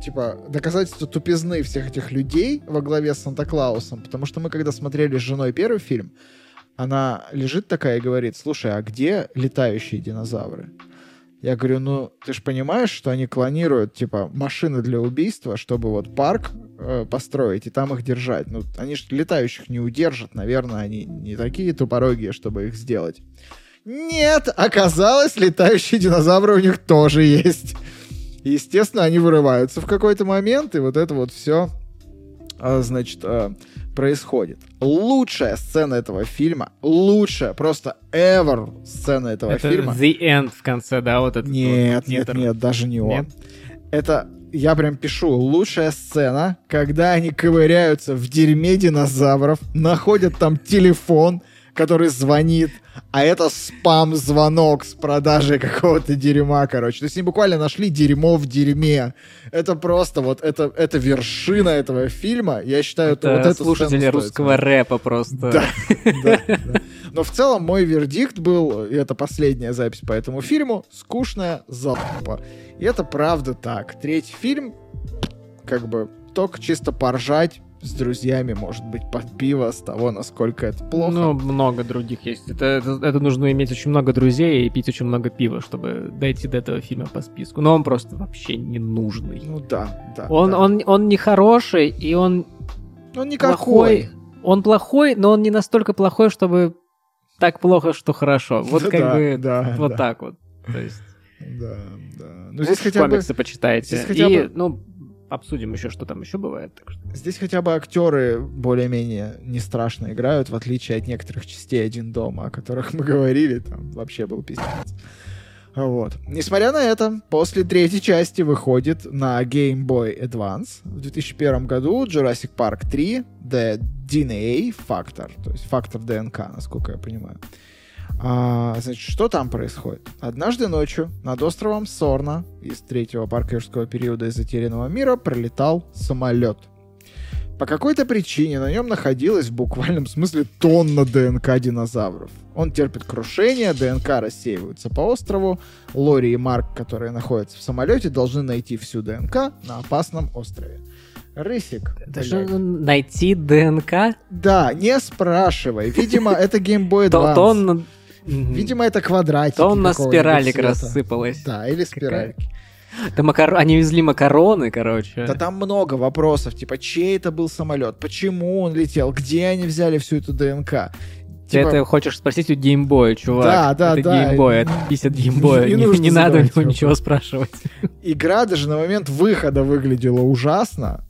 типа, доказательство тупизны всех этих людей во главе с Санта-Клаусом, потому что мы, когда смотрели с женой первый фильм, она лежит такая и говорит, слушай, а где летающие динозавры? Я говорю, ну, ты же понимаешь, что они клонируют, типа, машины для убийства, чтобы вот парк э, построить и там их держать. Ну, они же летающих не удержат, наверное, они не такие тупорогие, чтобы их сделать. Нет, оказалось, летающие динозавры у них тоже есть. Естественно, они вырываются в какой-то момент, и вот это вот все, значит, а, происходит. Лучшая сцена этого фильма, лучшая, просто ever сцена этого это фильма. The End в конце, да, вот это. Нет, вот, нет, нет, нет, даже не он. Это я прям пишу, лучшая сцена, когда они ковыряются в дерьме динозавров, находят там телефон, который звонит, а это спам-звонок с продажей какого-то дерьма, короче. То есть они буквально нашли дерьмо в дерьме. Это просто вот, это, это вершина этого фильма. Я считаю, это, вот это слушатели русского рэпа просто. Да, да, да. Но в целом мой вердикт был, и это последняя запись по этому фильму, скучная залупа. И это правда так. Третий фильм, как бы, только чисто поржать, с друзьями, может быть, под пиво с того, насколько это плохо. Ну, много других есть. Это, это, это нужно иметь очень много друзей и пить очень много пива, чтобы дойти до этого фильма по списку. Но он просто вообще не нужный. Ну да, да. Он, да. он, он не хороший, и он... Он никакой. Плохой. Он плохой, но он не настолько плохой, чтобы так плохо, что хорошо. Вот как да, бы да, вот да. так вот. То есть... Да, да. Ну, здесь хотя комиксы бы... почитайте. Здесь хотя и, бы... ну, обсудим еще, что там еще бывает. Здесь хотя бы актеры более-менее не страшно играют, в отличие от некоторых частей «Один дома», о которых мы говорили, там вообще был пиздец. Вот. Несмотря на это, после третьей части выходит на Game Boy Advance в 2001 году Jurassic Park 3 The DNA Factor, то есть фактор ДНК, насколько я понимаю. А, значит, что там происходит? Однажды ночью над островом Сорна из третьего парка юрского периода из затерянного мира пролетал самолет. По какой-то причине на нем находилась в буквальном смысле тонна ДНК динозавров. Он терпит крушение, ДНК рассеиваются по острову. Лори и Марк, которые находятся в самолете, должны найти всю ДНК на опасном острове. Рысик. Даже найти ДНК? Да, не спрашивай. Видимо, это Game Boy Advance. Видимо, это квадратик. Тонна спиралик рассыпалась. Да, или спиральки. Да макар... Они везли макароны, короче. Да там много вопросов, типа, чей это был самолет, почему он летел, где они взяли всю эту ДНК. Ты типа... это хочешь спросить у геймбоя, чувак. Да, да, это да. Геймбой, это писят геймбоя. Не, не, не, не надо у него ничего спрашивать. Игра даже на момент выхода выглядела ужасно.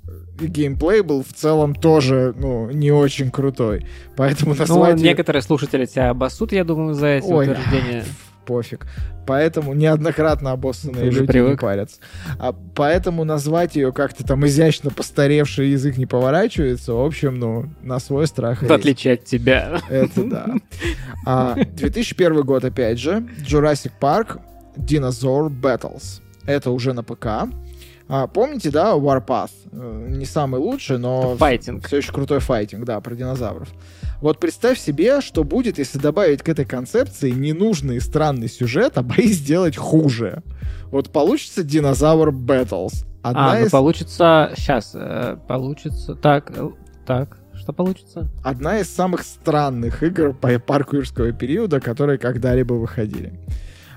Геймплей был в целом тоже, ну, не очень крутой. Поэтому назвать... Ну, некоторые слушатели тебя обоссут, я думаю, за эти Ой, утверждения пофиг. Поэтому неоднократно обоссанные люди привык. не парятся. А поэтому назвать ее как-то там изящно постаревший язык не поворачивается. В общем, ну, на свой страх. В отличие от тебя. Это да. А, 2001 год, опять же. Jurassic Park Dinosaur Battles. Это уже на ПК. А, помните, да, Warpath? Э, не самый лучший, но файтинг. все еще крутой файтинг, да, про динозавров. Вот представь себе, что будет, если добавить к этой концепции ненужный и странный сюжет, а бои сделать хуже. Вот получится Динозавр Battles. Одна а, ну из... ну получится... Сейчас, э, получится... Так, э, так, что получится? Одна из самых странных игр по парку юрского периода, которые когда-либо выходили.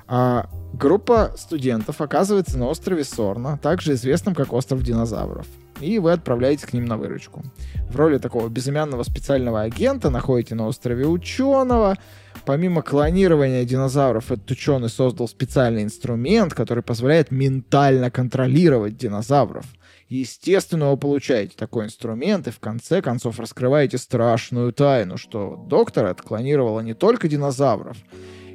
А, группа студентов оказывается на острове Сорна, также известном как остров динозавров и вы отправляетесь к ним на выручку. В роли такого безымянного специального агента находите на острове ученого. Помимо клонирования динозавров, этот ученый создал специальный инструмент, который позволяет ментально контролировать динозавров. Естественно, вы получаете такой инструмент и в конце концов раскрываете страшную тайну, что доктор отклонировала не только динозавров,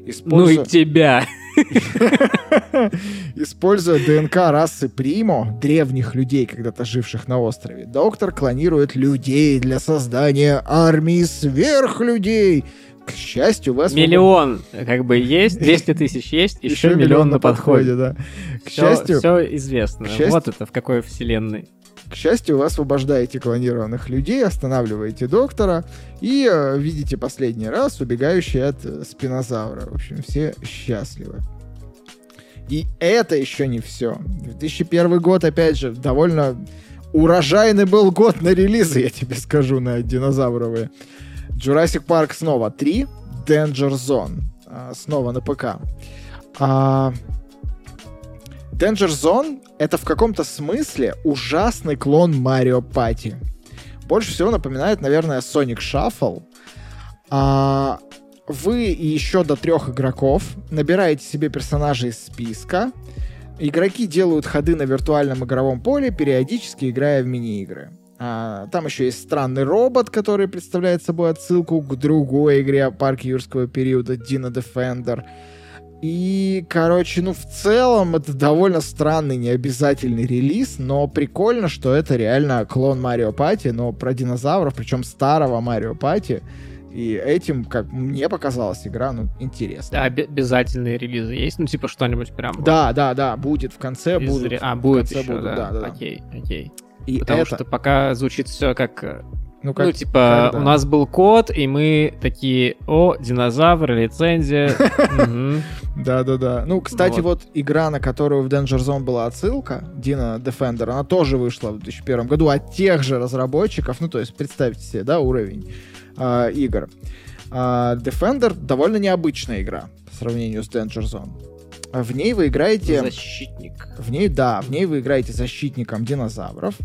Используя... Ну и тебя. Используя ДНК расы Примо, древних людей, когда-то живших на острове, доктор клонирует людей для создания армии сверхлюдей. К счастью, у вас... Миллион как бы есть, 200 тысяч есть, еще, еще миллион на подходе. да. К все, счастью... Все известно. К счастью, вот это в какой вселенной. К счастью, вы освобождаете клонированных людей, останавливаете доктора и э, видите последний раз убегающий от э, спинозавра. В общем, все счастливы. И это еще не все. 2001 год, опять же, довольно урожайный был год на релизы, я тебе скажу, на динозавровые. Jurassic Park снова 3, Danger Zone, а, снова на ПК. А, Danger Zone — это в каком-то смысле ужасный клон Марио Пати. Больше всего напоминает, наверное, Sonic Shuffle. А, вы и еще до трех игроков набираете себе персонажей из списка. Игроки делают ходы на виртуальном игровом поле, периодически играя в мини-игры. А, там еще есть странный робот, который представляет собой отсылку к другой игре о парке юрского периода Dino Defender — и, короче, ну, в целом это довольно странный, необязательный релиз, но прикольно, что это реально клон Марио Пати, но про динозавров, причем старого Марио Пати. И этим, как мне показалась игра, ну, интересно. Да, обязательные релизы есть? Ну, типа что-нибудь прям... Да, да, да, будет в конце, Из... будут. А, будет еще, будут, да. да, да. Окей, окей. И Потому это... что пока звучит все как э, ну, как, ну типа, когда? у нас был код, и мы такие, о, динозавр, лицензия. Да-да-да. Ну, кстати, вот игра, на которую в Danger Zone была отсылка, Dino Defender, она тоже вышла в 2001 году от тех же разработчиков. Ну, то есть, представьте себе, да, уровень а, игр. А, Defender довольно необычная игра по сравнению с Danger Zone. В ней вы играете... Защитник. В ней, да, в ней вы играете защитником динозавров.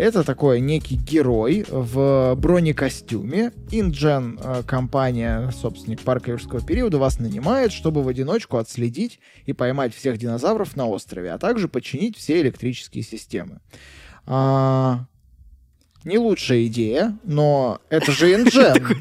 Это такой некий герой в бронекостюме. Инджен, э, компания, собственник парка юрского периода, вас нанимает, чтобы в одиночку отследить и поймать всех динозавров на острове, а также починить все электрические системы. А, не лучшая идея, но это же Инджен.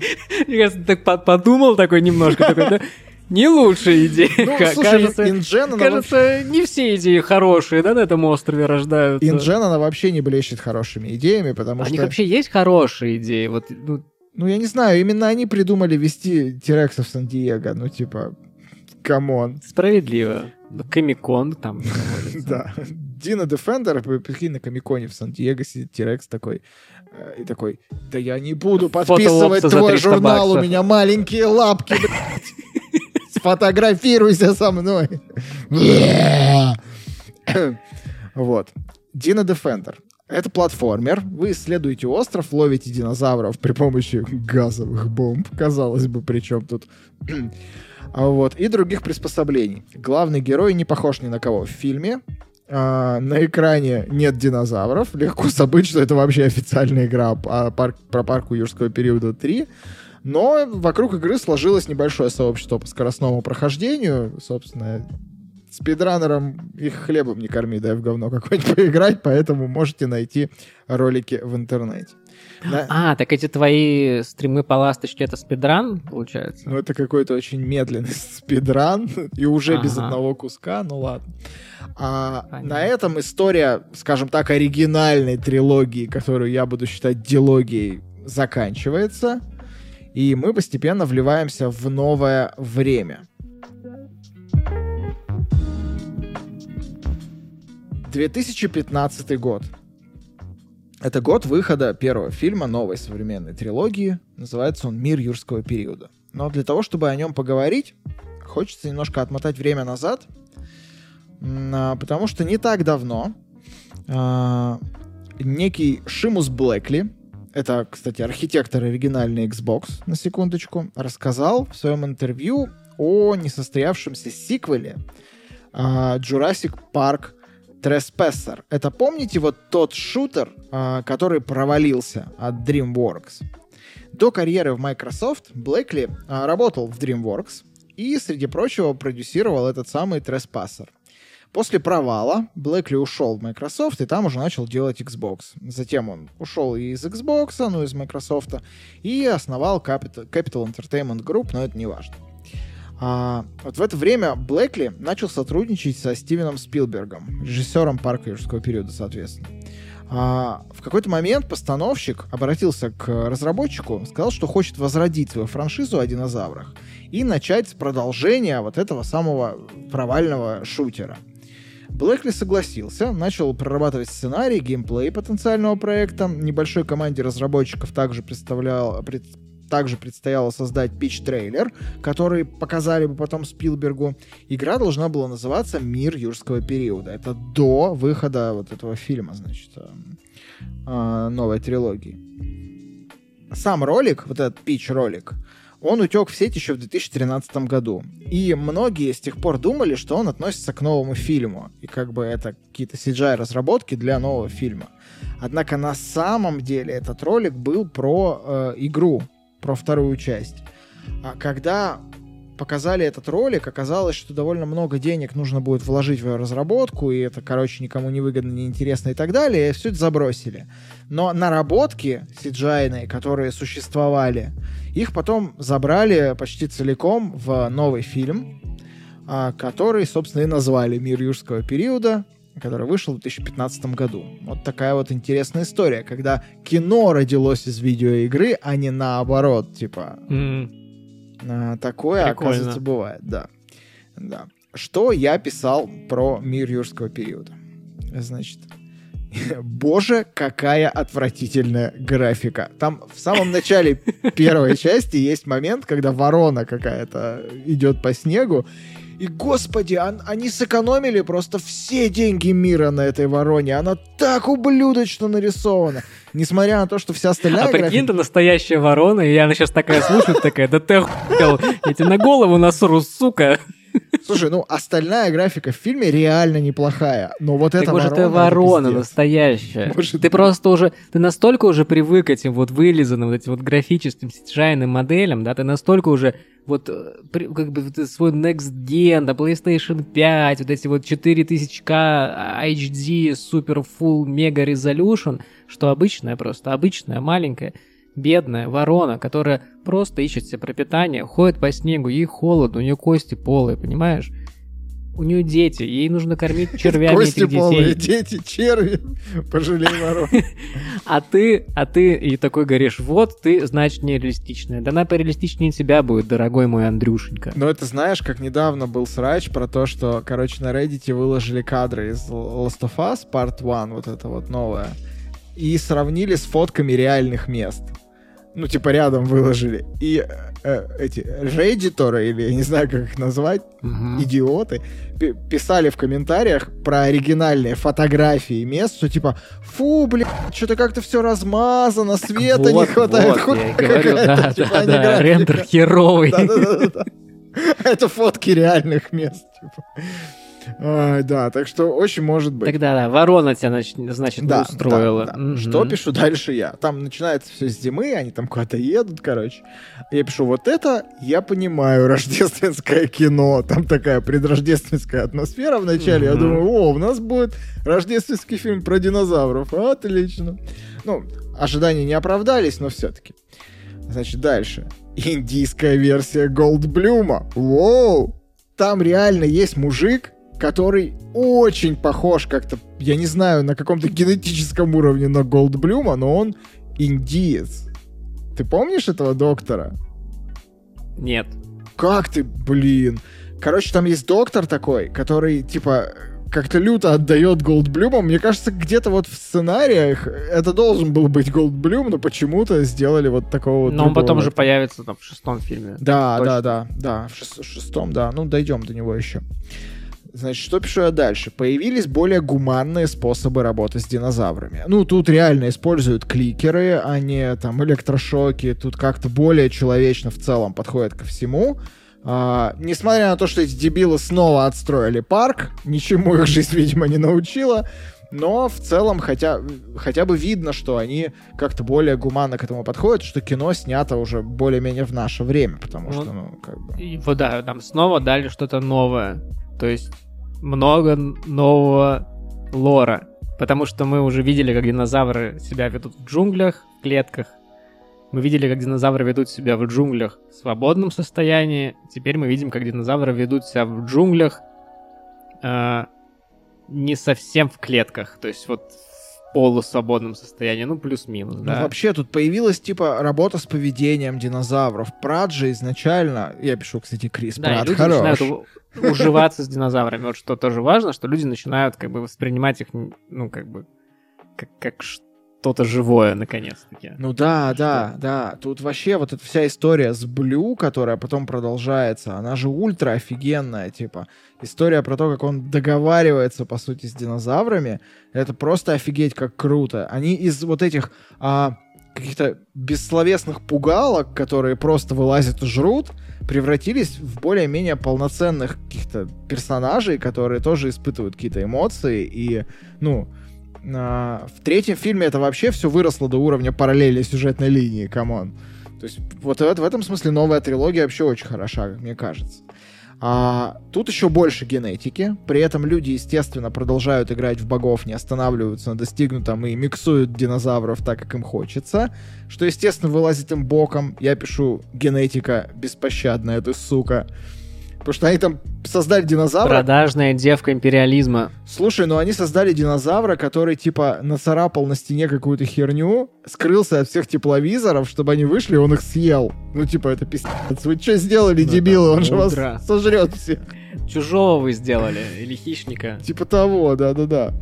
Я так подумал такой немножко, не лучшая идея. Ну, слушай, кажется, Инджен, кажется вообще... не все идеи хорошие, да, на этом острове рождаются. Инджен, она вообще не блещет хорошими идеями, потому что... У них вообще есть хорошие идеи? Вот, ну... ну, я не знаю, именно они придумали вести Тирексов в Сан-Диего, ну, типа, come on. Справедливо. Комикон там. Да, Дина Дефендер, прикинь, на Комиконе в Сан-Диего сидит Тирекс такой, э, и такой, да я не буду подписывать твой журнал, у меня маленькие лапки, Сфотографируйся со мной. Вот. Дина Дефендер. Это платформер. Вы исследуете остров, ловите динозавров при помощи газовых бомб. Казалось бы, причем тут... А вот. И других приспособлений. Главный герой не похож ни на кого в фильме. А, на экране нет динозавров. Легко забыть, что это вообще официальная игра по парк, про парку юрского периода 3. Но вокруг игры сложилось небольшое сообщество по скоростному прохождению. Собственно, спидранерам их хлебом не корми, дай в говно какое-нибудь поиграть, поэтому можете найти ролики в интернете. Да. А, так эти твои стримы по ласточке это спидран, получается? Ну, это какой-то очень медленный спидран, и уже ага. без одного куска, ну ладно. А на этом история, скажем так, оригинальной трилогии, которую я буду считать дилогией, заканчивается, и мы постепенно вливаемся в новое время. 2015 год. Это год выхода первого фильма новой современной трилогии. Называется он «Мир юрского периода». Но для того, чтобы о нем поговорить, хочется немножко отмотать время назад, а, потому что не так давно а, некий Шимус Блэкли, это, кстати, архитектор оригинальной Xbox, на секундочку, рассказал в своем интервью о несостоявшемся сиквеле а, Jurassic Park Trespasser. Это помните вот тот шутер, э, который провалился от DreamWorks? До карьеры в Microsoft Блэкли э, работал в DreamWorks и, среди прочего, продюсировал этот самый Trespasser. После провала Блэкли ушел в Microsoft и там уже начал делать Xbox. Затем он ушел из Xbox, ну из Microsoft, и основал Capital, Capital Entertainment Group, но это не важно. А, вот в это время Блэкли начал сотрудничать со Стивеном Спилбергом, режиссером «Парка юрского периода», соответственно. А, в какой-то момент постановщик обратился к разработчику, сказал, что хочет возродить свою франшизу о динозаврах и начать с продолжения вот этого самого провального шутера. Блэкли согласился, начал прорабатывать сценарий, геймплей потенциального проекта. Небольшой команде разработчиков также представлял, пред, также предстояло создать пич-трейлер, который показали бы потом Спилбергу. Игра должна была называться «Мир юрского периода». Это до выхода вот этого фильма, значит, э, э, новой трилогии. Сам ролик, вот этот пич-ролик, он утек в сеть еще в 2013 году. И многие с тех пор думали, что он относится к новому фильму. И как бы это какие-то CGI-разработки для нового фильма. Однако на самом деле этот ролик был про э, игру про вторую часть. А когда показали этот ролик, оказалось, что довольно много денег нужно будет вложить в ее разработку, и это, короче, никому не выгодно, не интересно и так далее, и все это забросили. Но наработки CGI, которые существовали, их потом забрали почти целиком в новый фильм, а, который, собственно, и назвали «Мир юрского периода», который вышел в 2015 году. Вот такая вот интересная история, когда кино родилось из видеоигры, а не наоборот, типа. Mm. Такое, Прикольно. оказывается, бывает, да. да. Что я писал про мир юрского периода? Значит, Боже, какая отвратительная графика. Там в самом начале первой части есть момент, когда ворона какая-то идет по снегу, и, господи, он, они сэкономили просто все деньги мира на этой вороне. Она так ублюдочно нарисована. Несмотря на то, что вся остальная... А графика... прикинь, ты настоящая ворона, и она сейчас такая слушает, такая, да ты охуел, я тебе на голову насру, сука. Слушай, ну остальная графика в фильме реально неплохая, но вот так эта может, ворона... это ворона настоящая. Может... Ты просто уже... Ты настолько уже привык к этим вот вылизанным, вот этим вот графическим сетижайным моделям, да, ты настолько уже вот э, как бы свой Next Gen, да, PlayStation 5, вот эти вот 4000K HD Super Full Mega Resolution, что обычная просто, обычная, маленькая, бедная ворона, которая просто ищет себе пропитание, ходит по снегу, ей холодно, у нее кости полые, понимаешь? у нее дети, ей нужно кормить червями Кости этих детей. полные, дети, черви, пожалей ворон. А ты, а ты и такой говоришь, вот ты, значит, нереалистичная. Да она пореалистичнее тебя будет, дорогой мой Андрюшенька. Ну это знаешь, как недавно был срач про то, что, короче, на Reddit выложили кадры из Last of Us Part 1, вот это вот новое, и сравнили с фотками реальных мест ну, типа, рядом выложили. И э, эти реддиторы, или я не знаю, как их назвать, угу. идиоты, писали в комментариях про оригинальные фотографии мест, что типа, фу, блин, что-то как-то все размазано, света вот, не хватает. Вот, я говорю, да, типа, да, да, рендер херовый. Это фотки реальных мест, типа. А, да, так что очень может быть. Тогда да, ворона тебя, значит, да, устроила. Да, да. Mm-hmm. Что пишу дальше я? Там начинается все с зимы, они там куда-то едут, короче. Я пишу, вот это я понимаю, рождественское кино. Там такая предрождественская атмосфера в начале. Mm-hmm. Я думаю, о, у нас будет рождественский фильм про динозавров. Отлично. Ну, ожидания не оправдались, но все-таки. Значит, дальше. Индийская версия Голдблюма. Воу! Там реально есть мужик, который очень похож как-то, я не знаю, на каком-то генетическом уровне на Голдблюма, но он индиец. Ты помнишь этого доктора? Нет. Как ты, блин? Короче, там есть доктор такой, который, типа, как-то люто отдает Голдблюмам. Мне кажется, где-то вот в сценариях это должен был быть Голдблюм, но почему-то сделали вот такого Но он потом же появится там в шестом фильме. Да, Точно. да, да, да, в шестом, да. Ну, дойдем до него еще. Значит, что пишу я дальше? Появились более гуманные способы работы с динозаврами. Ну, тут реально используют кликеры, а не там электрошоки. Тут как-то более человечно в целом подходят ко всему. А, несмотря на то, что эти дебилы снова отстроили парк, ничему их жизнь, видимо, не научила. Но в целом хотя, хотя бы видно, что они как-то более гуманно к этому подходят, что кино снято уже более-менее в наше время, потому вот, что, ну, как бы... И, вот да, там снова дали что-то новое. То есть много нового лора. Потому что мы уже видели, как динозавры себя ведут в джунглях, в клетках. Мы видели, как динозавры ведут себя в джунглях в свободном состоянии. Теперь мы видим, как динозавры ведут себя в джунглях э, не совсем в клетках. То есть вот полусвободном состоянии, ну, плюс-минус, ну, да. Ну, вообще, тут появилась, типа, работа с поведением динозавров. Прад же изначально... Я пишу, кстати, Крис да, Прад, люди хорош. начинают уживаться с динозаврами. Вот что тоже важно, что люди начинают, как бы, воспринимать их, ну, как бы, как, как что-то живое, наконец-таки. Ну да, да, да. Тут вообще вот эта вся история с Блю, которая потом продолжается, она же ультра офигенная, типа. История про то, как он договаривается, по сути, с динозаврами, это просто офигеть как круто. Они из вот этих а, каких-то бессловесных пугалок, которые просто вылазят и жрут, превратились в более-менее полноценных каких-то персонажей, которые тоже испытывают какие-то эмоции и, ну, в третьем фильме это вообще все выросло до уровня параллели сюжетной линии, come on. То есть вот в, этом смысле новая трилогия вообще очень хороша, мне кажется. А, тут еще больше генетики. При этом люди, естественно, продолжают играть в богов, не останавливаются на достигнутом и миксуют динозавров так, как им хочется. Что, естественно, вылазит им боком. Я пишу генетика беспощадная, ты сука. Потому что они там создали динозавра. Продажная девка империализма. Слушай, ну они создали динозавра, который типа нацарапал на стене какую-то херню, скрылся от всех тепловизоров, чтобы они вышли, он их съел. Ну типа это пиздец. Вы что сделали, ну, дебилы? Он же вас сожрет всех. Чужого вы сделали, или хищника. Типа того, да-да-да.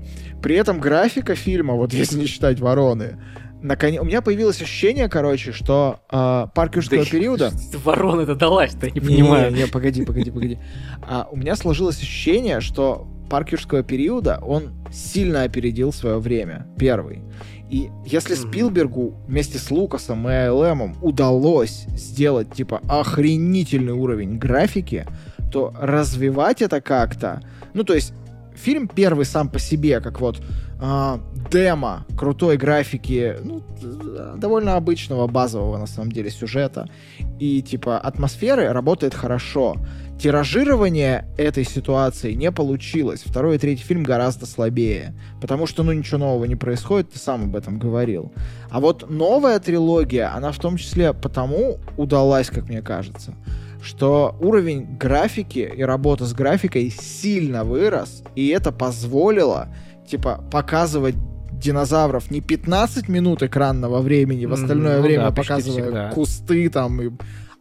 При этом графика фильма, вот если не считать вороны, наконец... У меня появилось ощущение, короче, что э, парк юрского да периода... Ворона это далась, ты не, не понимаю. Не, не, погоди, погоди, погоди. А, у меня сложилось ощущение, что парк юрского периода, он сильно опередил свое время. Первый. И если Спилбергу вместе с Лукасом и АЛМом удалось сделать, типа, охренительный уровень графики, то развивать это как-то... Ну, то есть, фильм первый сам по себе, как вот э, демо крутой графики, ну, довольно обычного, базового, на самом деле, сюжета и, типа, атмосферы работает хорошо. Тиражирование этой ситуации не получилось. Второй и третий фильм гораздо слабее, потому что, ну, ничего нового не происходит, ты сам об этом говорил. А вот новая трилогия, она в том числе потому удалась, как мне кажется, что уровень графики и работа с графикой сильно вырос, и это позволило, типа, показывать динозавров не 15 минут экранного времени, в остальное mm, время да, показывая кусты там и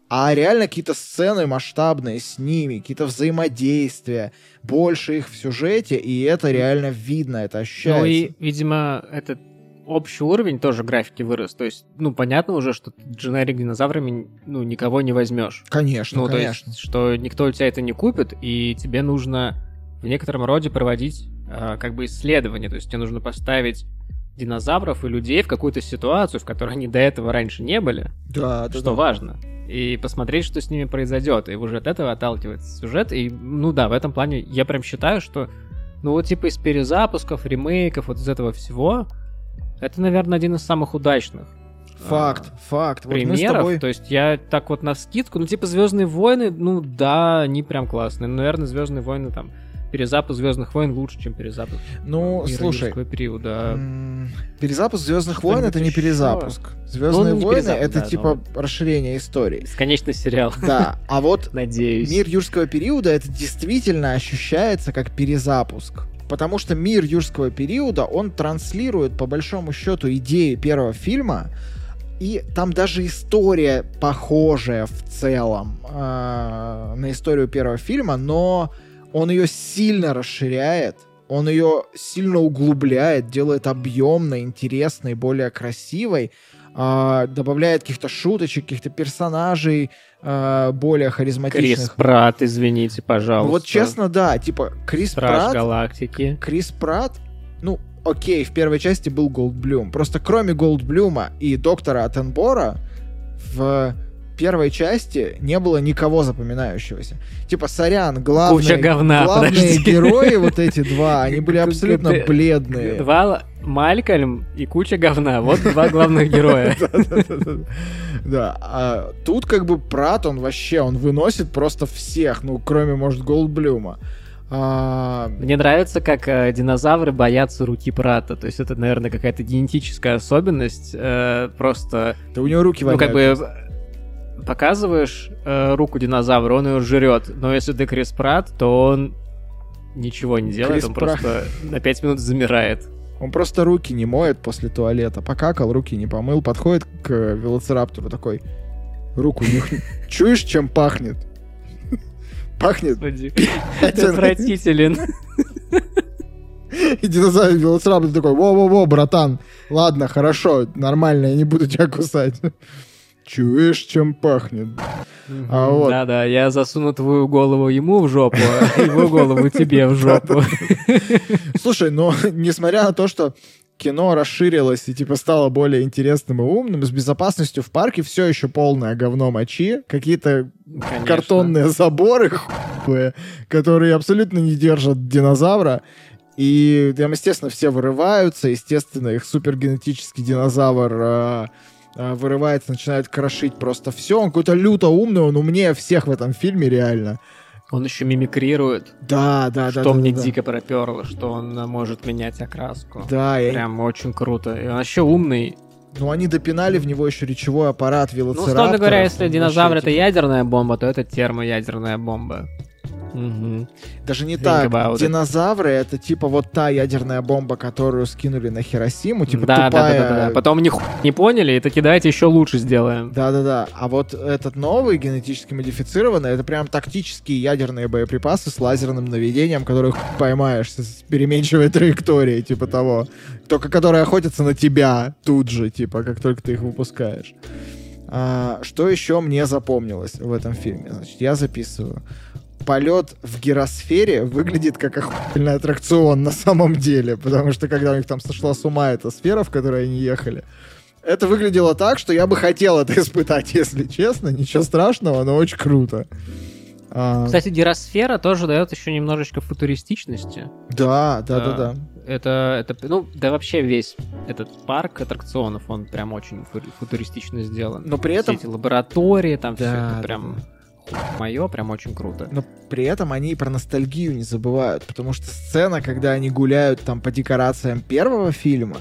а реально какие-то сцены масштабные с ними, какие-то взаимодействия, больше их в сюжете, и это реально видно, это ощущается. Ну и, видимо, этот общий уровень тоже графики вырос. То есть, ну, понятно уже, что дженерик динозаврами, ну, никого не возьмешь. Конечно, ну, конечно. То есть, что никто у тебя это не купит, и тебе нужно в некотором роде проводить э, как бы исследование. То есть тебе нужно поставить динозавров и людей в какую-то ситуацию, в которой они до этого раньше не были. Да, да. Что да. важно. И посмотреть, что с ними произойдет. И уже от этого отталкивается сюжет. И, ну да, в этом плане я прям считаю, что, ну вот типа из перезапусков, ремейков, вот из этого всего, это, наверное, один из самых удачных. Факт, а, факт. Примеров, вот тобой... то есть я так вот на скидку, ну типа Звездные войны, ну да, они прям классные. Но, наверное, Звездные войны там перезапуск Звездных войн лучше, чем перезапуск. Ну, слушай. периода. Перезапуск Звездных войн это не перезапуск. Звездные ну, войны это да, типа но... расширение истории. Бесконечный сериал. Да. А вот Надеюсь. мир юрского периода это действительно ощущается как перезапуск. Потому что мир юрского периода, он транслирует по большому счету идеи первого фильма, и там даже история похожая в целом э, на историю первого фильма, но он ее сильно расширяет, он ее сильно углубляет, делает объемной, интересной, более красивой, э, добавляет каких-то шуточек, каких-то персонажей э, более харизматичных. Крис Прат, извините, пожалуйста. Ну, вот честно, да, типа Крис Страж Прат... Галактики. Крис Прат, ну, окей, в первой части был Голдблюм. Просто кроме Голдблюма и доктора Атенбора в первой части не было никого запоминающегося. Типа, сорян, главные, Куча говна, главные подожди. герои вот эти два, они были абсолютно бледные. Два Малькольм и куча говна. Вот два главных героя. Да, а тут как бы Прат, он вообще, он выносит просто всех, ну, кроме, может, Голдблюма. А... Мне нравится, как э, динозавры боятся руки Прата. То есть это, наверное, какая-то генетическая особенность. Э, просто... Да у него руки Ну, как бы показываешь э, руку динозавра, он ее жрет. Но если ты Крис Прат, то он ничего не делает, Крис он Пра... просто на 5 минут замирает. Он просто руки не моет после туалета. Покакал, руки не помыл, подходит к велоцираптору такой. Руку нюх... Чуешь, чем пахнет? Пахнет. Это отвратителен. И динозавр велоцираптор такой, во-во-во, братан, ладно, хорошо, нормально, я не буду тебя кусать. Чуешь, чем пахнет? А вот... Да-да, я засуну твою голову ему в жопу, а его голову тебе в жопу. Слушай, но несмотря на то, что кино расширилось и типа стало более интересным и умным, с безопасностью в парке все еще полное говно мочи, какие-то картонные заборы, которые абсолютно не держат динозавра. И там, естественно, все вырываются, естественно, их супергенетический динозавр э, вырывается, начинает крошить просто все. Он какой-то люто умный, он умнее всех в этом фильме реально. Он еще мимикрирует. Да, да, что да. Что мне да, дико проперло, что он может менять окраску. Да, Прям я... очень круто. И он еще умный. Ну, они допинали в него еще речевой аппарат велоцираптора. Ну, условно говоря, если динозавр это ядерная бомба, то это термоядерная бомба. Угу. Даже не Think так. Динозавры это типа вот та ядерная бомба, которую скинули на Хиросиму, типа да, тупая... Да, да, да, да. Потом ни не поняли, и таки давайте еще лучше сделаем. Да, да, да. А вот этот новый генетически модифицированный, это прям тактические ядерные боеприпасы с лазерным наведением, которых поймаешь с переменчивой траекторией, типа того. Только которые охотятся на тебя тут же, типа, как только ты их выпускаешь. А, что еще мне запомнилось в этом фильме? Значит, я записываю полет в гиросфере выглядит как охуительный аттракцион на самом деле, потому что когда у них там сошла с ума эта сфера, в которой они ехали, это выглядело так, что я бы хотел это испытать, если честно. Ничего страшного, но очень круто. А... Кстати, гиросфера тоже дает еще немножечко футуристичности. Да, да, да, да. Это, это, ну, да вообще весь этот парк аттракционов, он прям очень футуристично сделан. Но при этом... Все эти лаборатории, там да, все это прям... Да мое, прям очень круто. Но при этом они и про ностальгию не забывают, потому что сцена, когда они гуляют там по декорациям первого фильма,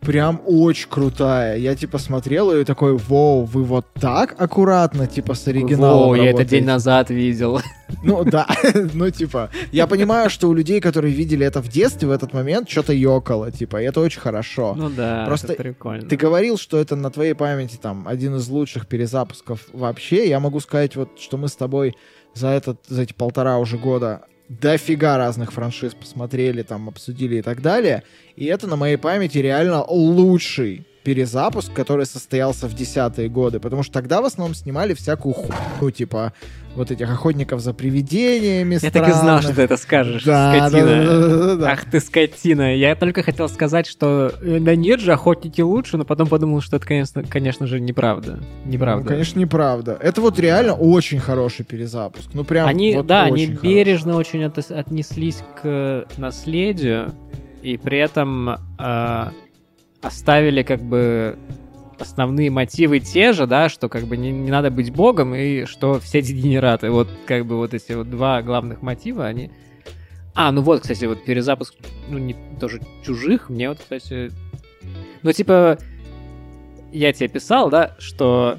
прям очень крутая. Я, типа, смотрел и такой, воу, вы вот так аккуратно, типа, с оригиналом Воу, я это день назад видел. Ну, да, ну, типа, я понимаю, что у людей, которые видели это в детстве, в этот момент что-то ёкало, типа, и это очень хорошо. Ну да, Просто это прикольно. Ты говорил, что это на твоей памяти, там, один из лучших перезапусков вообще. Я могу сказать, вот, что мы с тобой за, этот, за эти полтора уже года дофига разных франшиз посмотрели, там, обсудили и так далее. И это на моей памяти реально лучший перезапуск, который состоялся в десятые годы, потому что тогда в основном снимали всякую хуйню, типа вот этих охотников за привидениями Я странных. так и знал, что ты это скажешь, да, скотина. Да, да, да, да, да. Ах ты скотина. Я только хотел сказать, что э, да нет же, охотники лучше, но потом подумал, что это, конечно, конечно же, неправда. Неправда. Ну, конечно, неправда. Это вот реально очень хороший перезапуск. Ну прям Они, вот да, они хороший. бережно очень отнеслись к наследию, и при этом э, оставили как бы основные мотивы те же, да, что как бы не, не надо быть богом и что все дегенераты. Вот как бы вот эти вот два главных мотива, они... А, ну вот, кстати, вот перезапуск, ну, не тоже чужих, мне вот, кстати... Ну, типа, я тебе писал, да, что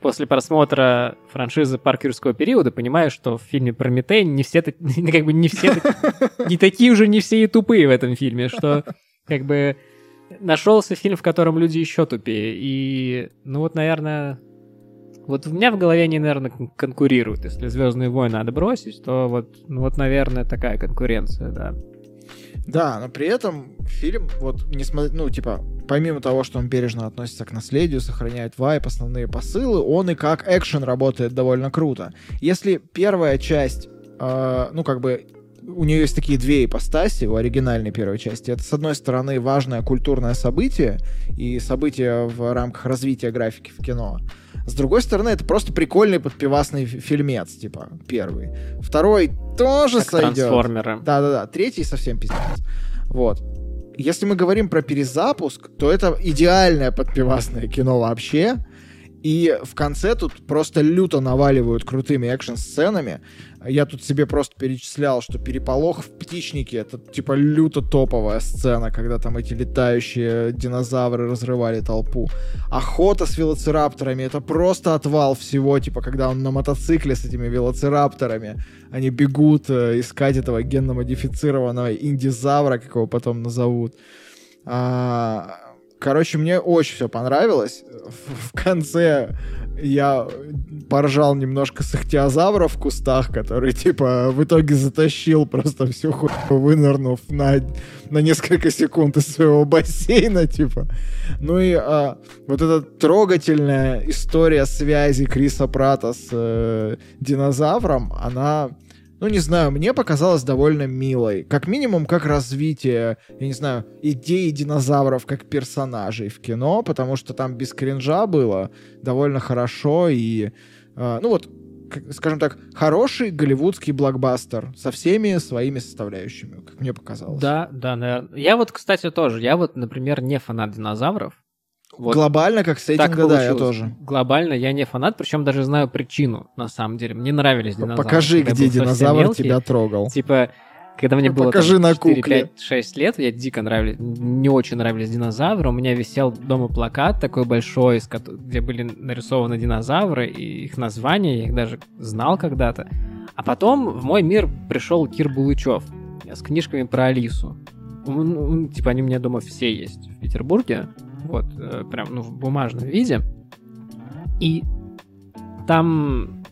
после просмотра франшизы Парк периода понимаю, что в фильме Прометей не все, как бы не все, не такие уже не все и тупые в этом фильме, что как бы нашелся фильм, в котором люди еще тупее. И, ну вот, наверное, вот у меня в голове они, наверное, конкурируют. Если Звездные войны надо бросить, то вот, ну вот, наверное, такая конкуренция, да. Да, но при этом фильм, вот, несмотря, ну, типа, помимо того, что он бережно относится к наследию, сохраняет вайп, основные посылы, он и как экшен работает довольно круто. Если первая часть, э, ну, как бы, у нее есть такие две ипостаси у оригинальной первой части. Это, с одной стороны, важное культурное событие и событие в рамках развития графики в кино. С другой стороны, это просто прикольный подпивасный фильмец, типа, первый. Второй тоже как сойдет. Трансформеры. Да-да-да. Третий совсем пиздец. Вот. Если мы говорим про перезапуск, то это идеальное подпивасное кино вообще. И в конце тут просто люто наваливают крутыми экшн-сценами. Я тут себе просто перечислял, что переполох в птичнике это типа люто топовая сцена, когда там эти летающие динозавры разрывали толпу. Охота с велоцирапторами это просто отвал всего, типа когда он на мотоцикле с этими велоцирапторами, они бегут э, искать этого генно-модифицированного индизавра, как его потом назовут. А, короче, мне очень все понравилось. В, в конце я поржал немножко с ихтиозавра в кустах, который, типа, в итоге затащил просто всю хуйню, вынырнув на, на несколько секунд из своего бассейна, типа. Ну и а, вот эта трогательная история связи Криса Прата с э, динозавром, она ну, не знаю, мне показалось довольно милой. Как минимум, как развитие, я не знаю, идеи динозавров как персонажей в кино, потому что там без кринжа было довольно хорошо и, э, ну вот, скажем так, хороший голливудский блокбастер со всеми своими составляющими, как мне показалось. Да, да, наверное. Я вот, кстати, тоже, я вот, например, не фанат динозавров, вот. Глобально, как сеттинга, да, я тоже. Глобально я не фанат, причем даже знаю причину, на самом деле. Мне нравились динозавры. Покажи, где динозавр мелкий, тебя трогал. Типа, когда мне ну, было Покажи там, на 4, кукле. 5, 6 лет, я дико нравились, не очень нравились динозавры. У меня висел дома плакат такой большой, где были нарисованы динозавры и их названия, я их даже знал когда-то. А потом в мой мир пришел Кир Булычев с книжками про Алису. Типа они у меня дома все есть в Петербурге вот, э, прям, ну, в бумажном виде. И там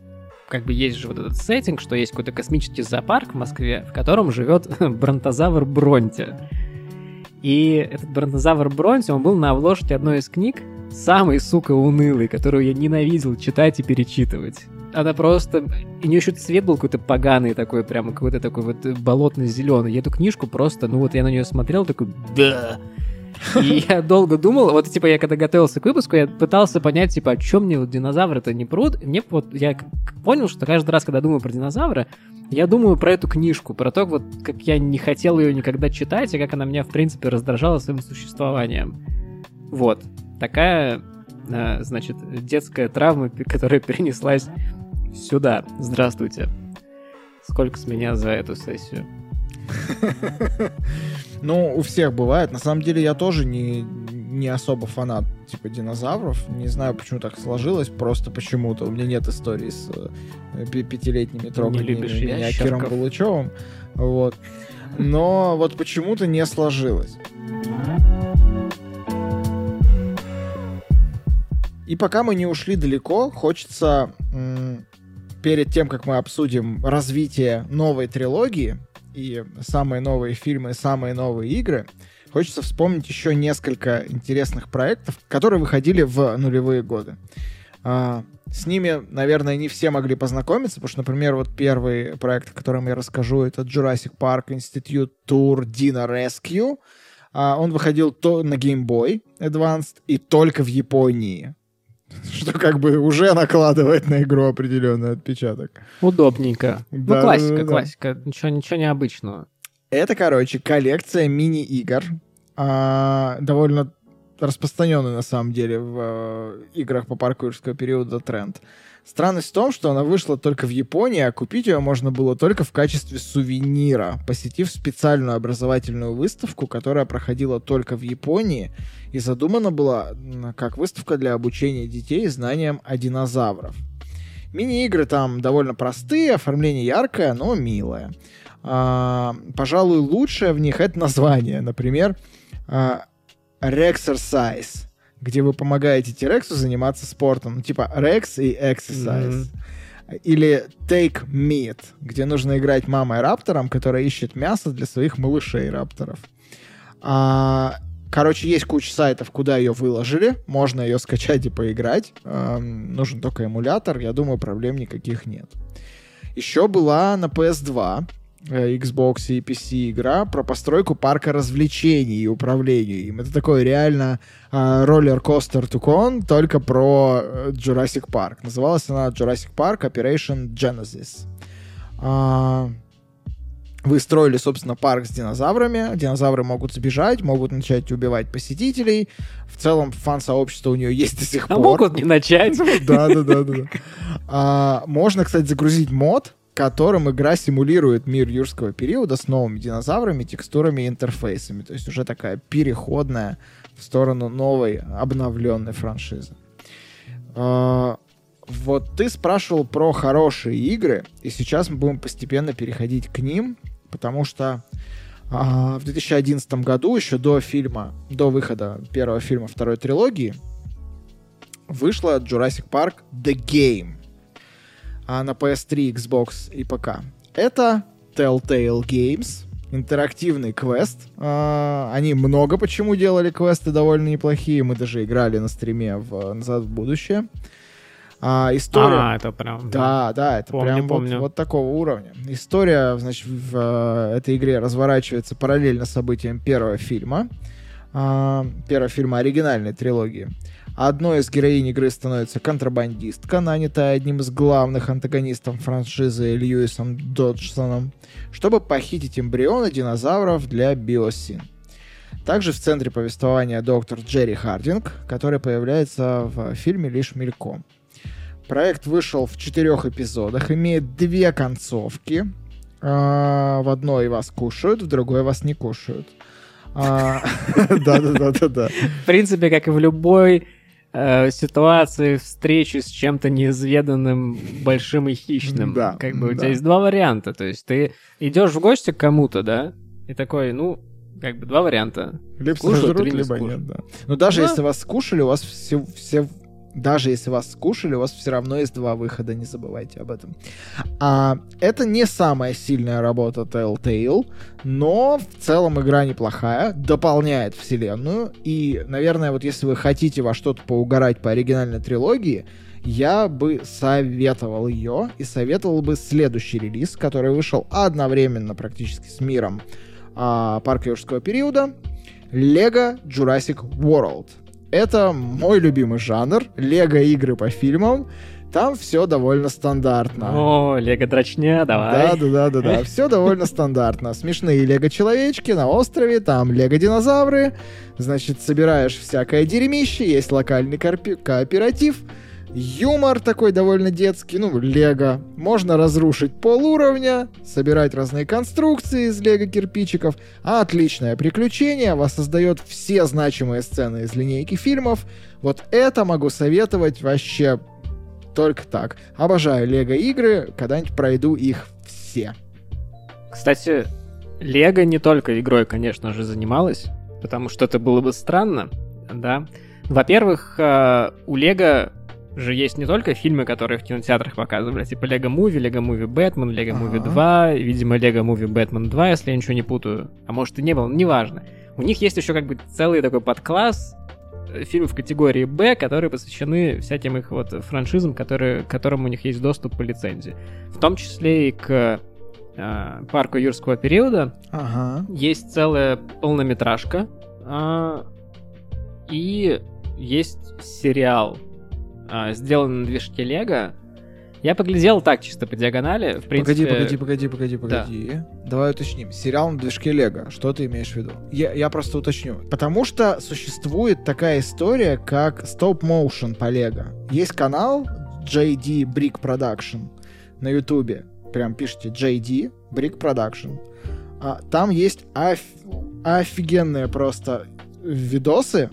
как бы есть же вот этот сеттинг, что есть какой-то космический зоопарк в Москве, в котором живет бронтозавр Бронти. И этот бронтозавр Бронти, он был на обложке одной из книг, самый, сука, унылый, которую я ненавидел читать и перечитывать. Она просто... И у нее еще цвет был какой-то поганый такой, прямо какой-то такой вот болотно-зеленый. Я эту книжку просто, ну вот я на нее смотрел, такой, да, и я долго думал, вот, типа, я когда готовился к выпуску, я пытался понять, типа, о чем мне вот динозавры-то не прут. мне вот, я понял, что каждый раз, когда думаю про динозавра, я думаю про эту книжку, про то, вот, как я не хотел ее никогда читать, и как она меня, в принципе, раздражала своим существованием. Вот. Такая, а, значит, детская травма, которая перенеслась сюда. Здравствуйте. Сколько с меня за эту сессию? Ну, у всех бывает. На самом деле я тоже не, не особо фанат типа динозавров. Не знаю, почему так сложилось. Просто почему-то. У меня нет истории с э, пятилетними троганиями меня Киром Булычевым. Вот. Но вот почему-то не сложилось. И пока мы не ушли далеко, хочется перед тем, как мы обсудим развитие новой трилогии и самые новые фильмы, самые новые игры, хочется вспомнить еще несколько интересных проектов, которые выходили в нулевые годы. А, с ними, наверное, не все могли познакомиться, потому что, например, вот первый проект, о котором я расскажу, это Jurassic Park Institute Tour Dino Rescue. А, он выходил то на Game Boy Advanced и только в Японии. Что как бы уже накладывает на игру определенный отпечаток. Удобненько. Ну, да, ну, классика, да, классика. Ничего, ничего необычного. Это, короче, коллекция мини-игр. А, довольно распространенный на самом деле в э, играх по парку юрского периода тренд. Странность в том, что она вышла только в Японии, а купить ее можно было только в качестве сувенира, посетив специальную образовательную выставку, которая проходила только в Японии и задумана была как выставка для обучения детей знаниям о динозаврах. Мини-игры там довольно простые, оформление яркое, но милое. А, пожалуй, лучшее в них это название. Например, а, Rexercise где вы помогаете Тирексу заниматься спортом. Ну, типа Rex и Exercise. Mm-hmm. Или Take Meat, где нужно играть мамой раптором, которая ищет мясо для своих малышей рапторов. А, короче, есть куча сайтов, куда ее выложили. Можно ее скачать и поиграть. Эм, нужен только эмулятор. Я думаю, проблем никаких нет. Еще была на PS2 Э, Xbox и PC игра про постройку парка развлечений и управление им. Это такой реально роллер костер тукон, только про э, Jurassic Park. Называлась она Jurassic Park Operation Genesis. А, вы строили, собственно, парк с динозаврами. Динозавры могут сбежать, могут начать убивать посетителей. В целом, фан-сообщество у нее есть до сих а пор. А могут не начать. Да, да, да, да. А, можно, кстати, загрузить мод, которым игра симулирует мир юрского периода с новыми динозаврами, текстурами и интерфейсами. То есть уже такая переходная в сторону новой, обновленной франшизы. А, вот ты спрашивал про хорошие игры, и сейчас мы будем постепенно переходить к ним, потому что а, в 2011 году, еще до фильма, до выхода первого фильма второй трилогии, вышла Jurassic Park The Game — а на PS3, Xbox и ПК. Это Telltale Games, интерактивный квест. А, они много почему делали квесты довольно неплохие. Мы даже играли на стриме в «Назад в будущее». А, история... А, это прям... Да, да, это помню, прям помню. Вот, вот такого уровня. История, значит, в э, этой игре разворачивается параллельно событиям первого фильма. Э, первого фильма оригинальной трилогии. Одной из героинь игры становится контрабандистка, нанятая одним из главных антагонистов франшизы Льюисом Доджсоном, чтобы похитить эмбрионы динозавров для биосин. Также в центре повествования доктор Джерри Хардинг, который появляется в фильме лишь мельком. Проект вышел в четырех эпизодах, имеет две концовки. А, в одной вас кушают, в другой вас не кушают. А, да-да-да-да-да. В принципе, как и в любой э, ситуации встречи с чем-то неизведанным, большим и хищным. Да. Как бы у тебя есть два варианта. То есть ты идешь в гости к кому-то, да, и такой, ну, как бы два варианта. Либо скушают, либо не скушают. нет, да. Но даже да. если вас скушали, у вас все, все даже если вас скушали, у вас все равно есть два выхода, не забывайте об этом. А, это не самая сильная работа Telltale, но в целом игра неплохая, дополняет вселенную, и, наверное, вот если вы хотите во что-то поугарать по оригинальной трилогии, я бы советовал ее и советовал бы следующий релиз, который вышел одновременно практически с миром а, парка юрского периода, Lego Jurassic World — это мой любимый жанр. Лего-игры по фильмам. Там все довольно стандартно. О, Лего дрочня, давай. Да, да, да, да, да. Все довольно стандартно. Смешные Лего-человечки на острове, там Лего-динозавры. Значит, собираешь всякое дерьмище, есть локальный кооператив. Юмор такой довольно детский, ну, лего. Можно разрушить пол уровня, собирать разные конструкции из лего кирпичиков. А отличное приключение воссоздает все значимые сцены из линейки фильмов. Вот это могу советовать вообще только так. Обожаю лего игры, когда-нибудь пройду их все. Кстати, Лего не только игрой, конечно же, занималась, потому что это было бы странно, да. Во-первых, э, у Лего же есть не только фильмы, которые в кинотеатрах показывали, типа Лего Муви, Лего Муви Бэтмен, Лего Муви 2, видимо, Лего Муви Бэтмен 2, если я ничего не путаю. А может и не было, неважно. У них есть еще как бы целый такой подкласс э, фильмов категории Б, которые посвящены всяким их вот франшизам, которые, к которым у них есть доступ по лицензии. В том числе и к э, парку юрского периода. Ага. Есть целая полнометражка. Э, и есть сериал, э, на движке Лего. Я поглядел так, чисто по диагонали. В принципе... Погоди, погоди, погоди, погоди, погоди. Да. Давай уточним. Сериал на движке Лего. Что ты имеешь в виду? Я, я просто уточню. Потому что существует такая история, как стоп-моушен по Лего. Есть канал JD Brick Production на Ютубе прям пишите JD, Brick Production. А, там есть оф... офигенные просто видосы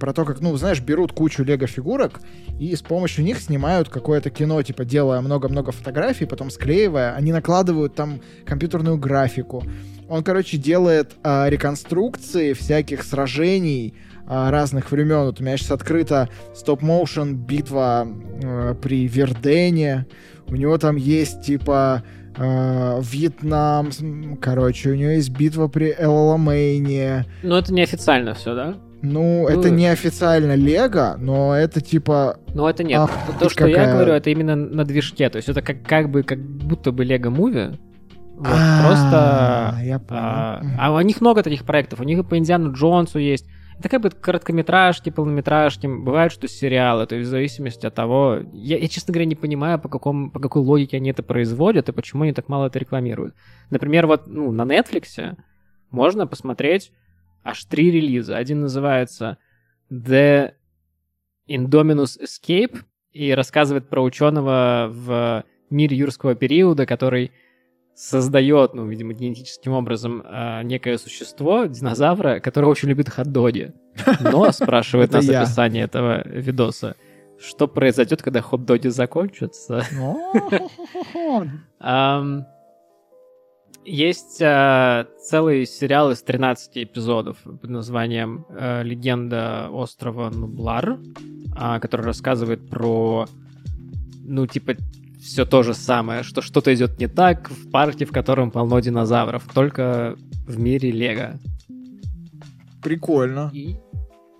про то, как, ну, знаешь, берут кучу лего-фигурок и с помощью них снимают какое-то кино, типа, делая много-много фотографий, потом склеивая, они накладывают там компьютерную графику. Он, короче, делает а, реконструкции всяких сражений а, разных времен. Вот у меня сейчас открыта стоп-моушен битва а, при Вердене. У него там есть, типа, э, Вьетнам, короче, у него есть битва при Элламейне. Ну, это неофициально все, да? Ну, ну, это неофициально Лего, но это типа... Ну, это нет. Ах, То, что какая... я говорю, это именно на движке. То есть это как, как бы, как будто бы Лего Муви. Вот, а, просто... Я понял. А, а у них много таких проектов. У них и по Индиану Джонсу есть. Это как бы короткометражки, полнометражки, бывают, что сериалы, то есть в зависимости от того... Я, я честно говоря, не понимаю, по, какому, по какой логике они это производят и почему они так мало это рекламируют. Например, вот ну, на Netflix можно посмотреть аж три релиза. Один называется The Indominus Escape и рассказывает про ученого в мире юрского периода, который создает, ну, видимо, генетическим образом э, некое существо, динозавра, которое очень любит хот-доги. Но, спрашивает нас описание этого видоса, что произойдет, когда хот-доги закончатся? Есть э, целый сериал из 13 эпизодов под названием э, «Легенда острова Нублар», э, который рассказывает про, ну, типа, все то же самое, что что-то идет не так в парке, в котором полно динозавров, только в мире Лего. Прикольно. И...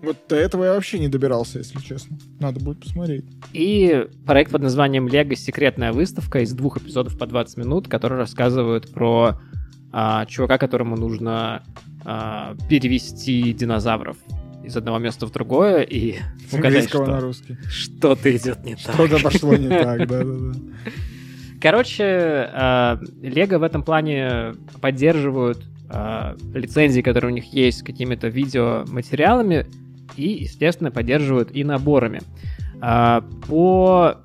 Вот до этого я вообще не добирался, если честно. Надо будет посмотреть. И проект под названием Лего Секретная выставка из двух эпизодов по 20 минут, которые рассказывают про а, чувака, которому нужно а, перевести динозавров из одного места в другое и угадать, что, на русский. что-то идет не так. Что-то пошло не так, да-да-да. Короче, а, Лего в этом плане поддерживают а, лицензии, которые у них есть с какими-то видеоматериалами, и, естественно, поддерживают и наборами. А, по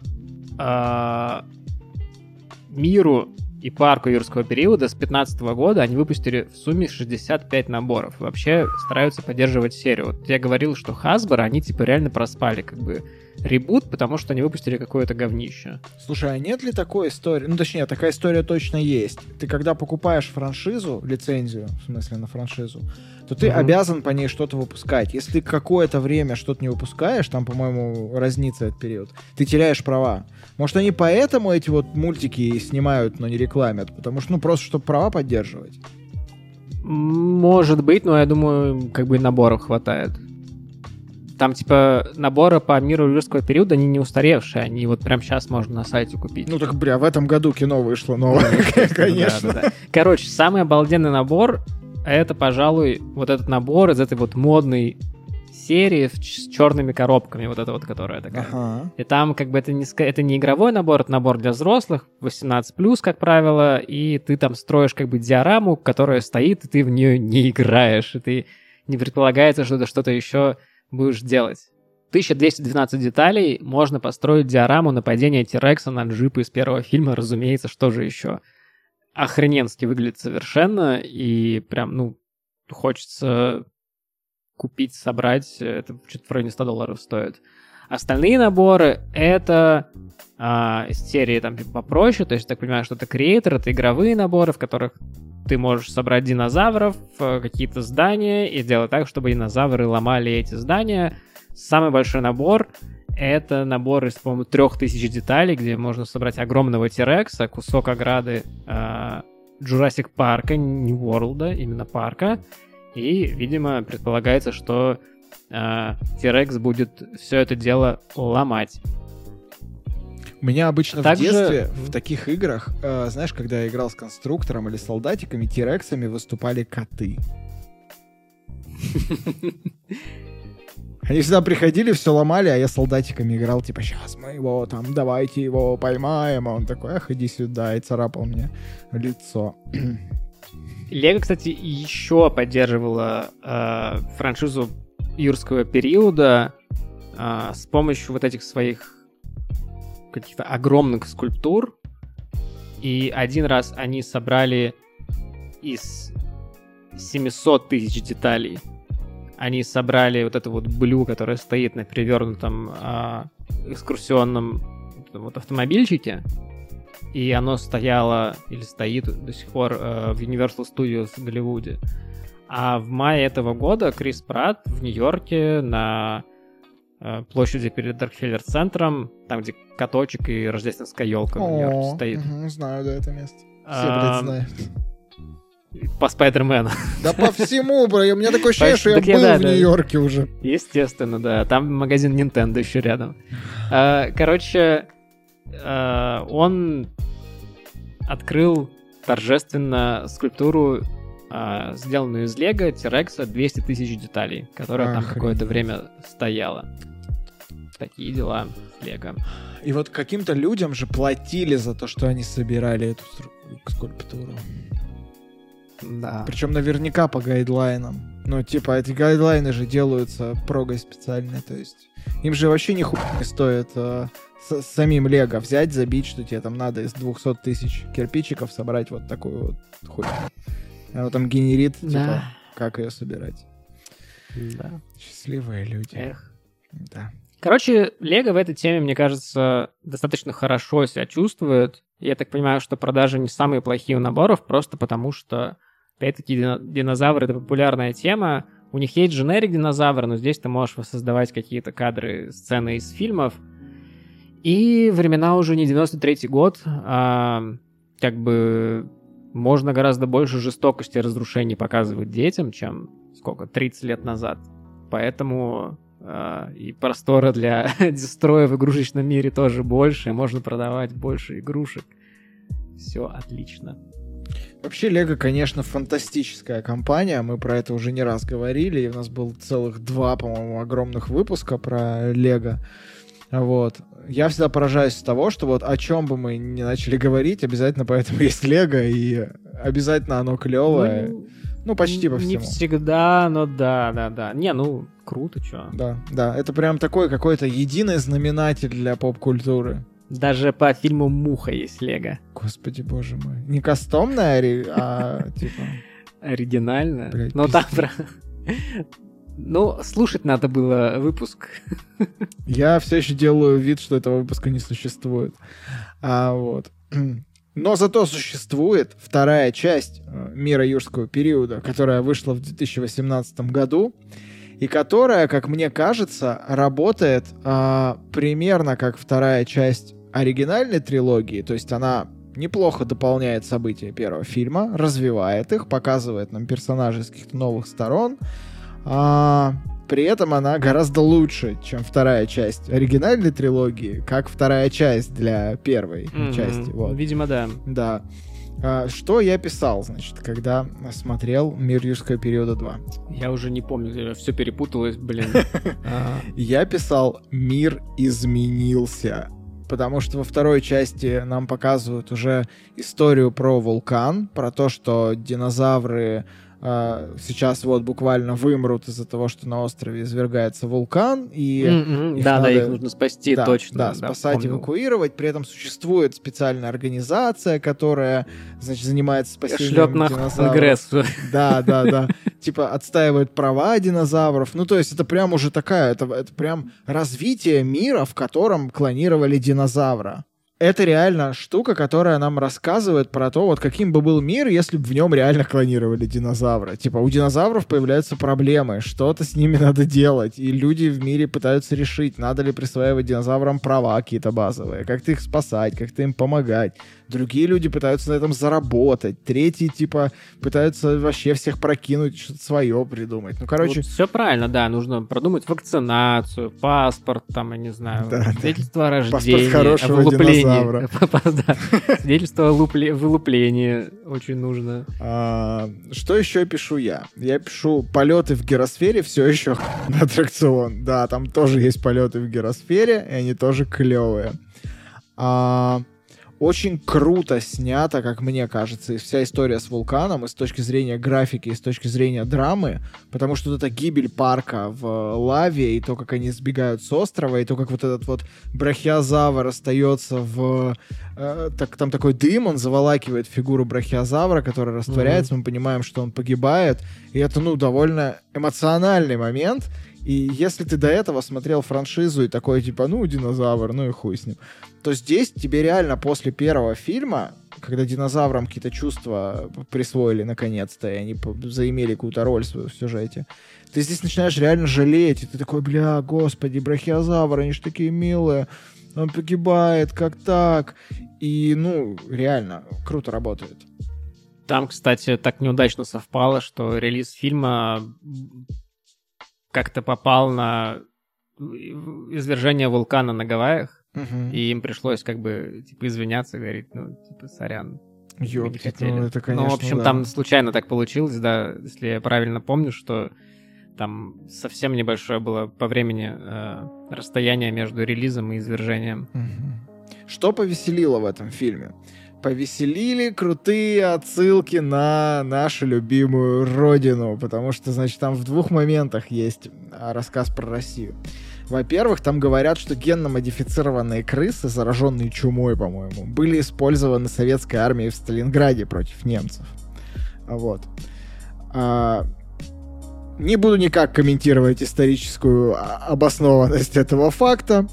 миру и парку юрского периода с 2015 года они выпустили в сумме 65 наборов. Вообще стараются поддерживать серию. Вот я говорил, что Hasbro, они типа реально проспали как бы ребут, потому что они выпустили какое-то говнище. Слушай, а нет ли такой истории? Ну, точнее, такая история точно есть. Ты когда покупаешь франшизу, лицензию, в смысле на франшизу, то ты угу. обязан по ней что-то выпускать. Если ты какое-то время что-то не выпускаешь, там, по-моему, разнится этот период, ты теряешь права. Может, они поэтому эти вот мультики снимают, но не рекламят? Потому что, ну, просто, чтобы права поддерживать. Может быть, но я думаю, как бы наборов хватает. Там, типа, наборы по миру юрского периода, они не устаревшие, они вот прям сейчас можно на сайте купить. Ну так, бля, в этом году кино вышло новое, конечно. Короче, самый обалденный набор это, пожалуй, вот этот набор из этой вот модной серии с черными коробками, вот это вот, которая такая. Ага. И там как бы это не, это не игровой набор, это набор для взрослых, 18+, как правило, и ты там строишь как бы диораму, которая стоит, и ты в нее не играешь, и ты не предполагается, что ты что-то еще будешь делать. 1212 деталей, можно построить диораму нападения Тирекса на джипы из первого фильма, разумеется, что же еще. Охрененски выглядит совершенно, и прям, ну, хочется купить, собрать, это что-то в районе 100 долларов стоит. Остальные наборы — это а, из серии там попроще, то есть, так понимаю, что это креатор, это игровые наборы, в которых ты можешь собрать динозавров, э, какие-то здания и сделать так, чтобы динозавры ломали эти здания. Самый большой набор — это набор из, по-моему, трех тысяч деталей, где можно собрать огромного Тирекса, кусок ограды э, Jurassic парка, не Ворлда, именно парка. И, видимо, предполагается, что э, Тирекс будет все это дело ломать. У меня обычно Также... в детстве в таких играх, э, знаешь, когда я играл с конструктором или солдатиками, тирексами выступали коты. Они всегда приходили, все ломали, а я солдатиками играл, типа, сейчас мы его там, давайте его поймаем. А он такой, ах, иди сюда, и царапал мне лицо. Лего, кстати, еще поддерживала э, франшизу юрского периода э, с помощью вот этих своих каких-то огромных скульптур. И один раз они собрали из 700 тысяч деталей. Они собрали вот это вот блю, которое стоит на перевернутом а, экскурсионном вот автомобильчике. И оно стояло или стоит до сих пор э, в Universal Studios в Голливуде. А в мае этого года Крис Пратт в Нью-Йорке на Э, площади перед Рокфеллер-центром, там, где каточек и рождественская елка в Нью-Йорке стоит. Угу, знаю, да, это место. Все, блядь, знают. По Спайдермену. Да по всему, бро. У меня такое ощущение, что я был в Нью-Йорке уже. Естественно, да. Там магазин Nintendo еще рядом. А, короче, а, он открыл торжественно скульптуру, а, сделанную из Лего, Тирекса, 200 тысяч деталей, которая там какое-то время стояла такие дела Лего. И вот каким-то людям же платили за то, что они собирали эту скульптуру. Да. Причем наверняка по гайдлайнам. Ну, типа, эти гайдлайны же делаются прогой специальной, то есть им же вообще ни не стоит э, с, самим Лего взять, забить, что тебе там надо из 200 тысяч кирпичиков собрать вот такую вот хуйню. А вот там генерит, да. типа, как ее собирать. Да. Счастливые люди. Эх. Да. Короче, Лего в этой теме, мне кажется, достаточно хорошо себя чувствует. Я так понимаю, что продажи не самые плохие у наборов, просто потому что, опять-таки, динозавры — это популярная тема. У них есть дженерик динозавра, но здесь ты можешь воссоздавать какие-то кадры, сцены из фильмов. И времена уже не 93-й год, а как бы можно гораздо больше жестокости и разрушений показывать детям, чем сколько, 30 лет назад. Поэтому и простора для дестроя в игрушечном мире тоже больше, можно продавать больше игрушек. Все отлично. Вообще, Лего, конечно, фантастическая компания. Мы про это уже не раз говорили. И у нас был целых два, по-моему, огромных выпуска про Лего. Вот. Я всегда поражаюсь с того, что вот о чем бы мы ни начали говорить, обязательно поэтому есть Лего, и обязательно оно клевое. Ну, ну, почти по всему. Не всегда, но да, да, да. Не, ну, круто, чё. Да, да. Это прям такой какой-то единый знаменатель для поп-культуры. Даже по фильму «Муха» есть Лего. Господи, боже мой. Не кастомная, а типа... Оригинальная. Но там про... Ну, слушать надо было выпуск. Я все еще делаю вид, что этого выпуска не существует. А вот. Но зато существует вторая часть э, мира юрского периода, которая вышла в 2018 году, и которая, как мне кажется, работает а, примерно как вторая часть оригинальной трилогии, то есть она неплохо дополняет события первого фильма, развивает их, показывает нам персонажей с каких-то новых сторон, а, при этом она гораздо лучше, чем вторая часть оригинальной трилогии, как вторая часть для первой mm-hmm. части. Вот. Видимо, да. Да. А, что я писал, значит, когда смотрел «Мир юрского периода 2»? Я уже не помню, все перепуталось, блин. Я писал «Мир изменился». Потому что во второй части нам показывают уже историю про вулкан, про то, что динозавры сейчас вот буквально вымрут из-за того, что на острове извергается вулкан, и mm-hmm. да, надо, да, их нужно спасти да, точно. Да, спасать, помню. эвакуировать. При этом существует специальная организация, которая, значит, занимается спасением Шлеп динозавров. Да, да, да. Типа отстаивает права динозавров. Ну, то есть это прям уже такая, это, это прям развитие мира, в котором клонировали динозавра это реально штука, которая нам рассказывает про то, вот каким бы был мир, если бы в нем реально клонировали динозавра. Типа у динозавров появляются проблемы, что-то с ними надо делать, и люди в мире пытаются решить, надо ли присваивать динозаврам права какие-то базовые, как-то их спасать, как-то им помогать. Другие люди пытаются на этом заработать. Третьи, типа, пытаются вообще всех прокинуть, что-то свое придумать. Ну, короче... Вот все правильно, да. Нужно продумать вакцинацию, паспорт, там, я не знаю, да, свидетельство да. о рождении, паспорт хорошего динозавра. Свидетельство о вылуплении очень нужно. А, что еще пишу я? Я пишу полеты в гиросфере все еще на аттракцион. Да, там тоже есть полеты в гиросфере, и они тоже клевые. А, очень круто снято, как мне кажется, и вся история с вулканом, и с точки зрения графики, и с точки зрения драмы, потому что вот эта гибель парка в лаве, и то, как они сбегают с острова, и то, как вот этот вот брахиозавр остается в... Э, так, там такой дым, он заволакивает фигуру брахиозавра, который растворяется, mm-hmm. мы понимаем, что он погибает, и это, ну, довольно эмоциональный момент, и если ты до этого смотрел франшизу и такой, типа, ну, динозавр, ну и хуй с ним, то здесь тебе реально после первого фильма, когда динозаврам какие-то чувства присвоили наконец-то, и они заимели какую-то роль свою в сюжете, ты здесь начинаешь реально жалеть, и ты такой, бля, господи, брахиозавр, они же такие милые, он погибает, как так? И, ну, реально, круто работает. Там, кстати, так неудачно совпало, что релиз фильма как-то попал на извержение вулкана на Гавайях, угу. и им пришлось как бы типа извиняться, говорить, ну, типа, сорян. Ёпки, ну это, конечно, Ну, в общем, да. там случайно так получилось, да, если я правильно помню, что там совсем небольшое было по времени э, расстояние между релизом и извержением. Угу. Что повеселило в этом фильме? Повеселили крутые отсылки на нашу любимую родину, потому что, значит, там в двух моментах есть а, рассказ про Россию. Во-первых, там говорят, что генно-модифицированные крысы, зараженные чумой, по-моему, были использованы советской армией в Сталинграде против немцев. Вот. А, не буду никак комментировать историческую а, обоснованность этого факта.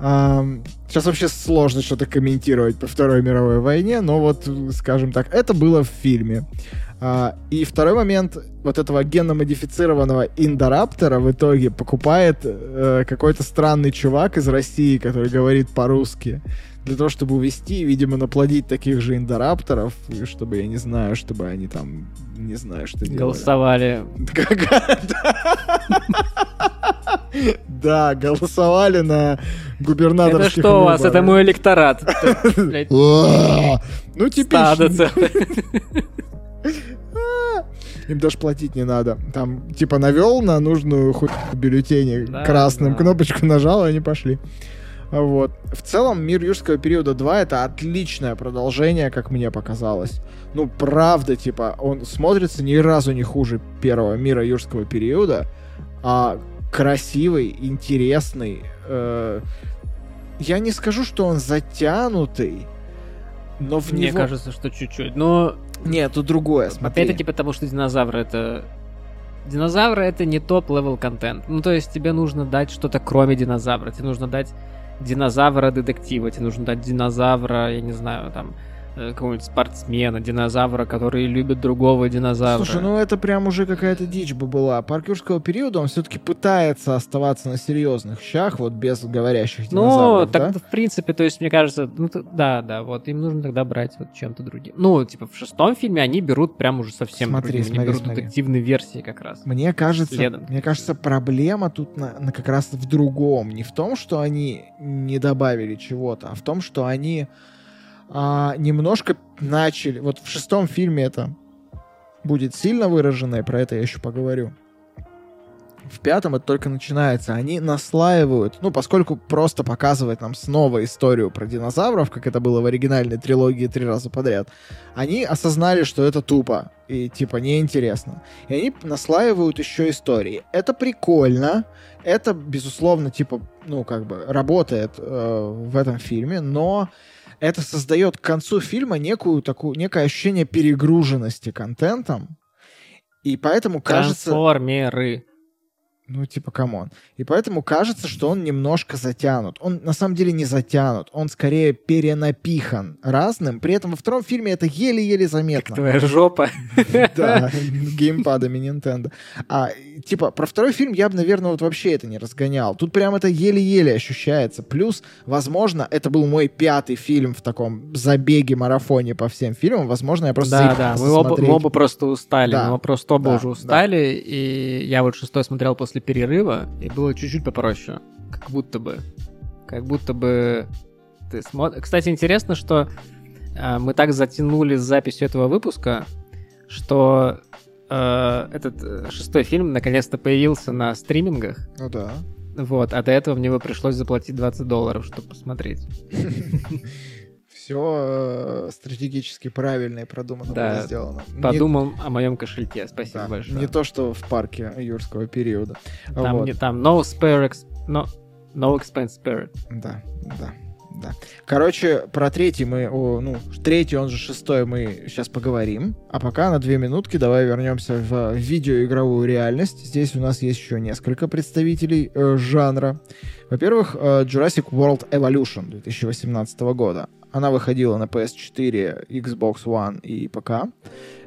Сейчас вообще сложно что-то комментировать по Второй мировой войне, но вот, скажем так, это было в фильме. А, и второй момент, вот этого генно-модифицированного индораптора в итоге покупает э, какой-то странный чувак из России, который говорит по-русски, для того, чтобы увести, видимо, наплодить таких же индорапторов, чтобы, я не знаю, чтобы они там, не знаю, что делали. Голосовали. Да, голосовали на губернаторских Это что у вас? Это мой электорат. Ну, типично. Им даже платить не надо. Там, типа, навел на нужную хуй бюллетени красным, кнопочку нажал, и они пошли. Вот. В целом, «Мир юрского периода 2» — это отличное продолжение, как мне показалось. Ну, правда, типа, он смотрится ни разу не хуже первого «Мира юрского периода», а красивый, интересный. Э, я не скажу, что он затянутый, но в Мне него... кажется, что чуть-чуть, но... Нет, тут другое, смотри. Опять-таки потому, что динозавры это... Динозавры это не top-level контент. Ну, то есть тебе нужно дать что-то кроме динозавра. Тебе нужно дать динозавра-детектива, тебе нужно дать динозавра, я не знаю, там, какого-нибудь спортсмена, динозавра, который любит другого динозавра. Слушай, ну это прям уже какая-то дичь бы была. Парк юрского периода, он все-таки пытается оставаться на серьезных щах, вот без говорящих ну, динозавров, Ну, так, да? в принципе, то есть, мне кажется, ну, да, да, вот им нужно тогда брать вот чем-то другим. Ну, типа, в шестом фильме они берут прям уже совсем смотри, другим. Смотри, они берут смотри. детективные версии как раз. Мне кажется, Следом. мне кажется, проблема тут на, на как раз в другом. Не в том, что они не добавили чего-то, а в том, что они а, немножко начали... Вот в шестом фильме это будет сильно выражено, и про это я еще поговорю. В пятом это только начинается. Они наслаивают, ну, поскольку просто показывать нам снова историю про динозавров, как это было в оригинальной трилогии три раза подряд, они осознали, что это тупо и, типа, неинтересно. И они наслаивают еще истории. Это прикольно, это, безусловно, типа, ну, как бы, работает э, в этом фильме, но это создает к концу фильма некую такую, некое ощущение перегруженности контентом, и поэтому кажется... Трансформеры. Ну, типа, come on. И поэтому кажется, что он немножко затянут. Он на самом деле не затянут. Он скорее перенапихан разным. При этом во втором фильме это еле-еле заметно. Как твоя жопа. Да, геймпадами Nintendo. А, типа, про второй фильм я бы, наверное, вот вообще это не разгонял. Тут прям это еле-еле ощущается. Плюс, возможно, это был мой пятый фильм в таком забеге-марафоне по всем фильмам. Возможно, я просто Да, да, мы оба, мы оба просто устали. Да. Мы просто оба да, уже устали. Да. И я вот шестой смотрел после перерыва, и было чуть-чуть попроще. Как будто бы. Как будто бы ты смотришь... Кстати, интересно, что э, мы так затянули с записью этого выпуска, что э, этот э, шестой фильм наконец-то появился на стримингах. Ну да. Вот, а до этого мне бы пришлось заплатить 20 долларов, чтобы посмотреть. Все э, стратегически правильно и продуманно да, сделано. Подумал не... о моем кошельке. Спасибо да, большое. Не то, что в парке юрского периода. Там, вот. не, там no spare, ex... no, no expense spared. Да, да да. Короче, про третий мы, о, ну, третий, он же шестой, мы сейчас поговорим. А пока на две минутки давай вернемся в видеоигровую реальность. Здесь у нас есть еще несколько представителей э, жанра. Во-первых, э, Jurassic World Evolution 2018 года. Она выходила на PS4, Xbox One и ПК.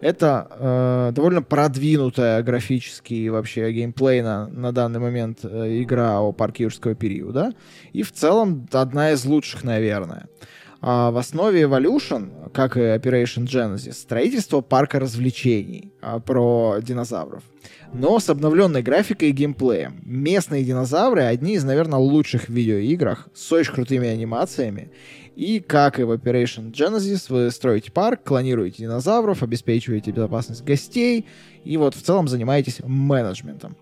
Это э, довольно продвинутая графически и вообще геймплейно на данный момент э, игра о парке юрского периода. И в целом одна из лучших, наверное. А в основе Evolution, как и Operation Genesis, строительство парка развлечений а, про динозавров. Но с обновленной графикой и геймплеем. Местные динозавры одни из, наверное, лучших в видеоиграх, с очень крутыми анимациями и как и в Operation Genesis, вы строите парк, клонируете динозавров, обеспечиваете безопасность гостей и вот в целом занимаетесь менеджментом.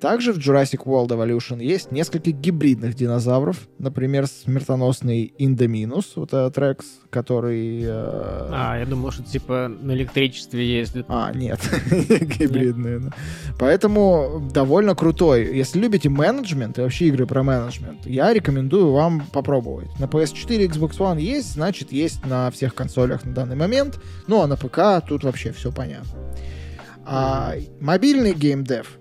Также в Jurassic World Evolution есть несколько гибридных динозавров, например, смертоносный Indominus, вот этот Рекс, который... Э... А, я думал, что типа на электричестве ездит. А, нет, гибридные. Да. Поэтому довольно крутой. Если любите менеджмент и вообще игры про менеджмент, я рекомендую вам попробовать. На PS4 Xbox One есть, значит, есть на всех консолях на данный момент. Ну, а на ПК тут вообще все понятно. А, мобильный геймдев.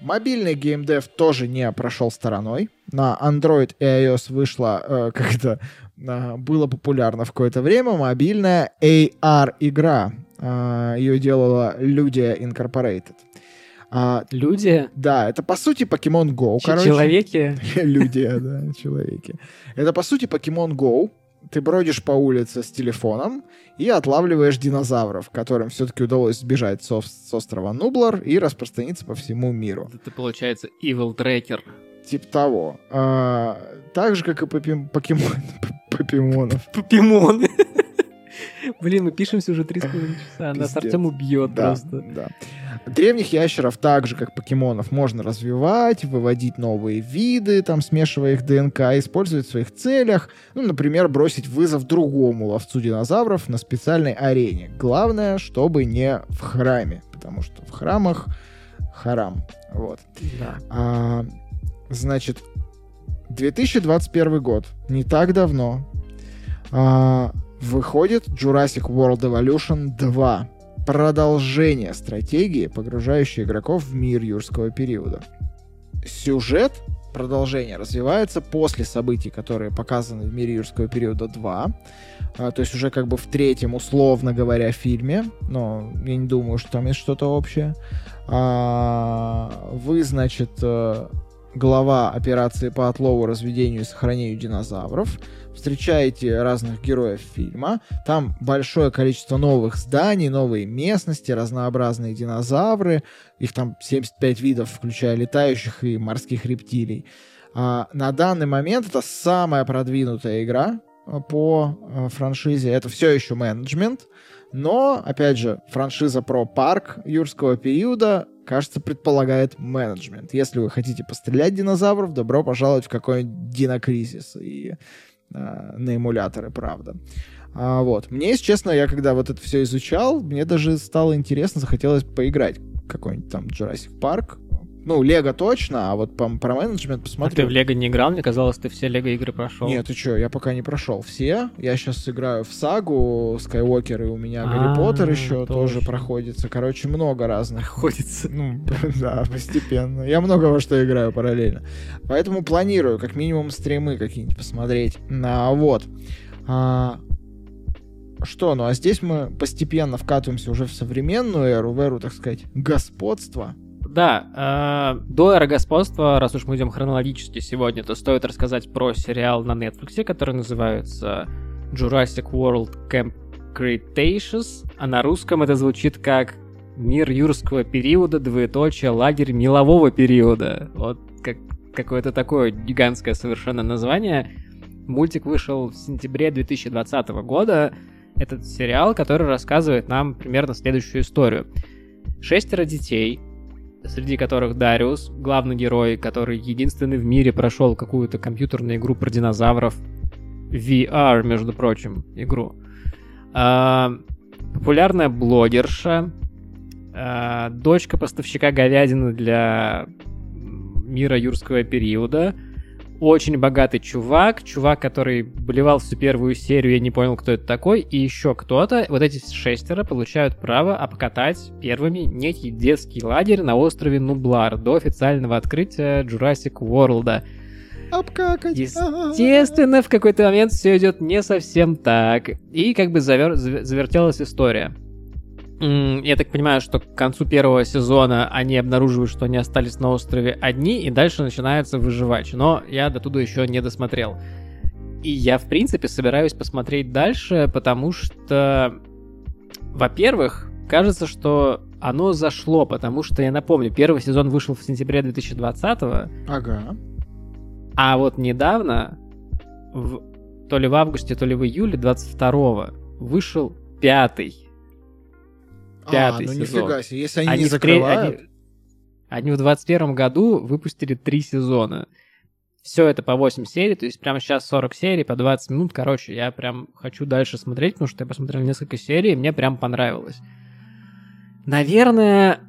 Мобильный геймдев тоже не прошел стороной. На Android и iOS вышла, э, как-то э, было популярно в какое-то время, мобильная AR-игра. Э, ее делала Ludia Incorporated. А, люди? Да, это по сути Pokemon Go, Ч- короче. Человеки? Люди, да, человеки. Это по сути Pokemon Go, ты бродишь по улице с телефоном и отлавливаешь динозавров, которым все-таки удалось сбежать с, с острова Нублар и распространиться по всему миру. Это получается Evil Tracker. Типа того. А, так же, как и покемон... Покемонов. Покемоны. Блин, мы пишемся уже 3,5 часа, нас Артем убьет да, просто. Да. Древних ящеров так же, как покемонов, можно развивать, выводить новые виды, там, смешивая их ДНК, использовать в своих целях. Ну, например, бросить вызов другому ловцу динозавров на специальной арене. Главное, чтобы не в храме, потому что в храмах харам. Вот. Да. А, значит, 2021 год, не так давно. А, выходит Jurassic World Evolution 2. Продолжение стратегии, погружающей игроков в мир юрского периода. Сюжет продолжения развивается после событий, которые показаны в мире юрского периода 2. А, то есть уже как бы в третьем, условно говоря, фильме. Но я не думаю, что там есть что-то общее. А, вы, значит, э, глава операции по отлову, разведению и сохранению динозавров встречаете разных героев фильма. Там большое количество новых зданий, новые местности, разнообразные динозавры. Их там 75 видов, включая летающих и морских рептилий. А, на данный момент это самая продвинутая игра по э, франшизе. Это все еще менеджмент, но, опять же, франшиза про парк юрского периода, кажется, предполагает менеджмент. Если вы хотите пострелять динозавров, добро пожаловать в какой-нибудь динокризис и э, на эмуляторы, правда. А, вот. Мне, если честно, я когда вот это все изучал, мне даже стало интересно, захотелось поиграть какой-нибудь там Jurassic Park, ну, Лего точно, а вот по, про менеджмент посмотрю. А ты в Лего не играл? Мне казалось, ты все Лего игры прошел. Нет, ты что, я пока не прошел все. Я сейчас играю в Сагу, Скайуокер, и у меня Гарри Поттер еще тоже проходится. Короче, много разных. Проходится. Ну, да, постепенно. Я много во что играю параллельно. Поэтому планирую как минимум стримы какие-нибудь посмотреть. А, вот. А, что, ну а здесь мы постепенно вкатываемся уже в современную эру, в эру, так сказать, господства. Да, э, до эры господства, раз уж мы идем хронологически сегодня, то стоит рассказать про сериал на Netflix, который называется Jurassic World Camp Cretaceous, а на русском это звучит как «Мир юрского периода, двоеточие, лагерь мелового периода». Вот как, какое-то такое гигантское совершенно название. Мультик вышел в сентябре 2020 года. Этот сериал, который рассказывает нам примерно следующую историю. Шестеро детей, среди которых Дариус, главный герой, который единственный в мире прошел какую-то компьютерную игру про динозавров, VR, между прочим, игру. А, популярная блогерша, а, дочка поставщика говядины для мира юрского периода, очень богатый чувак, чувак, который болевал всю первую серию, я не понял, кто это такой, и еще кто-то, вот эти шестеро получают право обкатать первыми некий детский лагерь на острове Нублар до официального открытия Jurassic World. Обкакать. Естественно, в какой-то момент все идет не совсем так. И как бы завер... завертелась история. Я так понимаю, что к концу первого сезона они обнаруживают, что они остались на острове одни, и дальше начинается выживач. Но я до туда еще не досмотрел. И я, в принципе, собираюсь посмотреть дальше, потому что, во-первых, кажется, что оно зашло, потому что, я напомню, первый сезон вышел в сентябре 2020 -го, Ага. А вот недавно, в, то ли в августе, то ли в июле 22 вышел пятый пятый а, ну сезон. нифига себе, если они, они не закрывают... Они, они в 21 году выпустили три сезона. Все это по 8 серий, то есть прямо сейчас 40 серий по 20 минут. Короче, я прям хочу дальше смотреть, потому что я посмотрел несколько серий, и мне прям понравилось. Наверное,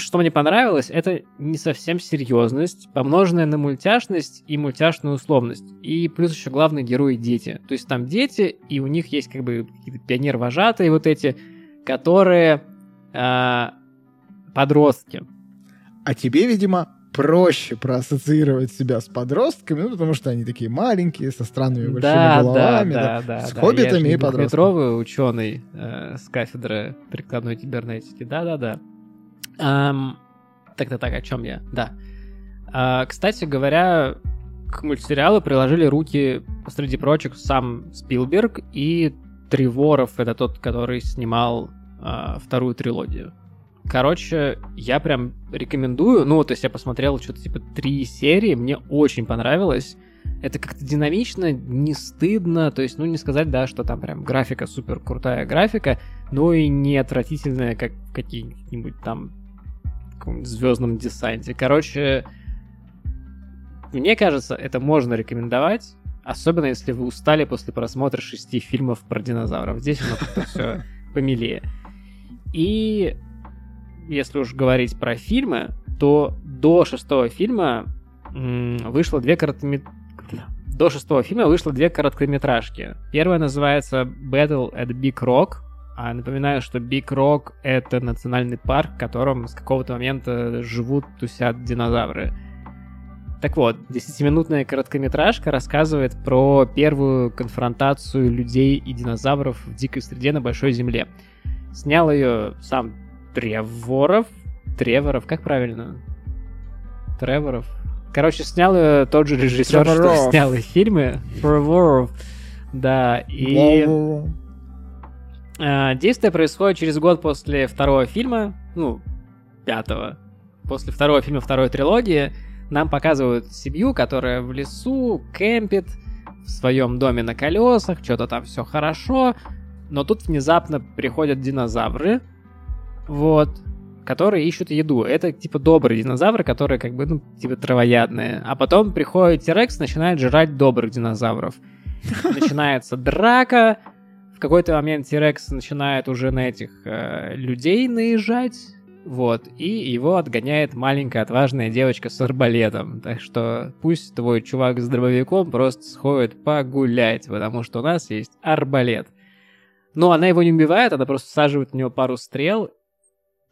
что мне понравилось, это не совсем серьезность, помноженная на мультяшность и мультяшную условность. И плюс еще главные герои дети. То есть там дети, и у них есть как бы какие-то пионер-вожатые вот эти, которые э, подростки. А тебе, видимо, проще проассоциировать себя с подростками, ну, потому что они такие маленькие, со странными большими да, головами, да, да, да, с да, хоббитами я и подростками. метровый ученый э, с кафедры прикладной кибернетики, да-да-да. Эм, так-то так, о чем я? Да. А, кстати говоря, к мультсериалу приложили руки, среди прочих, сам Спилберг и Треворов, это тот, который снимал э, вторую трилогию. Короче, я прям рекомендую. Ну, то есть я посмотрел что-то типа три серии, мне очень понравилось. Это как-то динамично, не стыдно, то есть, ну, не сказать, да, что там прям графика супер крутая графика, но и не отвратительная, как в каких-нибудь там звездном десанте. Короче, мне кажется, это можно рекомендовать. Особенно если вы устали после просмотра шести фильмов про динозавров. Здесь оно как-то все помилее. И если уж говорить про фильмы, то до шестого фильма вышло две короткометражки. До шестого фильма вышло две короткометражки. Первая называется Battle at Big Rock. А напоминаю, что Big Rock — это национальный парк, в котором с какого-то момента живут, тусят динозавры. Так вот, десятиминутная короткометражка рассказывает про первую конфронтацию людей и динозавров в дикой среде на Большой Земле. Снял ее сам Треворов. Треворов, как правильно? Треворов. Короче, снял ее тот же режиссер, Треворов. что снял и фильмы. Треворов. Да, и... Э, действие происходит через год после второго фильма, ну, пятого. После второго фильма второй трилогии нам показывают семью, которая в лесу кемпит, в своем доме на колесах, что-то там все хорошо, но тут внезапно приходят динозавры, вот, которые ищут еду. Это типа добрые динозавры, которые как бы, ну, типа травоядные. А потом приходит Терекс, начинает жрать добрых динозавров. Начинается драка, в какой-то момент Терекс начинает уже на этих э, людей наезжать, вот, и его отгоняет маленькая отважная девочка с арбалетом. Так что пусть твой чувак с дробовиком просто сходит погулять, потому что у нас есть арбалет. Но она его не убивает, она просто всаживает в него пару стрел.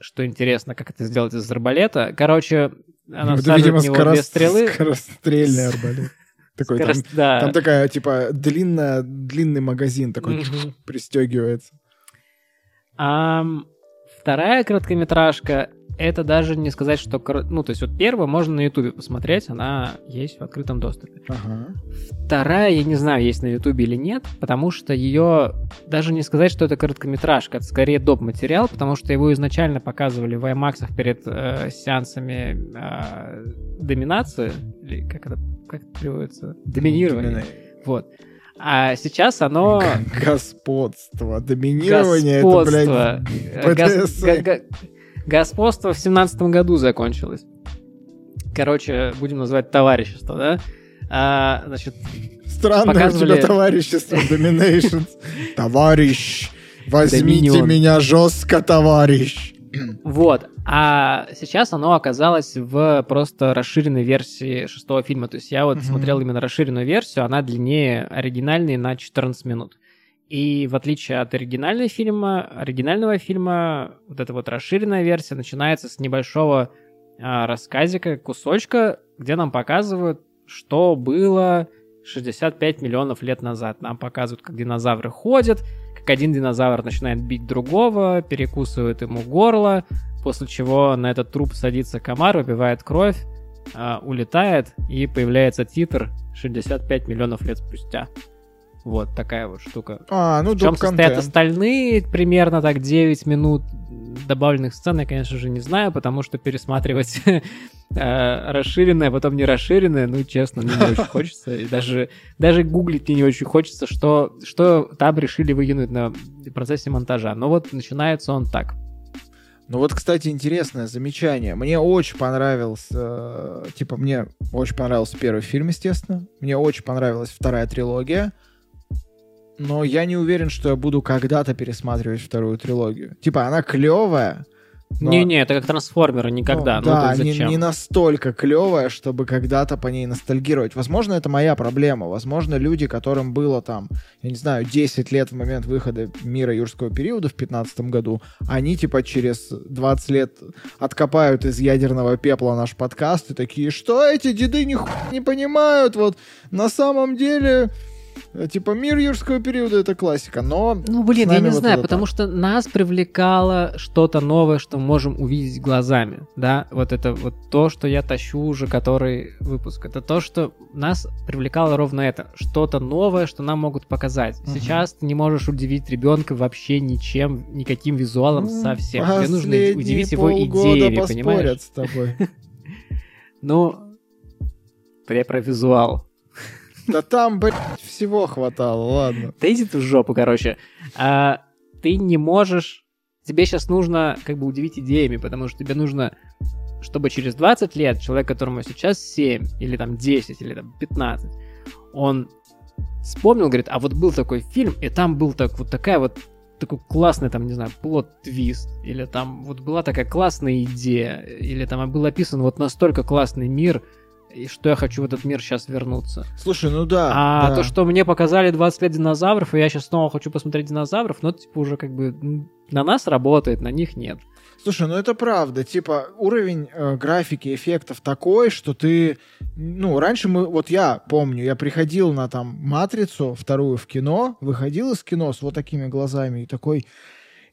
Что интересно, как это сделать из арбалета. Короче, она ну, всаживает видимо, в него скорост... две стрелы. Скорострельный арбалет. Такой, Скорост... там, да. там такая, типа, длинная, длинный магазин такой пристегивается. Um, Вторая короткометражка это даже не сказать, что... Ну, то есть вот первую можно на Ютубе посмотреть, она есть в открытом доступе. Ага. Вторая, я не знаю, есть на Ютубе или нет, потому что ее... Даже не сказать, что это короткометражка, это скорее доп. материал, потому что его изначально показывали в IMAX перед э, сеансами э, доминации, или как это, как это переводится? Доминирование. Домина... Вот. А сейчас оно... Господство, доминирование, Господство. это, блядь, Гос... Господство в семнадцатом году закончилось. Короче, будем называть товарищество, да? А, значит, Странное показывали... у тебя товарищество, Dominations. Товарищ, возьмите меня жестко, товарищ. Вот. А сейчас оно оказалось в просто расширенной версии шестого фильма. То есть я вот mm-hmm. смотрел именно расширенную версию, она длиннее оригинальной на 14 минут. И в отличие от оригинального фильма, оригинального фильма, вот эта вот расширенная версия начинается с небольшого а, рассказика, кусочка, где нам показывают, что было 65 миллионов лет назад. Нам показывают, как динозавры ходят, один динозавр начинает бить другого, перекусывает ему горло, после чего на этот труп садится комар, выпивает кровь, э, улетает, и появляется титр 65 миллионов лет спустя. Вот такая вот штука. А, ну, В чем состоят остальные примерно так 9 минут добавленных сцен, я, конечно же, не знаю, потому что пересматривать э, расширенное, потом не расширенное, ну, честно, мне не очень хочется. И даже, даже гуглить мне не очень хочется, что, что там решили выкинуть на процессе монтажа. Но вот начинается он так. Ну вот, кстати, интересное замечание. Мне очень понравился, э, типа, мне очень понравился первый фильм, естественно. Мне очень понравилась вторая трилогия. Но я не уверен, что я буду когда-то пересматривать вторую трилогию. Типа, она клевая, не-не, это как трансформеры, никогда. Ну, ну да, не, не настолько клевая, чтобы когда-то по ней ностальгировать. Возможно, это моя проблема. Возможно, люди, которым было там, я не знаю, 10 лет в момент выхода мира юрского периода в 15 году, они типа через 20 лет откопают из ядерного пепла наш подкаст и такие, что эти деды ни не понимают, вот на самом деле типа мир юрского периода это классика, но... Ну, блин, я не вот знаю, потому так. что нас привлекало что-то новое, что мы можем увидеть глазами, да? Вот это вот то, что я тащу уже который выпуск. Это то, что нас привлекало ровно это. Что-то новое, что нам могут показать. Угу. Сейчас ты не можешь удивить ребенка вообще ничем, никаким визуалом ну, совсем. Тебе нужно удивить его идеями, понимаешь? с тобой. Ну, я про визуал. Да там, блядь, всего хватало, ладно. Да иди ты в жопу, короче. А, ты не можешь... Тебе сейчас нужно как бы удивить идеями, потому что тебе нужно, чтобы через 20 лет человек, которому сейчас 7, или там 10, или там 15, он вспомнил, говорит, а вот был такой фильм, и там был так, вот такая вот такой классный, там, не знаю, плод-твист, или там вот была такая классная идея, или там был описан вот настолько классный мир, и что я хочу в этот мир сейчас вернуться. Слушай, ну да. А да. то, что мне показали 20 лет динозавров, и я сейчас снова хочу посмотреть динозавров, ну, типа, уже как бы на нас работает, на них нет. Слушай, ну это правда. Типа, уровень э, графики, эффектов такой, что ты... Ну, раньше мы... Вот я помню, я приходил на там «Матрицу» вторую в кино, выходил из кино с вот такими глазами и такой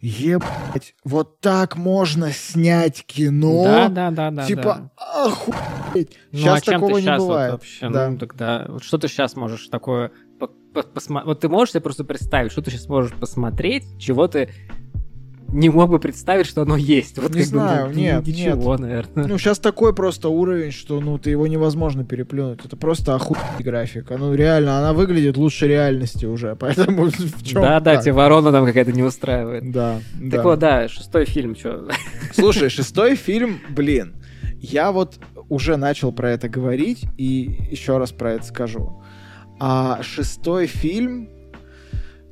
ебать, вот так можно снять кино. Да, да, да, да. Типа, да. охуеть. Ну, сейчас а такого не бывает. Вот вообще? Да. Ну, тогда, вот что ты сейчас можешь такое посмотреть? Вот ты можешь себе просто представить, что ты сейчас можешь посмотреть, чего ты не мог бы представить, что оно есть. Вот не знаю, бы, нет, ничего, нет. наверное. Ну, сейчас такой просто уровень, что, ну, ты его невозможно переплюнуть. Это просто охуенная графика. Ну, реально, она выглядит лучше реальности уже, поэтому в чем Да-да, тебе ворона там какая-то не устраивает. Да, Так да. вот, да, шестой фильм, что? Слушай, шестой фильм, блин, я вот уже начал про это говорить и еще раз про это скажу. А шестой фильм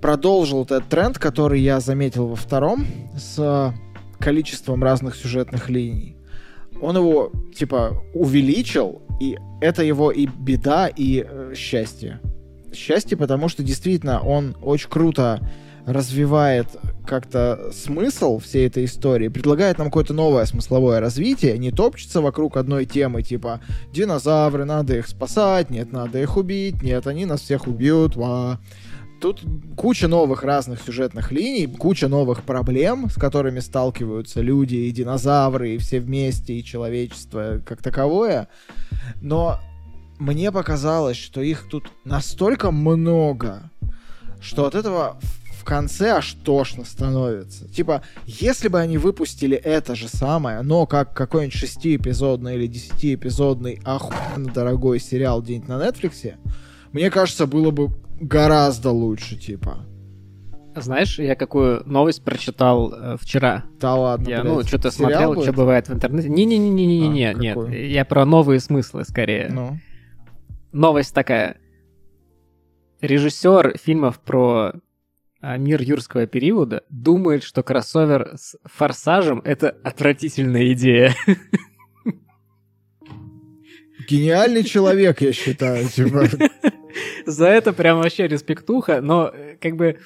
продолжил этот тренд, который я заметил во втором, с количеством разных сюжетных линий. Он его, типа, увеличил, и это его и беда, и э, счастье. Счастье, потому что действительно он очень круто развивает как-то смысл всей этой истории, предлагает нам какое-то новое смысловое развитие, не топчется вокруг одной темы, типа динозавры, надо их спасать, нет, надо их убить, нет, они нас всех убьют, ва. Тут куча новых разных сюжетных линий, куча новых проблем, с которыми сталкиваются люди и динозавры, и все вместе, и человечество как таковое. Но мне показалось, что их тут настолько много, что от этого в конце аж тошно становится. Типа, если бы они выпустили это же самое, но как какой-нибудь шестиэпизодный или десятиэпизодный охуенно дорогой сериал где-нибудь на Нетфликсе, мне кажется, было бы гораздо лучше, типа. Знаешь, я какую новость прочитал э, вчера? Да ладно, Я, ну, что-то смотрел, будет? что бывает в интернете. Не-не-не-не-не-не, а, нет. Какой? Я про новые смыслы, скорее. Ну? Новость такая. Режиссер фильмов про а, мир юрского периода думает, что кроссовер с форсажем — это отвратительная идея. Гениальный человек, я считаю, типа. За это прям вообще респектуха, но э, как бы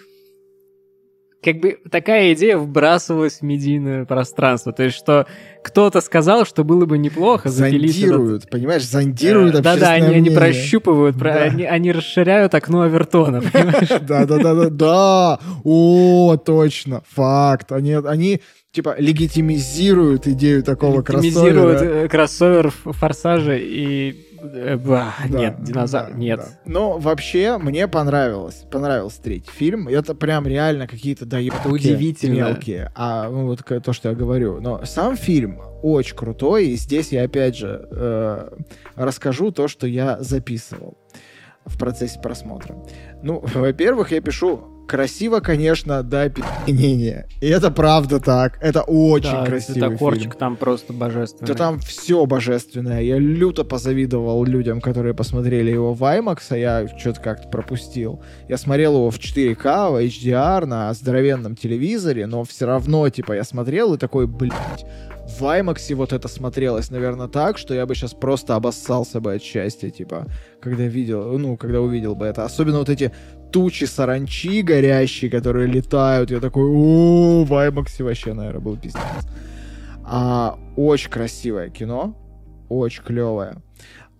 как бы такая идея вбрасывалась в медийное пространство. То есть, что кто-то сказал, что было бы неплохо Зондируют, этот... понимаешь, зондируют э, Да-да, они, они прощупывают, да. они, они расширяют окно Авертона, понимаешь? Да-да-да, да, о, точно, факт. Они, они типа легитимизируют идею такого кроссовера. Легитимизируют э, кроссовер форсажа и да, нет, динозавр, нет. Но вообще мне понравилось, понравился третий фильм. Это прям реально какие-то Это удивительно. мелкие. А ну, вот то, что я говорю. Но сам фильм очень крутой, и здесь я опять же э, расскажу то, что я записывал в процессе просмотра. Ну, во-первых, я пишу Красиво, конечно, до опьянения. И это правда так. Это очень да, красивый цветокорчик фильм. там просто божественный. Да там все божественное. Я люто позавидовал людям, которые посмотрели его в IMAX, а я что-то как-то пропустил. Я смотрел его в 4К, в HDR, на здоровенном телевизоре, но все равно, типа, я смотрел и такой, блядь, в IMAX вот это смотрелось, наверное, так, что я бы сейчас просто обоссался бы от счастья, типа, когда видел, ну, когда увидел бы это. Особенно вот эти тучи саранчи горящие, которые летают. Я такой, о, в IMAX вообще, наверное, был пиздец. А, очень красивое кино, очень клевое.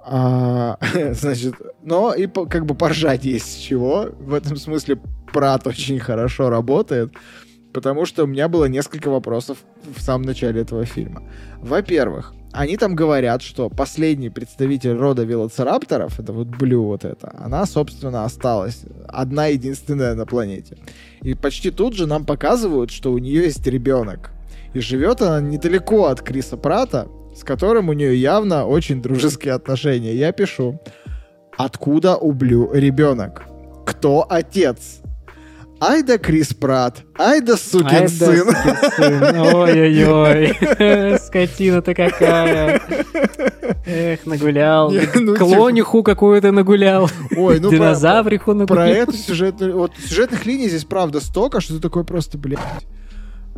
А, значит, но и как бы поржать есть с чего. В этом смысле Прат очень хорошо работает потому что у меня было несколько вопросов в самом начале этого фильма. Во-первых, они там говорят, что последний представитель рода велоцирапторов, это вот Блю вот это, она, собственно, осталась одна единственная на планете. И почти тут же нам показывают, что у нее есть ребенок. И живет она недалеко от Криса Прата, с которым у нее явно очень дружеские отношения. Я пишу, откуда у Блю ребенок? Кто отец? Ай да Крис Прат, ай да сукин ай сын. Ой-ой-ой, скотина-то какая. Эх, нагулял. Ну, Клониху типа какую-то нагулял. Ой, ну Динозавриху нагулял. Про эту сюжетную... Вот сюжетных линий здесь правда столько, что ты такой просто, блядь.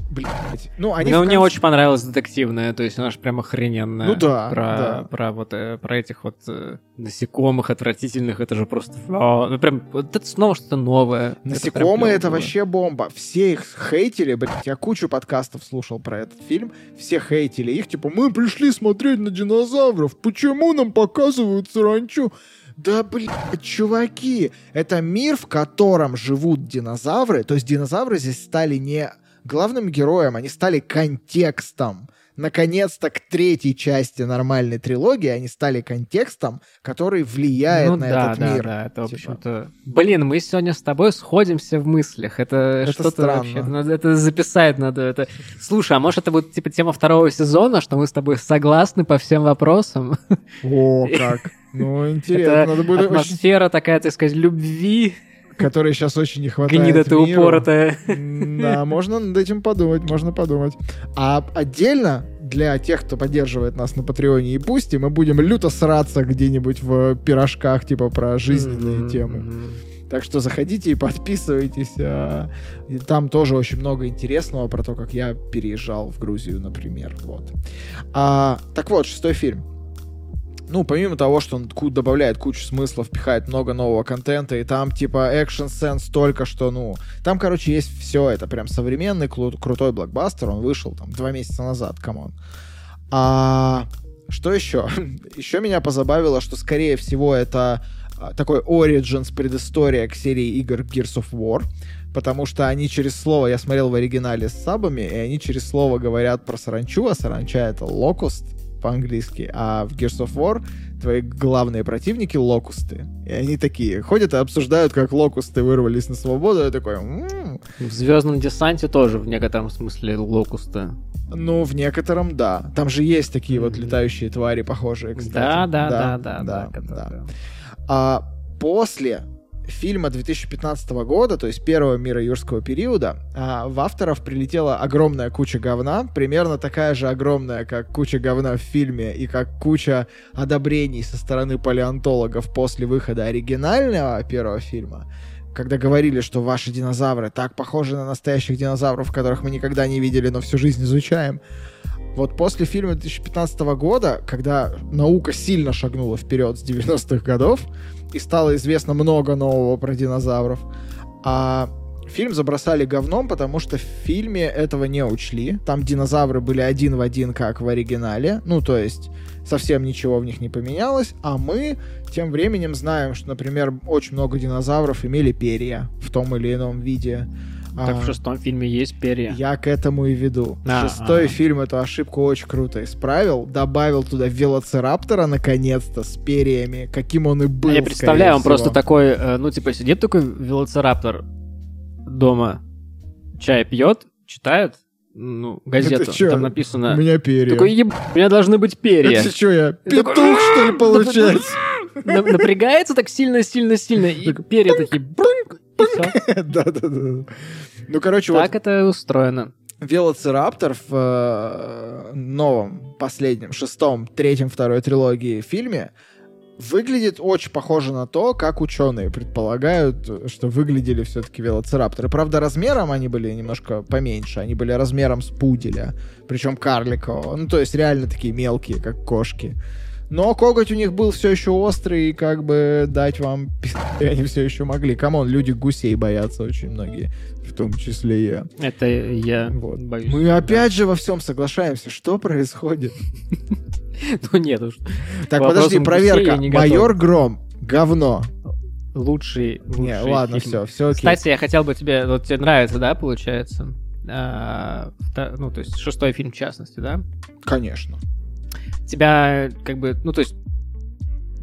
Блять. Ну, они Но конце... мне очень понравилась детективная, то есть она же прям охрененная. Ну да. Про, да. про вот э, про этих вот э, насекомых отвратительных, это же просто. О, ну прям вот это снова что-то новое. Насекомые это, это вообще бомба. Все их хейтили, блять. Я кучу подкастов слушал про этот фильм. Все хейтили их, типа, мы пришли смотреть на динозавров. Почему нам показывают саранчу? Да, блядь, чуваки, это мир, в котором живут динозавры. То есть динозавры здесь стали не главным героем, они стали контекстом наконец-то к третьей части нормальной трилогии они стали контекстом, который влияет ну, на да, этот да, мир. Да, это, в типа. общем-то... Блин, мы сегодня с тобой сходимся в мыслях. Это, это что-то странно. вообще... Это, надо, это записать надо. Это... Слушай, а может это будет типа тема второго сезона, что мы с тобой согласны по всем вопросам? О, как! Ну, интересно. Это надо будет атмосфера очень... такая, так сказать, любви которой сейчас очень не хватает Гнида ты упоротая. Да, можно над этим подумать, можно подумать. А отдельно для тех, кто поддерживает нас на Патреоне и Бусти, мы будем люто сраться где-нибудь в пирожках, типа про жизненные темы. Так что заходите и подписывайтесь. А, и там тоже очень много интересного про то, как я переезжал в Грузию, например. Вот. А, так вот, шестой фильм ну, помимо того, что он добавляет кучу смыслов, пихает много нового контента, и там, типа, экшен сцен столько, что, ну, там, короче, есть все это, прям современный кру- крутой блокбастер, он вышел там два месяца назад, come on. А что еще? еще меня позабавило, что, скорее всего, это а, такой Origins предыстория к серии игр Gears of War, потому что они через слово, я смотрел в оригинале с сабами, и они через слово говорят про саранчу, а саранча это локуст, по-английски, а в Gears of War твои главные противники — локусты. И они такие ходят и обсуждают, как локусты вырвались на свободу. Я такой... М-м". В «Звездном десанте» тоже в некотором смысле локусты. Ну, в некотором, да. Там же есть такие вот летающие твари, похожие, кстати. Да, да, да, да, да. да, да, да. А после фильма 2015 года, то есть первого мира юрского периода, а, в авторов прилетела огромная куча говна, примерно такая же огромная, как куча говна в фильме и как куча одобрений со стороны палеонтологов после выхода оригинального первого фильма, когда говорили, что ваши динозавры так похожи на настоящих динозавров, которых мы никогда не видели, но всю жизнь изучаем. Вот после фильма 2015 года, когда наука сильно шагнула вперед с 90-х годов, и стало известно много нового про динозавров. А фильм забросали говном, потому что в фильме этого не учли. Там динозавры были один в один, как в оригинале. Ну, то есть совсем ничего в них не поменялось. А мы тем временем знаем, что, например, очень много динозавров имели перья в том или ином виде. Так а, в шестом фильме есть перья. Я к этому и веду. А, Шестой а. фильм эту ошибку очень круто исправил. Добавил туда велоцираптора наконец-то с перьями, каким он и был. Я представляю, он просто такой, э, ну типа сидит такой велоцираптор дома, чай пьет, читает, ну, газету, там написано... У меня перья. Такой, еб... у меня должны быть перья. Это что, я петух, что ли, получается? Напрягается так сильно-сильно-сильно, и перья такие... Да-да-да. Ну, короче, вот... Так это устроено. Велоцираптор в э, новом, последнем, шестом, третьем, второй трилогии фильме выглядит очень похоже на то, как ученые предполагают, что выглядели все-таки велоцирапторы. Правда, размером они были немножко поменьше. Они были размером с пуделя, причем карликового. Ну, то есть реально такие мелкие, как кошки. Но коготь у них был все еще острый, и как бы дать вам они все еще могли. Come on, люди гусей боятся очень многие, в том числе я. Это я вот. боюсь. Мы опять же во всем соглашаемся. Что происходит? Ну нет уж. Так, подожди, проверка. Майор Гром. Говно. Лучший, Не, ладно, все, все окей. Кстати, я хотел бы тебе, вот тебе нравится, да, получается? А, ну, то есть шестой фильм в частности, да? Конечно тебя как бы, ну то есть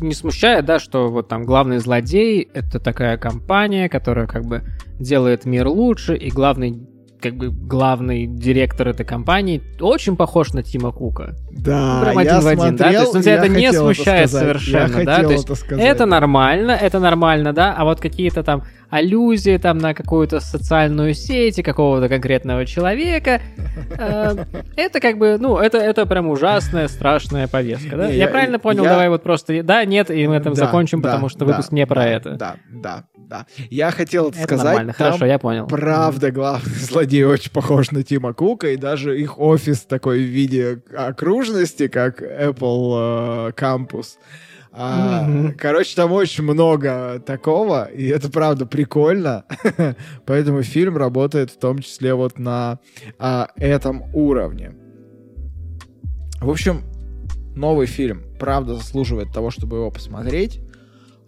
не смущает, да, что вот там главный злодей — это такая компания, которая как бы делает мир лучше, и главный как бы главный директор этой компании очень похож на Тима Кука. Да, ну, прям один я в один, смотрел, да? То есть он тебя это не смущает это совершенно, я да? То есть это, это нормально, это нормально, да? А вот какие-то там аллюзии там на какую-то социальную сеть какого-то конкретного человека, э, это как бы, ну, это, это прям ужасная, страшная повестка, да? Я, правильно понял? Давай вот просто да, нет, и мы этом закончим, потому что выпуск не про это. Да, да, да. Я хотел это сказать, нормально, хорошо, я понял. Правда, главный злодей очень похож на Тима Кука, и даже их офис такой в виде окружности, как Apple Campus. А, mm-hmm. Короче, там очень много такого, и это правда прикольно. Поэтому фильм работает в том числе вот на а, этом уровне. В общем, новый фильм правда заслуживает того, чтобы его посмотреть.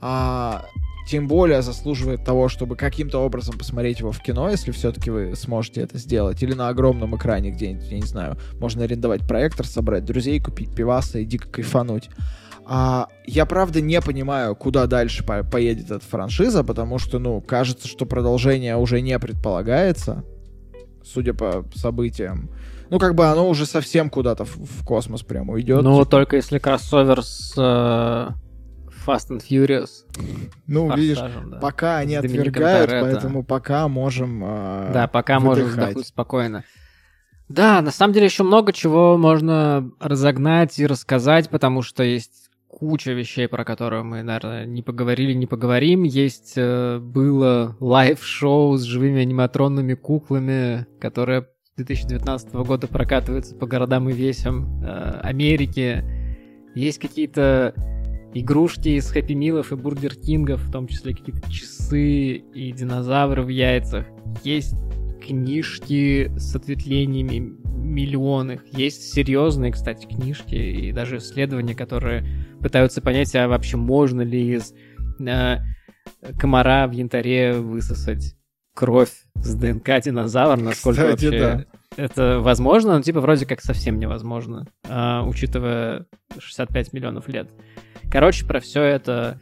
А, тем более заслуживает того, чтобы каким-то образом посмотреть его в кино, если все-таки вы сможете это сделать, или на огромном экране где-нибудь, я не знаю, можно арендовать проектор, собрать друзей, купить пиваса и дико кайфануть. А, я правда не понимаю, куда дальше по поедет эта франшиза, потому что, ну, кажется, что продолжение уже не предполагается, судя по событиям. Ну, как бы оно уже совсем куда-то в, в космос прямо уйдет. Ну, типа. только если кроссовер с э, Fast and Furious. Ну, видишь, да. пока они с отвергают, поэтому пока можем э, Да, пока выдыхать. можем вздохнуть спокойно. Да, на самом деле еще много чего можно разогнать и рассказать, потому что есть куча вещей, про которые мы, наверное, не поговорили, не поговорим. Есть э, было live-шоу с живыми аниматронными куклами, которое 2019 года прокатывается по городам и весям э, Америки. Есть какие-то игрушки из Хэппи Милов и Бургер Кингов, в том числе какие-то часы и динозавры в яйцах. Есть книжки с ответвлениями миллионных. Есть серьезные, кстати, книжки и даже исследования, которые пытаются понять, а вообще можно ли из э, комара в янтаре высосать кровь с ДНК динозавра, насколько кстати, вообще да. это возможно, ну, типа, вроде как совсем невозможно, э, учитывая 65 миллионов лет. Короче, про все это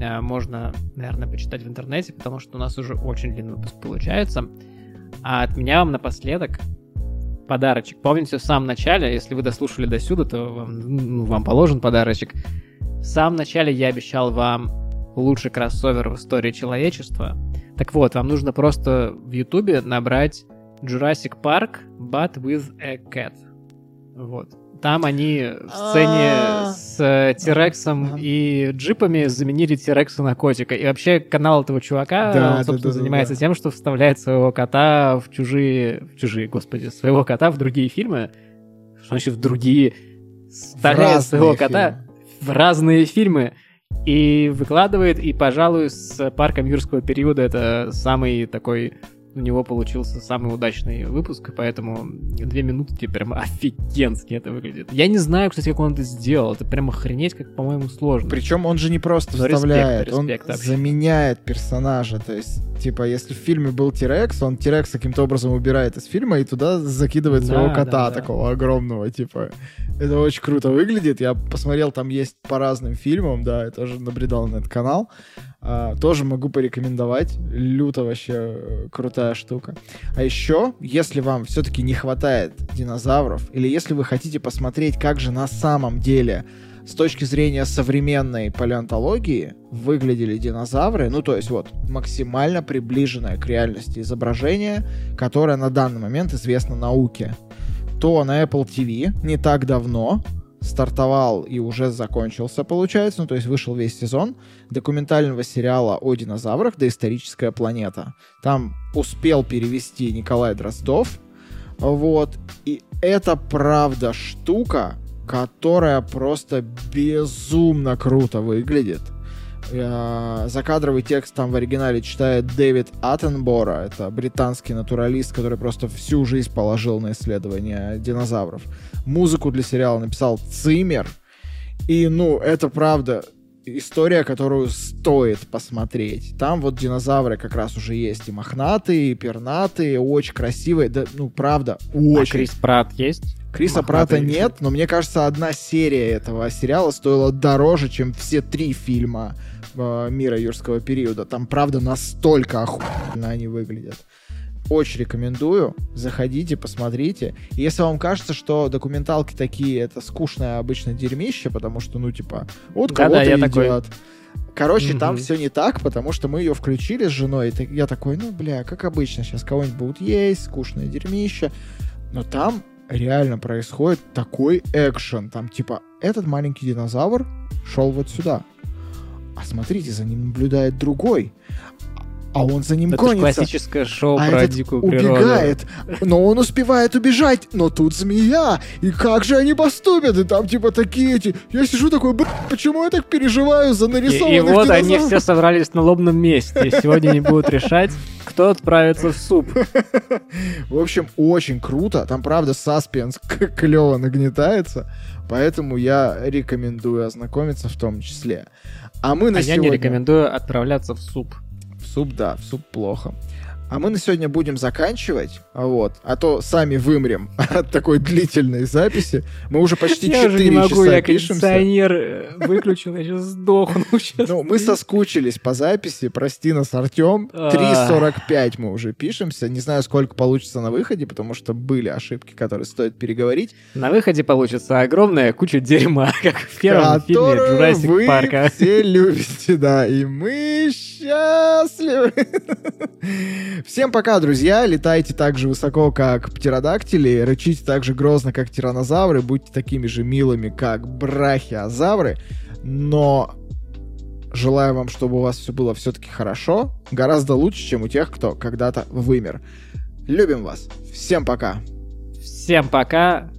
э, можно, наверное, почитать в интернете, потому что у нас уже очень длинный выпуск получается. А от меня вам напоследок подарочек. Помните, в самом начале, если вы дослушали до сюда, то вам, ну, вам положен подарочек. В самом начале я обещал вам лучший кроссовер в истории человечества. Так вот, вам нужно просто в Ютубе набрать Jurassic Park, but with a cat. Вот. Там они в сцене а. с э, Тирексом и джипами заменили Тирекса на котика. И вообще канал этого чувака, собственно, занимается тем, что вставляет своего кота в чужие... В чужие, господи, своего кота в другие фильмы. Что значит в другие? Вставляет своего кота в разные фильмы. И выкладывает, и, пожалуй, с парком юрского периода это самый такой у него получился самый удачный выпуск, поэтому две минуты тебе прям офигенски это выглядит. Я не знаю, кстати, как он это сделал. Это прям охренеть, как, по-моему, сложно. Причем он же не просто Но вставляет, респект, респект, он вообще. заменяет персонажа. То есть, типа, если в фильме был Тирекс, он Тирекс каким-то образом убирает из фильма и туда закидывает своего да, кота да, да. такого огромного, типа. Это очень круто выглядит. Я посмотрел, там есть по разным фильмам, да, я тоже набредал на этот канал. А, тоже могу порекомендовать. Люто вообще э, крутая штука. А еще, если вам все-таки не хватает динозавров, или если вы хотите посмотреть, как же на самом деле с точки зрения современной палеонтологии выглядели динозавры, ну то есть вот максимально приближенное к реальности изображение, которое на данный момент известно науке, то на Apple TV не так давно стартовал и уже закончился, получается, ну, то есть вышел весь сезон документального сериала о динозаврах «Доисторическая планета». Там успел перевести Николай Дроздов, вот, и это правда штука, которая просто безумно круто выглядит. Закадровый текст там в оригинале читает Дэвид Аттенбора. Это британский натуралист, который просто всю жизнь положил на исследование динозавров. Музыку для сериала написал Цимер. И, ну, это правда история, которую стоит посмотреть. Там вот динозавры как раз уже есть и мохнатые, и пернатые, очень красивые. Да, ну, правда, а очень. А Крис Прат есть? Криса Прата нет, но мне кажется, одна серия этого сериала стоила дороже, чем все три фильма э, мира юрского периода. Там, правда, настолько охуенно они выглядят. Очень рекомендую. Заходите, посмотрите. И если вам кажется, что документалки такие, это скучное обычно дерьмище, потому что, ну, типа, вот кого-то да, едят. Такой... Короче, mm-hmm. там все не так, потому что мы ее включили с женой. И я такой, ну, бля, как обычно, сейчас кого-нибудь будут есть, скучное дерьмище. Но там реально происходит такой экшен. Там типа этот маленький динозавр шел вот сюда. А смотрите, за ним наблюдает другой а он за ним это гонится. Это классическое шоу а про этот дикую природу. убегает, но он успевает убежать, но тут змея, и как же они поступят? И там типа такие эти... Я сижу такой, почему я так переживаю за нарисованных И, и вот они все собрались на лобном месте, и сегодня они будут решать, кто отправится в суп. В общем, очень круто, там правда саспенс клево нагнетается, поэтому я рекомендую ознакомиться в том числе. А мы на а сегодня... я не рекомендую отправляться в суп. В суп, да, в суп плохо. А мы на сегодня будем заканчивать, вот, а то сами вымрем от такой длительной записи. Мы уже почти я 4 уже не могу, часа я пишемся. кондиционер э, выключил, я сейчас сдохну. Сейчас. Ну, мы соскучились по записи, прости нас, Артем. 3.45 мы уже пишемся. Не знаю, сколько получится на выходе, потому что были ошибки, которые стоит переговорить. На выходе получится огромная куча дерьма, как в первом фильме Jurassic Park. все любите, да, и мы счастливы. Всем пока, друзья. Летайте так же высоко, как птеродактили. Рычите так же грозно, как тиранозавры. Будьте такими же милыми, как брахиозавры. Но желаю вам, чтобы у вас все было все-таки хорошо. Гораздо лучше, чем у тех, кто когда-то вымер. Любим вас. Всем пока. Всем пока.